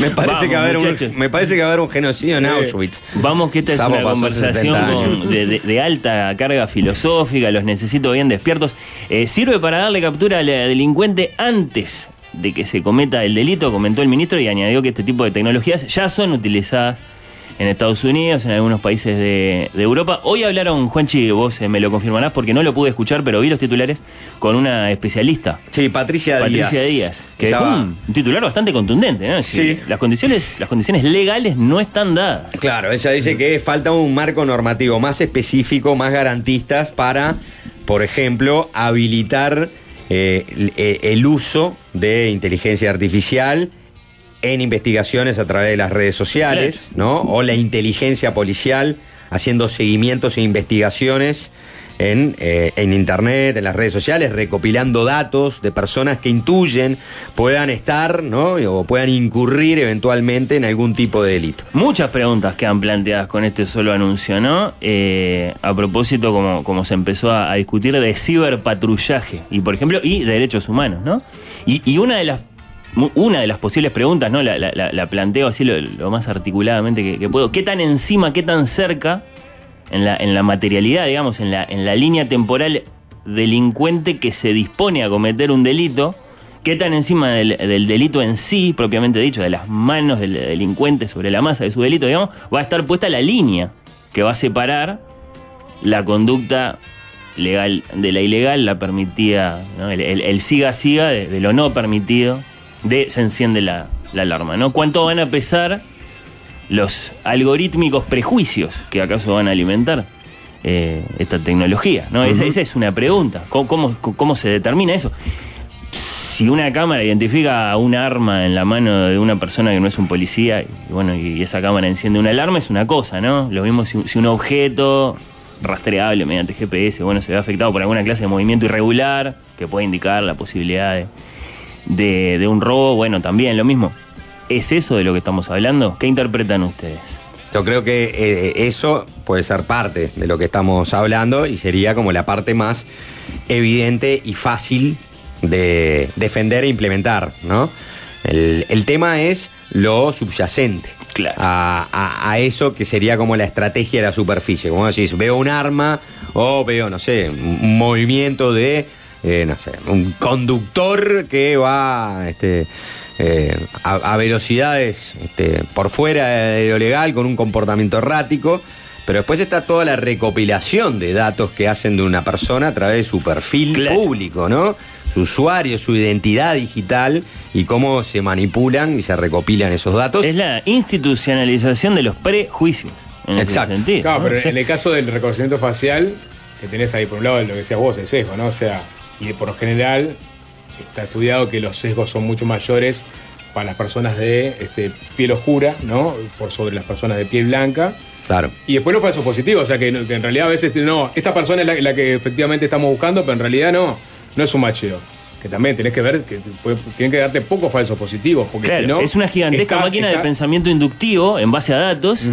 Me parece, Vamos, que va a haber un, me parece que va a haber un genocidio en Auschwitz. Vamos, que esta es una pasó 70 conversación con- de, de- de alta carga filosófica, los necesito bien despiertos. Eh, sirve para darle captura al delincuente antes de que se cometa el delito, comentó el ministro y añadió que este tipo de tecnologías ya son utilizadas en Estados Unidos, en algunos países de, de Europa. Hoy hablaron, Juanchi, vos eh, me lo confirmarás porque no lo pude escuchar, pero vi los titulares con una especialista. Sí, Patricia, Patricia Díaz. Díaz, que dejó un titular bastante contundente, ¿no? Decir, Sí. Las condiciones, las condiciones legales no están dadas. Claro, ella dice que falta un marco normativo más específico, más garantistas para, por ejemplo, habilitar eh, el, el uso de inteligencia artificial en investigaciones a través de las redes sociales, ¿no? O la inteligencia policial haciendo seguimientos e investigaciones en, eh, en internet, en las redes sociales, recopilando datos de personas que intuyen puedan estar, ¿no? O puedan incurrir eventualmente en algún tipo de delito. Muchas preguntas quedan planteadas con este solo anuncio, ¿no? Eh, a propósito, como, como se empezó a, a discutir de ciberpatrullaje y, por ejemplo, y derechos humanos, ¿no? Y, y una de las una de las posibles preguntas, ¿no? La, la- la- la planteo así lo, más articuladamente que puedo. ¿Qué tan encima, qué tan cerca en la, en la materialidad, digamos, en la, en la línea temporal delincuente que se dispone a cometer un delito? ¿Qué tan encima del, del delito en sí, propiamente dicho, de las manos del delincuente sobre la masa de su delito, digamos, va a estar puesta la línea que va a separar la conducta legal de la ilegal, la permitida, ¿no? el, el siga-siga de, de lo no permitido, de se enciende la, la alarma, ¿no? ¿Cuánto van a pesar los algorítmicos prejuicios que acaso van a alimentar eh, esta tecnología? ¿no? esa, esa es una pregunta. ¿Cómo, cómo, cómo se determina eso? Si una cámara identifica un arma en la mano de una persona que no es un policía, y bueno, y esa cámara enciende una alarma, es una cosa, ¿no? Lo mismo si, si un objeto rastreable mediante GPS, bueno, se ve afectado por alguna clase de movimiento irregular, que puede indicar la posibilidad de, de- de un robo, bueno, también lo mismo. ¿Es eso de lo que estamos hablando? ¿Qué interpretan ustedes? Yo creo que eh, eso puede ser parte de lo que estamos hablando y sería como la parte más evidente y fácil de defender e implementar, ¿no? El, el tema es lo subyacente a, a- a eso que sería como la estrategia de la superficie. Como decís, veo un arma o veo, no sé, un un movimiento de, eh, no sé, un conductor que va este, eh, a, a velocidades este, por fuera de lo legal con un comportamiento errático. Pero después está toda la recopilación de datos que hacen de una persona a través de su perfil público, ¿no? Su usuario, su identidad digital y cómo se manipulan y se recopilan esos datos. Es la institucionalización de los prejuicios. En Exacto. Ese sentido, Claro, ¿no? pero en el caso del reconocimiento facial, que tenés ahí por un lado lo que decías vos, el sesgo, ¿no? O sea, y por lo general está estudiado que los sesgos son mucho mayores para las personas de este, piel oscura, ¿no? Por sobre las personas de piel blanca. Claro. Y después los falsos positivos, o sea que, en realidad a veces no, esta persona es la, la que efectivamente estamos buscando, pero en realidad no, no es un macheo. Que también tenés que ver que tienen que darte pocos falsos positivos, porque Claro, si no. es una gigantesca estás- máquina de pensamiento inductivo en base a datos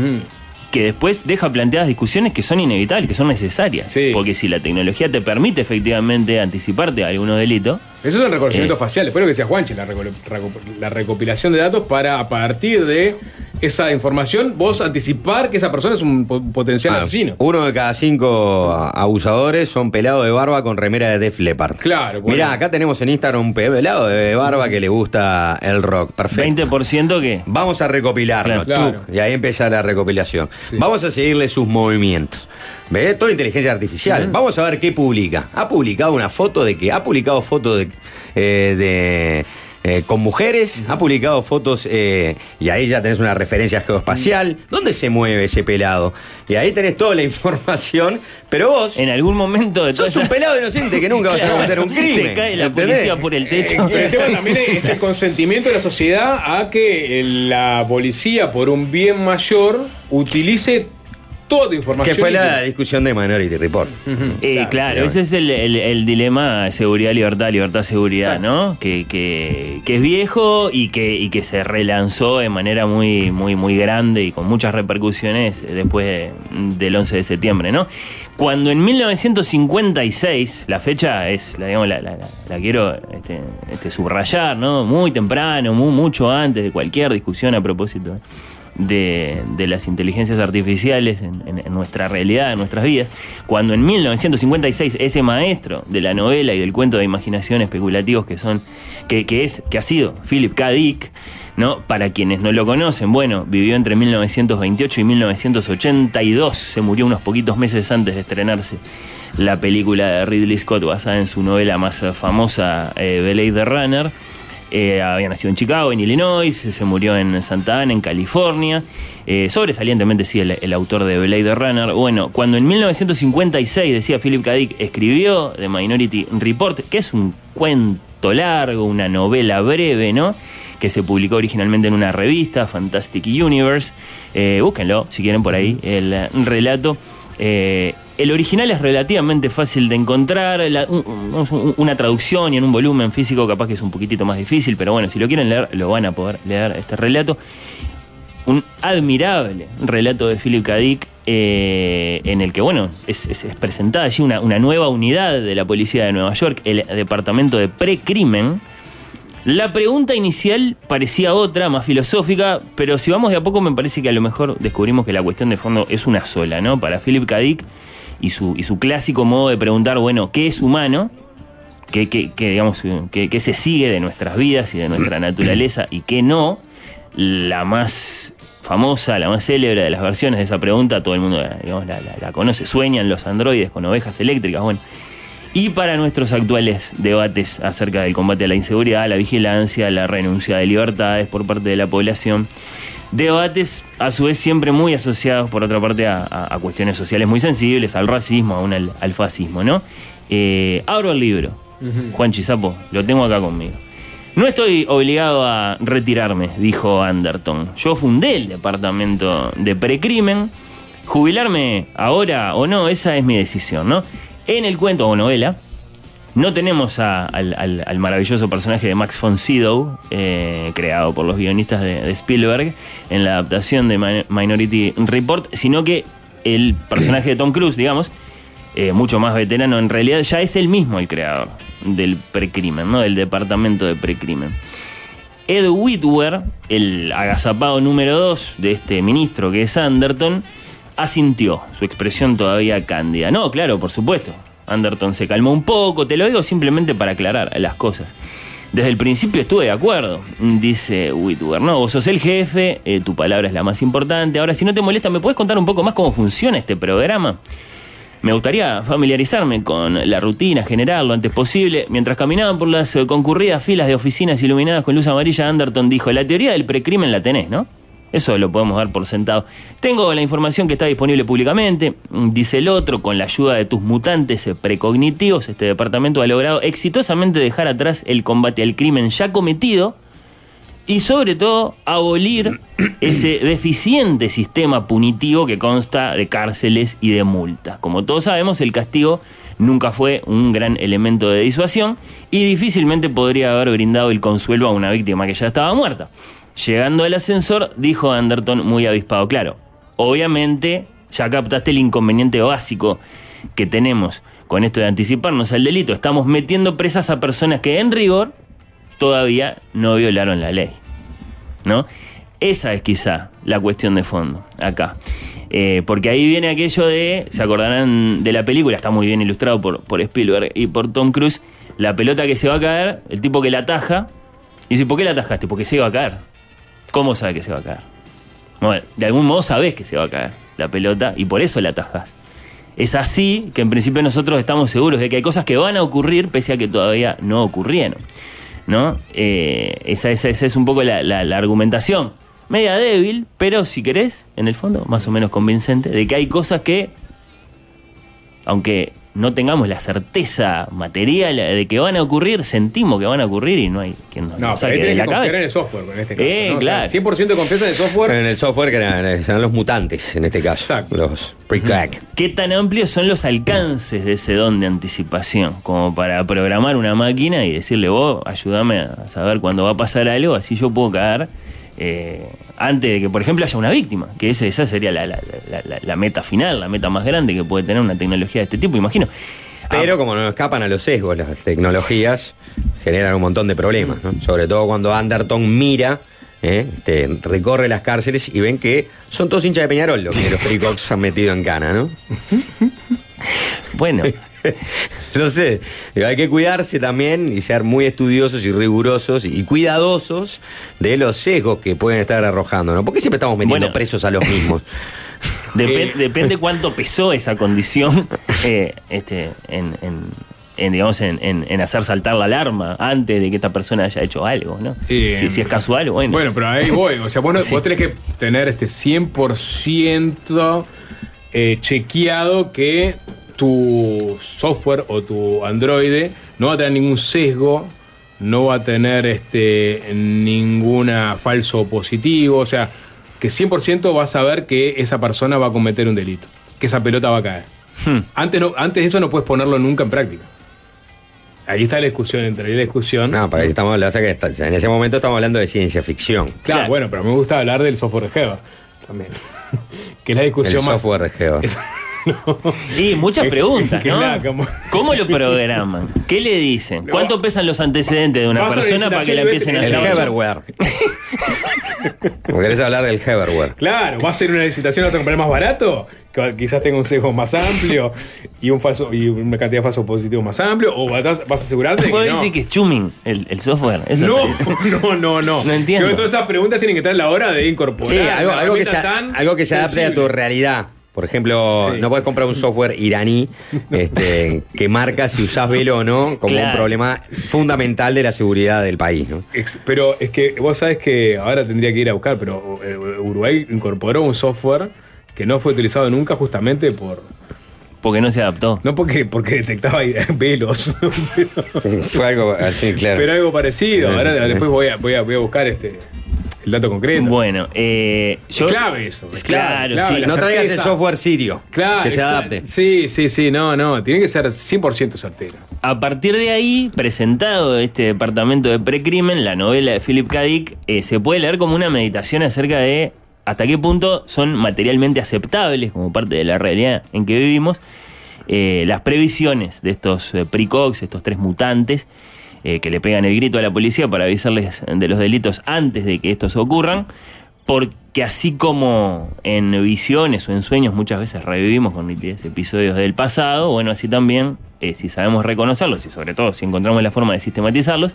que después deja planteadas discusiones que son inevitables, que son necesarias. Porque si la tecnología te permite efectivamente anticiparte a algunos delitos. Eso es el reconocimiento Eh. facial. Después lo que decía Juanchi, la, reco- reco- la recopilación de datos para a partir de esa información vos anticipar que esa persona es un po- potencial Ah, asesino. Uno de cada cinco abusadores son pelados de barba con remera de Def Leppard. Claro, bueno. Mirá, acá tenemos en Instagram un pelado de barba que le gusta el rock. Perfecto. 20% que. Vamos a recopilarlo. Claro. tuc, Y ahí empieza la recopilación. Vamos a seguirle sus movimientos. ¿Ves? Todo inteligencia artificial. Vamos a ver qué publica. Ha publicado una foto de que. Ha publicado foto de. eh, de eh, con mujeres, ha publicado fotos eh, y ahí ya tenés una referencia geoespacial. ¿Dónde se mueve ese pelado? Y ahí tenés toda la información, pero vos. En algún momento de toda Sos un esa- pelado inocente que nunca vas a Claro. cometer un crimen. Te cae la ¿entendés? policía por el techo. El tema también es el consentimiento de la sociedad a que la policía, por un bien mayor, utilice toda Que fue la discusión de Minority Report. Eh, claro, ese es el, el- el dilema seguridad-libertad, libertad-seguridad, ¿no? Que, que- que es viejo y que, y que se relanzó de manera muy, muy, muy grande y con muchas repercusiones después de- del 11 de septiembre, ¿no? Cuando en 1956, la fecha es, la, digamos, la, la- la- la quiero este, este, subrayar, ¿no? Muy temprano, mu- mucho antes de cualquier discusión a propósito de, de las inteligencias artificiales en, en- nuestra realidad, en nuestras vidas, cuando en 1956 ese maestro de la novela y del cuento de imaginación especulativos que son, que, es, que ha sido Philip K. Dick, ¿no? Para quienes no lo conocen, bueno, vivió entre 1928 y 1982, se murió unos poquitos meses antes de estrenarse la película de Ridley Scott basada en su novela más famosa, eh, Blade Runner. Eh, había nacido en Chicago, en Illinois, se murió en Santa Ana, en California. Eh, sobresalientemente, sí, el, el autor de Blade Runner. Bueno, cuando en 1956, decía Philip K. Dick, escribió The Minority Report, que es un cuento largo, una novela breve, ¿no? Que se publicó originalmente en una revista, Fantastic Universe. Eh, búsquenlo, si quieren, por ahí, el relato. Eh, el original es relativamente fácil de encontrar, una traducción y en un volumen físico capaz que es un poquitito más difícil, pero bueno, si lo quieren leer, lo van a poder leer este relato. Un admirable relato de Philip K. Eh, en el que, bueno, es, es- es presentada allí una, una nueva unidad de la policía de Nueva York, el departamento de precrimen. La pregunta inicial parecía otra, más filosófica, pero si vamos de a poco me parece que a lo mejor descubrimos que la cuestión de fondo es una sola, ¿no? Para Philip K. y su, y su clásico modo de preguntar, bueno, ¿qué es humano? ¿Qué, qué- digamos, qué- qué se sigue de nuestras vidas y de nuestra naturaleza y qué no? La más famosa, la más célebre de las versiones de esa pregunta, todo el mundo digamos, la, la- la conoce, sueñan los androides con ovejas eléctricas, bueno. Y para nuestros actuales debates acerca del combate a la inseguridad, la vigilancia, la renuncia de libertades por parte de la población, debates a su vez siempre muy asociados por otra parte a, a- a cuestiones sociales muy sensibles, al racismo, aún al, al fascismo, ¿no? Eh, abro el libro, Juan Chisapo, lo tengo acá conmigo. No estoy obligado a retirarme, dijo Anderton. Yo fundé el departamento de precrimen. Jubilarme ahora o no, esa es mi decisión, ¿no? En el cuento o novela, no tenemos al, maravilloso personaje de Max von Sydow, eh, creado por los guionistas de, Spielberg, en la adaptación de Mi- Minority Report, sino que el personaje de Tom Cruise, digamos, eh, mucho más veterano, en realidad ya es él mismo el creador del precrimen, ¿no? Del departamento de precrimen. Ed Whitwer, el agazapado número 2 de este ministro que es Anderton, asintió, su expresión todavía cándida. No, claro, por supuesto. Anderton se calmó un poco, te lo digo simplemente para aclarar las cosas. Desde el principio estuve de acuerdo, dice Whitwer. No, vos sos el jefe, eh, tu palabra es la más importante. Ahora, si no te molesta, ¿me puedes contar un poco más cómo funciona este programa? Me gustaría familiarizarme con la rutina general lo antes posible. Mientras caminaban por las eh, concurridas filas de oficinas iluminadas con luz amarilla, Anderton dijo, la teoría del precrimen la tenés, ¿no? Eso lo podemos dar por sentado. Tengo la información que está disponible públicamente, dice el otro, con la ayuda de tus mutantes precognitivos, este departamento ha logrado exitosamente dejar atrás el combate al crimen ya cometido y sobre todo abolir ese deficiente sistema punitivo que consta de cárceles y de multas. Como todos sabemos, el castigo nunca fue un gran elemento de disuasión y difícilmente podría haber brindado el consuelo a una víctima que ya estaba muerta. Llegando al ascensor, dijo Anderton muy avispado, claro, obviamente ya captaste el inconveniente básico que tenemos con esto de anticiparnos al delito. Estamos metiendo presas a personas que en rigor todavía no violaron la ley. ¿No? Esa es quizá la cuestión de fondo acá. Eh, porque ahí viene aquello de, se acordarán de la película, está muy bien ilustrado por, por Spielberg y por Tom Cruise, la pelota que se va a caer, el tipo que la ataja, y dice, ¿por qué la atajaste? Porque se iba a caer. ¿Cómo sabe que se va a caer? Bueno, de algún modo sabés que se va a caer la pelota y por eso la atajas. Es así que en principio nosotros estamos seguros de que hay cosas que van a ocurrir pese a que todavía no ocurrieron. ¿no? Eh, esa, esa, esa es un poco la, la- la argumentación. Media débil, pero si querés, en el fondo, más o menos convincente, de que hay cosas que, aunque no tengamos la certeza material de que van a ocurrir, sentimos que van a ocurrir y no hay quien nos No, lo pero saque ahí de la que confiar cabeza. en el software en este caso. Eh, ¿no? O sea, claro. 100% de confianza en el software. En el software que eran, serán los mutantes, en este caso. Los pre-crack. ¿Qué tan amplios son los alcances de ese don de anticipación? Como para programar una máquina y decirle, vos, ayúdame a saber cuándo va a pasar algo, así yo puedo caer eh, antes de que, por ejemplo, haya una víctima. Que ese- esa sería la, la- la- la- la meta final, la meta más grande que puede tener una tecnología de este tipo, imagino. Pero como no escapan a los sesgos, las tecnologías generan un montón de problemas, ¿no? Sobre todo cuando Anderton mira, ¿eh? Este, recorre las cárceles y ven que son todos hinchas de Peñarol los que los Precox han metido en cana, ¿no? Bueno. Entonces, digo, hay que cuidarse también y ser muy estudiosos y rigurosos y cuidadosos de los sesgos que pueden estar arrojando, ¿no? Porque siempre estamos metiendo Bueno. presos a los mismos. Depen- depende cuánto pesó esa condición eh, este, en, en- en, digamos, en, en- en hacer saltar la alarma antes de que esta persona haya hecho algo, ¿no? Eh, si, si es casual, bueno. Bueno, pero ahí voy. O sea, vos, no- Sí. vos tenés que tener este 100% eh, chequeado que tu software o tu Android no va a tener ningún sesgo, no va a tener este ninguna falso positivo. O sea, que 100% vas a saber que esa persona va a cometer un delito, que esa pelota va a caer. Hmm. Antes, no, antes de eso no puedes ponerlo nunca en práctica. Ahí está la discusión, entre ahí la discusión. No, para estamos hablando, o sea que está- en ese momento estamos hablando de ciencia ficción. Claro, bueno, pero me gusta hablar del software de Jeva también. que es la El discusión más. software de Y muchas preguntas, ¿no? como- ¿Cómo lo programan? ¿Qué le dicen? ¿Cuánto pesan los antecedentes de una persona para que la empiecen a ves El llamar? Heberware. Como querés hablar del Heberware. Claro, vas a hacer una licitación, vas a comprar más barato, quizás tenga un sesgo más amplio y un falso y una cantidad de falsos positivos más amplio, o vas, vas a asegurarte ¿Puedo que no. decir que es chuming el, el software? Eso No, no, no, no. No entiendo. Yo creo que todas esas preguntas tienen que estar a la hora de incorporar. Sí, algo, que, se, tan algo que se adapte a tu realidad. Por ejemplo, Sí. no puedes comprar un software iraní este, que marca si usás velo o no como un problema fundamental de la seguridad del país. ¿no? Pero es que vos sabés que ahora tendría que ir a buscar, pero eh, Uruguay incorporó un software que no fue utilizado nunca justamente por. Porque no se adaptó. No porque, porque detectaba velos, Fue algo así, claro. pero algo parecido. Ahora después voy a, voy a, voy a buscar este el dato concreto. Bueno, eh, yo. Es clave eso. es Claro, clave, sí. no traigas el software sirio. Claro, que se exa- adapte. Sí, sí, sí, no, no. Tiene que ser 100% certero. A partir de ahí, presentado este departamento de precrimen, la novela de Philip K. Dick, eh, se puede leer como una meditación acerca de hasta qué punto son materialmente aceptables como parte de la realidad en que vivimos eh, las previsiones de estos eh, precox, estos tres mutantes, eh, que le pegan el grito a la policía para avisarles de los delitos antes de que estos ocurran, porque así como en visiones o en sueños muchas veces revivimos con nitidez episodios del pasado, bueno, así también, eh, si sabemos reconocerlos y sobre todo si encontramos la forma de sistematizarlos,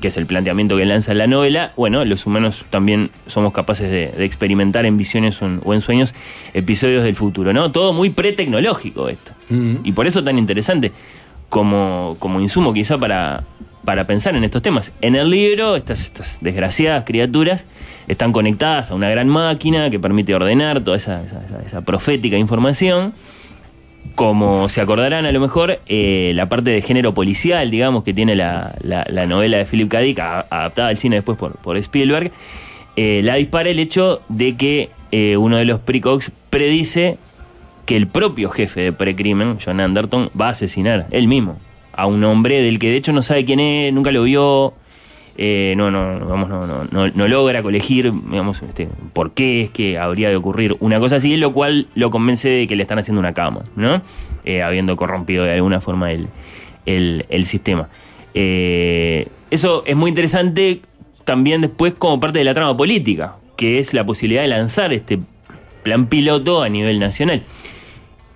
que es el planteamiento que lanza la novela, bueno, los humanos también somos capaces de, de experimentar en visiones o en, o en sueños episodios del futuro, ¿no? Todo muy pretecnológico esto. Y por eso tan interesante como, como insumo quizá para, para pensar en estos temas. En el libro, estas, estas desgraciadas criaturas están conectadas a una gran máquina que permite ordenar toda esa, esa- profética información. Como se acordarán a lo mejor, eh, la parte de género policial, digamos, que tiene la, la- la novela de Philip K. Dick, adaptada al cine después por, por Spielberg, eh, la dispara el hecho de que eh, uno de los precox predice que el propio jefe de precrimen, John Anderton, va a asesinar él mismo a un hombre del que de hecho no sabe quién es, nunca lo vio, eh, no, no, vamos, no, no, no, no logra colegir, digamos, este, por qué es que habría de ocurrir una cosa así, lo cual lo convence de que le están haciendo una cama, ¿no? Eh, habiendo corrompido de alguna forma el, el- el sistema. Eh, eso es muy interesante también después como parte de la trama política, que es la posibilidad de lanzar este plan piloto a nivel nacional.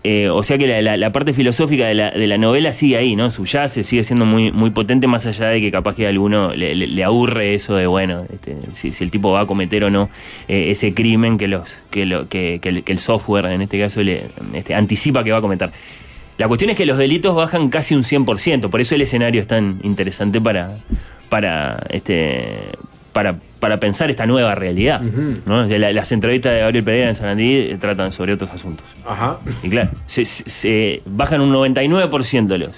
Eh, o sea que la, parte filosófica de la, de la novela sigue ahí, ¿no? Subyace, sigue siendo muy, muy potente, más allá de que capaz que a alguno le, aburre eso de, bueno, este, si, el tipo va a cometer o no eh, ese crimen que, los, que, lo, que, que el software, en este caso, le este, anticipa que va a cometer. La cuestión es que los delitos bajan casi un 100%, por eso el escenario es tan interesante para, para este para, para pensar esta nueva realidad. ¿no? La- las entrevistas de Gabriel Pereira en Sarandí eh, tratan sobre otros asuntos. Ajá. Y claro, se, se- se bajan un 99% los,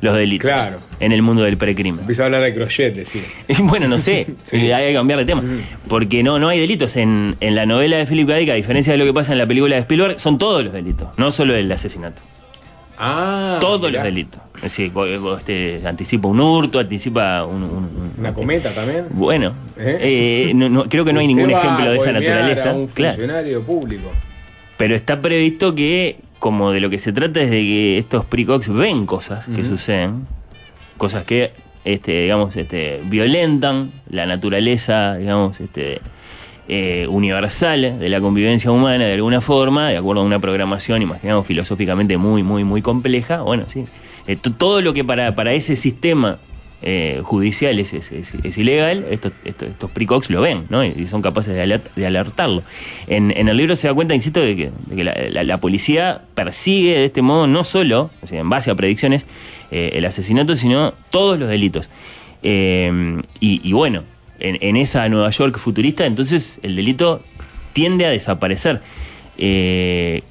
los delitos Claro. en el mundo del precrimen. Empieza a hablar de crochet. Y bueno, no sé, hay que cambiar de tema. Porque no, no hay delitos. En, en la novela de Philip K. Dick, a diferencia de lo que pasa en la película de Spielberg, son todos los delitos, no solo el asesinato. Ah. todos mirá. los delitos. Es decir, vos- vos, este, anticipa un hurto, anticipa un. un- un- Una cometa también. bueno, ¿Eh? eh, no- no- creo que no hay ningún ejemplo de esa naturaleza. A un Claro. funcionario público. Pero está previsto que, como de lo que se trata es de que estos precox ven cosas que suceden, cosas que, este, digamos, este, violentan la naturaleza, digamos, este, eh, universal de la convivencia humana de alguna forma, de acuerdo a una programación, imaginamos, filosóficamente muy, muy, muy compleja. Bueno, sí. Eh, to- todo lo que para, para ese sistema eh, judicial es, es- ilegal, estos, estos, estos precox lo ven, ¿no? Y son capaces de, de alertarlo. En, el libro se da cuenta, insisto, de que, de que la, policía persigue de este modo no solo, en base a predicciones, el asesinato, sino todos los delitos. Y bueno, en, esa Nueva York futurista, entonces el delito tiende a desaparecer. Eh,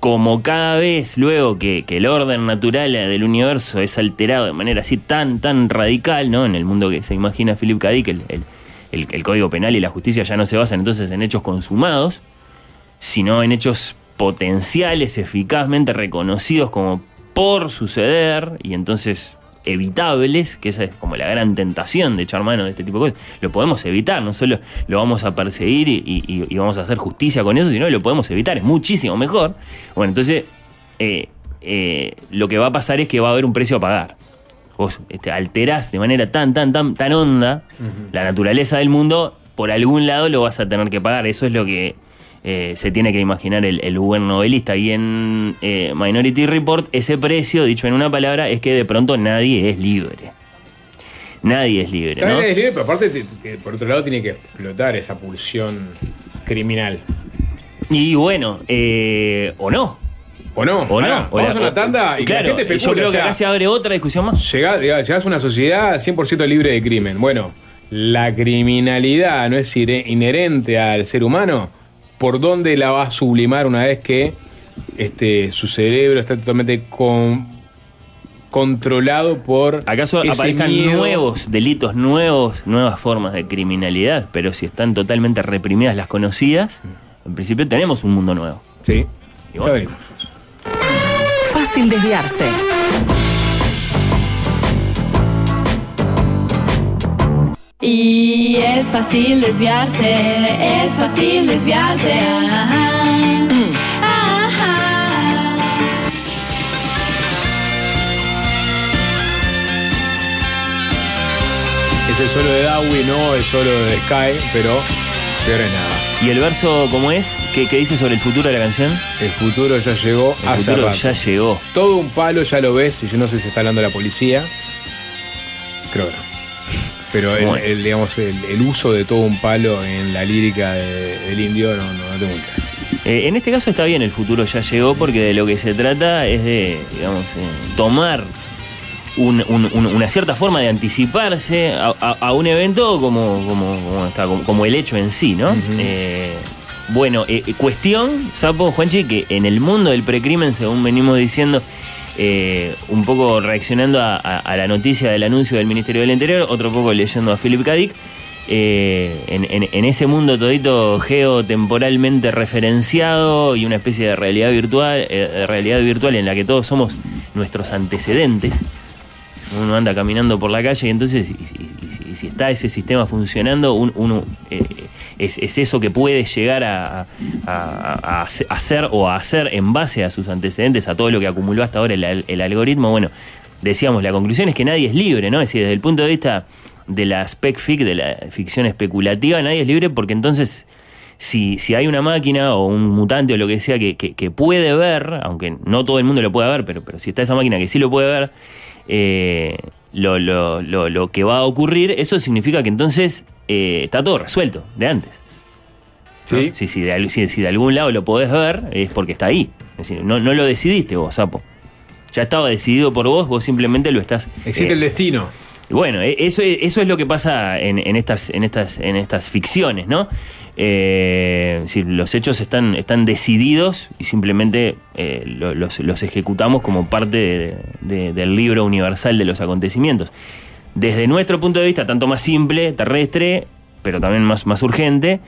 como cada vez luego que, el orden natural del universo es alterado de manera así tan, tan radical, ¿no? En el mundo que se imagina Philip K. Dick, el- el Código Penal y la justicia ya no se basan entonces en hechos consumados, sino en hechos potenciales, eficazmente reconocidos como por suceder y entonces evitables, que esa es como la gran tentación de echar mano de este tipo de cosas. Lo podemos evitar, no solo lo vamos a perseguir y, y- y vamos a hacer justicia con eso, sino que lo podemos evitar, es muchísimo mejor. Bueno, entonces eh, eh, lo que va a pasar es que va a haber un precio a pagar. Vos este, alterás de manera tan, tan, tan, tan honda la naturaleza del mundo, por algún lado lo vas a tener que pagar. Eso es lo que eh, se tiene que imaginar el, el buen novelista. Y en eh, Minority Report, ese precio, dicho en una palabra, es que de pronto nadie es libre. Nadie es libre, ¿no? es libre, pero aparte, te- te- por otro lado, tiene que explotar esa pulsión criminal. Y bueno, eh, o no. ¿O no? O no. O vamos la- a una tanda y que la claro, gente yo especule, creo o que sea, acá se abre otra discusión más. Llegás, a una sociedad 100% libre de crimen. Bueno, la criminalidad no es inherente al ser humano. ¿Por dónde la va a sublimar una vez que este, su cerebro está totalmente con- controlado por. ¿Acaso ese aparezcan miedo? nuevos delitos, nuevos, nuevas formas de criminalidad? Pero si están totalmente reprimidas las conocidas, en principio tenemos un mundo nuevo. Sí. Y bueno. venimos. Fácil desviarse. Y es fácil desviarse, es fácil desviarse. Ajá. Ajá. Es el solo de Dawi, no el solo de Sky, pero peor es nada. ¿Y el verso cómo es? ¿Qué, qué dice sobre el futuro de la canción? El futuro ya llegó El hace futuro rato. ya llegó. Todo un palo ya lo ves, y yo no sé si está hablando de la policía. Creo que no. Pero el, el, digamos, el, el uso de todo un palo en la lírica de- del indio no, no, no tengo. Eh, en este caso está bien, el futuro ya llegó porque de lo que se trata es de, digamos, eh, tomar un- un- un- una cierta forma de anticiparse a, a- a un evento como, como, como está, como- el hecho en sí, ¿no? Eh, bueno, cuestión, Sapo, Juanchi, que en el mundo del precrimen, según venimos diciendo, eh, un poco reaccionando a, la noticia del anuncio del Ministerio del Interior, otro poco leyendo a Philip K. Dick, eh, en, en- ese mundo todito geotemporalmente referenciado y una especie de realidad virtual, eh, realidad virtual en la que todos somos nuestros antecedentes. Uno anda caminando por la calle y entonces, y, si- está ese sistema funcionando, un- uno eh, es, es eso que puede llegar a, a- a- a hace- hacer o a hacer en base a sus antecedentes, a todo lo que acumuló hasta ahora el, al- el algoritmo. Bueno, decíamos, la conclusión es que nadie es libre, ¿no? Es decir, desde el punto de vista de la spec fic, de la ficción especulativa, nadie es libre porque entonces si, si hay una máquina o un mutante o lo que sea que, que- que puede ver, aunque no todo el mundo lo puede ver, pero, pero si está esa máquina que sí lo puede ver, eh, lo, lo- lo- lo que va a ocurrir, eso significa que entonces eh, está todo resuelto de antes. ¿no? Sí. Si, si de, al- si- si de algún lado lo podés ver, es porque está ahí. Es decir, no, no lo decidiste vos, Sapo. Ya estaba decidido por vos, vos simplemente lo estás. Existe eh, el destino. Bueno, e- eso, es- eso es lo que pasa en, en estas, en, estas, en estas ficciones, ¿no? Eh, si los hechos están, están decididos y simplemente eh, lo- los, los ejecutamos como parte de- de- del libro universal de los acontecimientos. Desde nuestro punto de vista, tanto más simple, terrestre, pero también más, más urgente,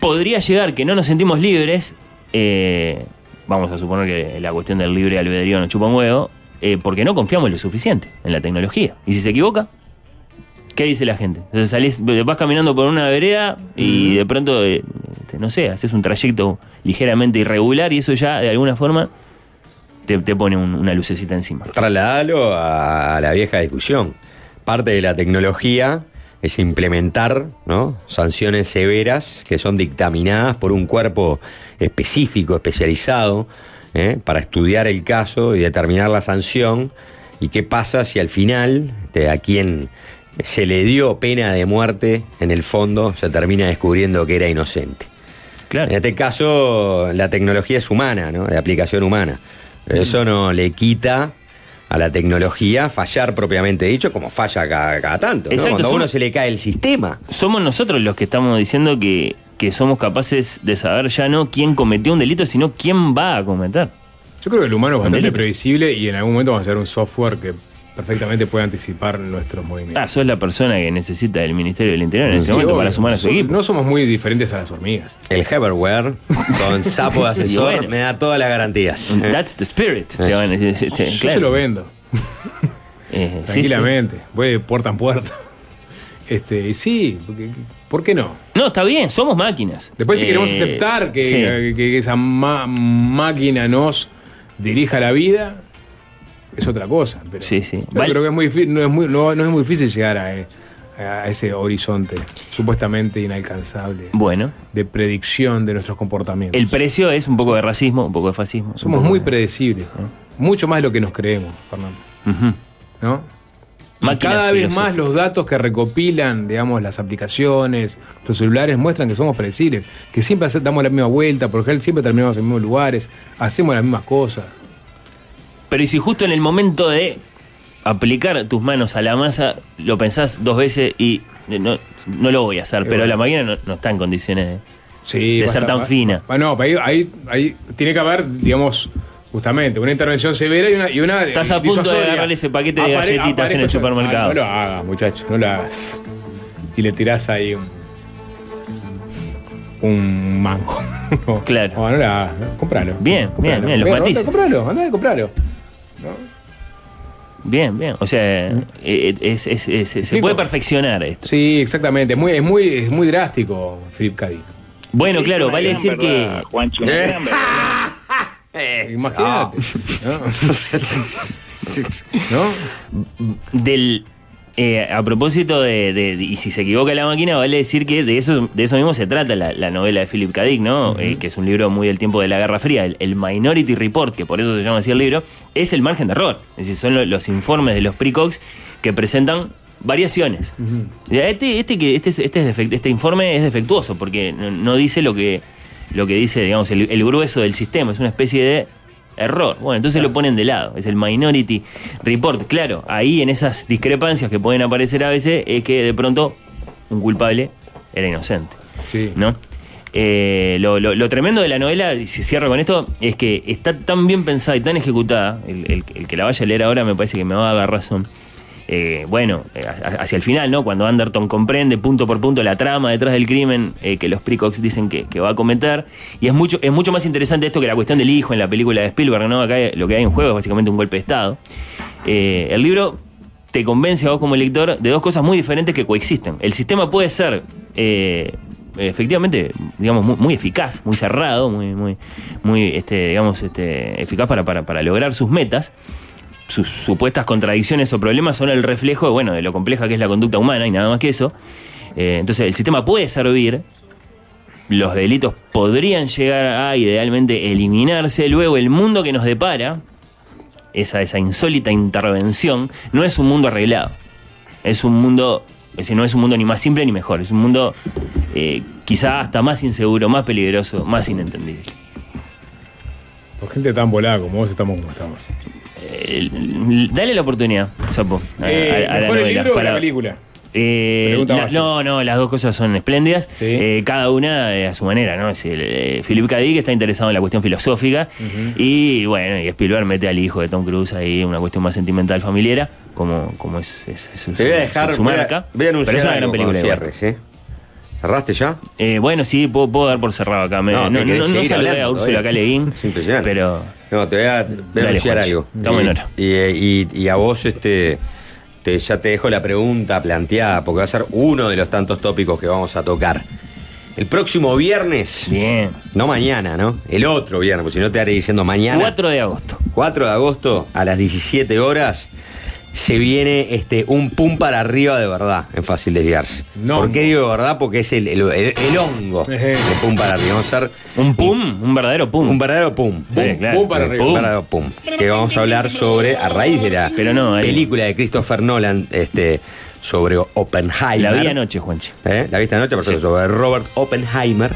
podría llegar que no nos sentimos libres, eh, vamos a suponer que la cuestión del libre albedrío nos chupa un huevo, eh, porque no confiamos lo suficiente en la tecnología. Y si se equivoca, ¿qué dice la gente? Entonces salís, vas caminando por una vereda y de pronto, eh, este, no sé, haces un trayecto ligeramente irregular y eso ya de alguna forma te, te pone un- una lucecita encima. Trasladalo a, a la vieja discusión. Parte de la tecnología es implementar ¿no? sanciones severas que son dictaminadas por un cuerpo específico, especializado, ¿eh? para estudiar el caso y determinar la sanción. ¿Y qué pasa si al final este, a quien se le dio pena de muerte, en el fondo se termina descubriendo que era inocente? En este caso, la tecnología es humana, ¿no? de aplicación humana. Pero eso no le quita a la tecnología fallar propiamente dicho, como falla cada, cada tanto. ¿no? Exacto, Cuando a uno somos- se le cae el sistema. Somos nosotros los que estamos diciendo que, que somos capaces de saber ya no quién cometió un delito, sino quién va a cometer. Yo creo que el humano es bastante delito. previsible y en algún momento vamos a hacer un software que perfectamente puede anticipar nuestros movimientos. Ah, sos la persona que necesita del Ministerio del Interior en ese Sí, momento para sumar a su So- equipo. No somos muy diferentes a las hormigas. El Hoverware, con sapo de asesor, bueno. me da todas las garantías. That's the spirit. te van a decir, este, Yo claro. se lo vendo. Eh, sí, Tranquilamente. Voy de puerta en puerta. Este, sí, porque- ¿por qué no? No, está bien, somos máquinas. Después si Eh, queremos aceptar que, sí. que- que esa máquina nos dirija la vida, es otra cosa. Pero Sí, sí. yo creo que es muy, no, es muy, no, no es muy difícil llegar a, eh, a ese horizonte supuestamente inalcanzable Bueno, de predicción de nuestros comportamientos. el precio es un poco de racismo, un poco de fascismo. Somos muy de- predecibles, ¿no? mucho más de lo que nos creemos, Fernando. ¿no? Máquinas cada vez más los datos que recopilan, digamos, las aplicaciones, los celulares muestran que somos predecibles, que siempre damos la misma vuelta, por ejemplo, siempre terminamos en los mismos lugares, hacemos las mismas cosas. Pero y si justo en el momento de aplicar tus manos a la masa, lo pensás dos veces y no, no lo voy a hacer, pero bueno. la máquina no, no está en condiciones de, Sí, ser tan va- fina. va- no, ahí, ahí, ahí tiene que haber, digamos, justamente, una intervención severa y una. Y una Estás a punto de agarrarle ese paquete de Apare- galletitas en el supermercado. Ah, no lo hagas, muchacho, no lo hagas. Y le tirás ahí un. Un mango. No, Claro. No, no lo hagas, no, compralo. Bien, compralo. bien, bien, los matices. Compralo, andá, compralo. Bien, bien. O sea, eh, es- es- es- se puede perfeccionar esto. Sí, exactamente. Es muy, es muy, es muy drástico, Philip. Dick. Bueno, claro, vale decir que. Imagínate. ¿No? ¿No? Del. eh, a propósito de, de- de- Y si se equivoca la máquina, vale decir que de eso, de eso mismo se trata la, la novela de Philip K. Dick, ¿no? Eh, que es un libro muy del tiempo de la Guerra Fría. El, el Minority Report, que por eso se llama así el libro, es el margen de error. Es decir, son lo- los informes de los precox que presentan variaciones. Ya, Este, este, que- este, es- este, es defect- este informe es defectuoso porque no, no dice lo que, lo que dice, digamos, el, el grueso del sistema. Es una especie de error. Bueno, entonces lo ponen de lado. Es el Minority Report. Claro, ahí en esas discrepancias que pueden aparecer a veces es que de pronto un culpable era inocente. Sí. ¿No? Eh, lo, lo- lo tremendo de la novela, y si cierro con esto, es que está tan bien pensada y tan ejecutada, el, el- el que la vaya a leer ahora me parece que me va a dar razón. Eh, bueno, eh, ha- hacia el final, ¿no? Cuando Anderton comprende punto por punto la trama detrás del crimen eh, que los Precox dicen que, va a cometer. Y es mucho, es mucho más interesante esto que la cuestión del hijo en la película de Spielberg, ¿no? Acá lo que hay en juego es básicamente un golpe de Estado. Eh, el libro te convence a vos como lector de dos cosas muy diferentes que coexisten. El sistema puede ser efectivamente, digamos, muy, muy eficaz, muy cerrado, muy, muy, muy este, digamos, este, eficaz para, para, para lograr sus metas. Sus supuestas contradicciones o problemas son el reflejo bueno, de lo compleja que es la conducta humana y nada más que eso. Eh, entonces, el sistema puede servir, los delitos podrían llegar a idealmente eliminarse, luego el mundo que nos depara, esa, esa insólita intervención, no es un mundo arreglado. Es un mundo, es decir, no es un mundo ni más simple ni mejor, es un mundo eh, quizá hasta más inseguro, más peligroso, más inentendible. Por gente tan volada como vos estamos como estamos. Dale la oportunidad, Sapo. a- Eh, a- a la ¿Mejor el novela, libro o para- la película? Eh, la- no, no, las dos cosas son espléndidas. Eh, cada una eh, a su manera, ¿no? Es el, eh, Philip K. Dick está interesado en la cuestión filosófica y bueno, y Spielberg mete al hijo de Tom Cruise ahí una cuestión más sentimental familiar, como, como es, es- es su, Te voy a dejar. su- su voy a- marca. Voy a anunciar Pero es una gran película. igual. cierres, ¿eh? ¿Cerraste ya? Eh, bueno, sí, puedo, puedo dar por cerrado acá. Me- No, no, ¿me no, no, saludé a Úrsula impresionante. pero No, te voy a, voy a Dale, anunciar algo. En Y- hora. Y, y- y a vos, este. te- ya te dejo la pregunta planteada, porque va a ser uno de los tantos tópicos que vamos a tocar. El próximo viernes. Bien. No mañana, ¿no? El otro viernes, porque si no te haré diciendo mañana. 4 de agosto. 4 de agosto a las 17 horas se viene este, un pum para arriba de verdad en Fácil Desviarse. No. ¿Por qué digo de verdad? Porque es el, el- el- el hongo de pum para arriba. Vamos a hacer un pum, un verdadero pum. Un verdadero pum. Sí, claro. Pum para arriba. Pum. Un verdadero pum. Que vamos a hablar sobre, a raíz de la Pero no, ahí- película de Christopher Nolan, este, sobre Oppenheimer. La vi anoche, Juanchi. ¿Eh? La viste anoche, perfecto. Sobre Robert Oppenheimer.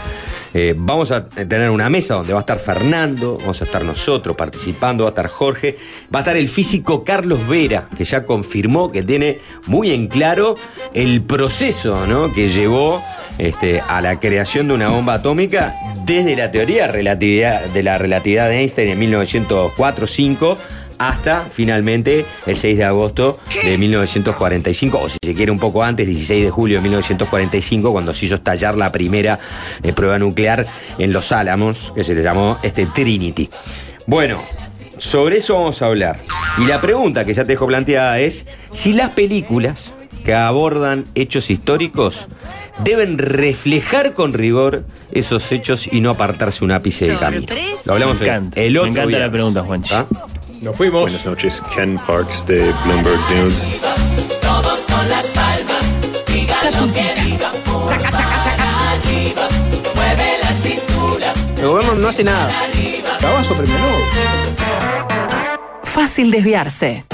Eh, vamos a tener una mesa donde va a estar Fernando, vamos a estar nosotros participando, va a estar Jorge, va a estar el físico Carlos Vera, que ya confirmó que tiene muy en claro el proceso ¿no? que llevó este, a la creación de una bomba atómica desde la teoría de relatividad- de la relatividad de Einstein en 1904-5 hasta finalmente el 6 de agosto de 1945, o si se quiere un poco antes, 16 de julio de 1945, cuando se hizo estallar la primera eh, prueba nuclear en Los Álamos, que se le llamó este, Trinity. Bueno, sobre eso vamos a hablar. Y la pregunta que ya te dejo planteada es si las películas que abordan hechos históricos deben reflejar con rigor esos hechos y no apartarse un ápice del camino. Lo hablamos Me el- encanta. el otro Me encanta la pregunta, Juanchi. ¿Ah? Nos fuimos. Buenas noches, Ken Parks de Bloomberg News. Todos con las palmas, digan lo que digan. Chaca, chaca, chaca. Arriba, mueve la cintura. El gobierno no hace nada. Cabazo premio Nobel. Fácil desviarse.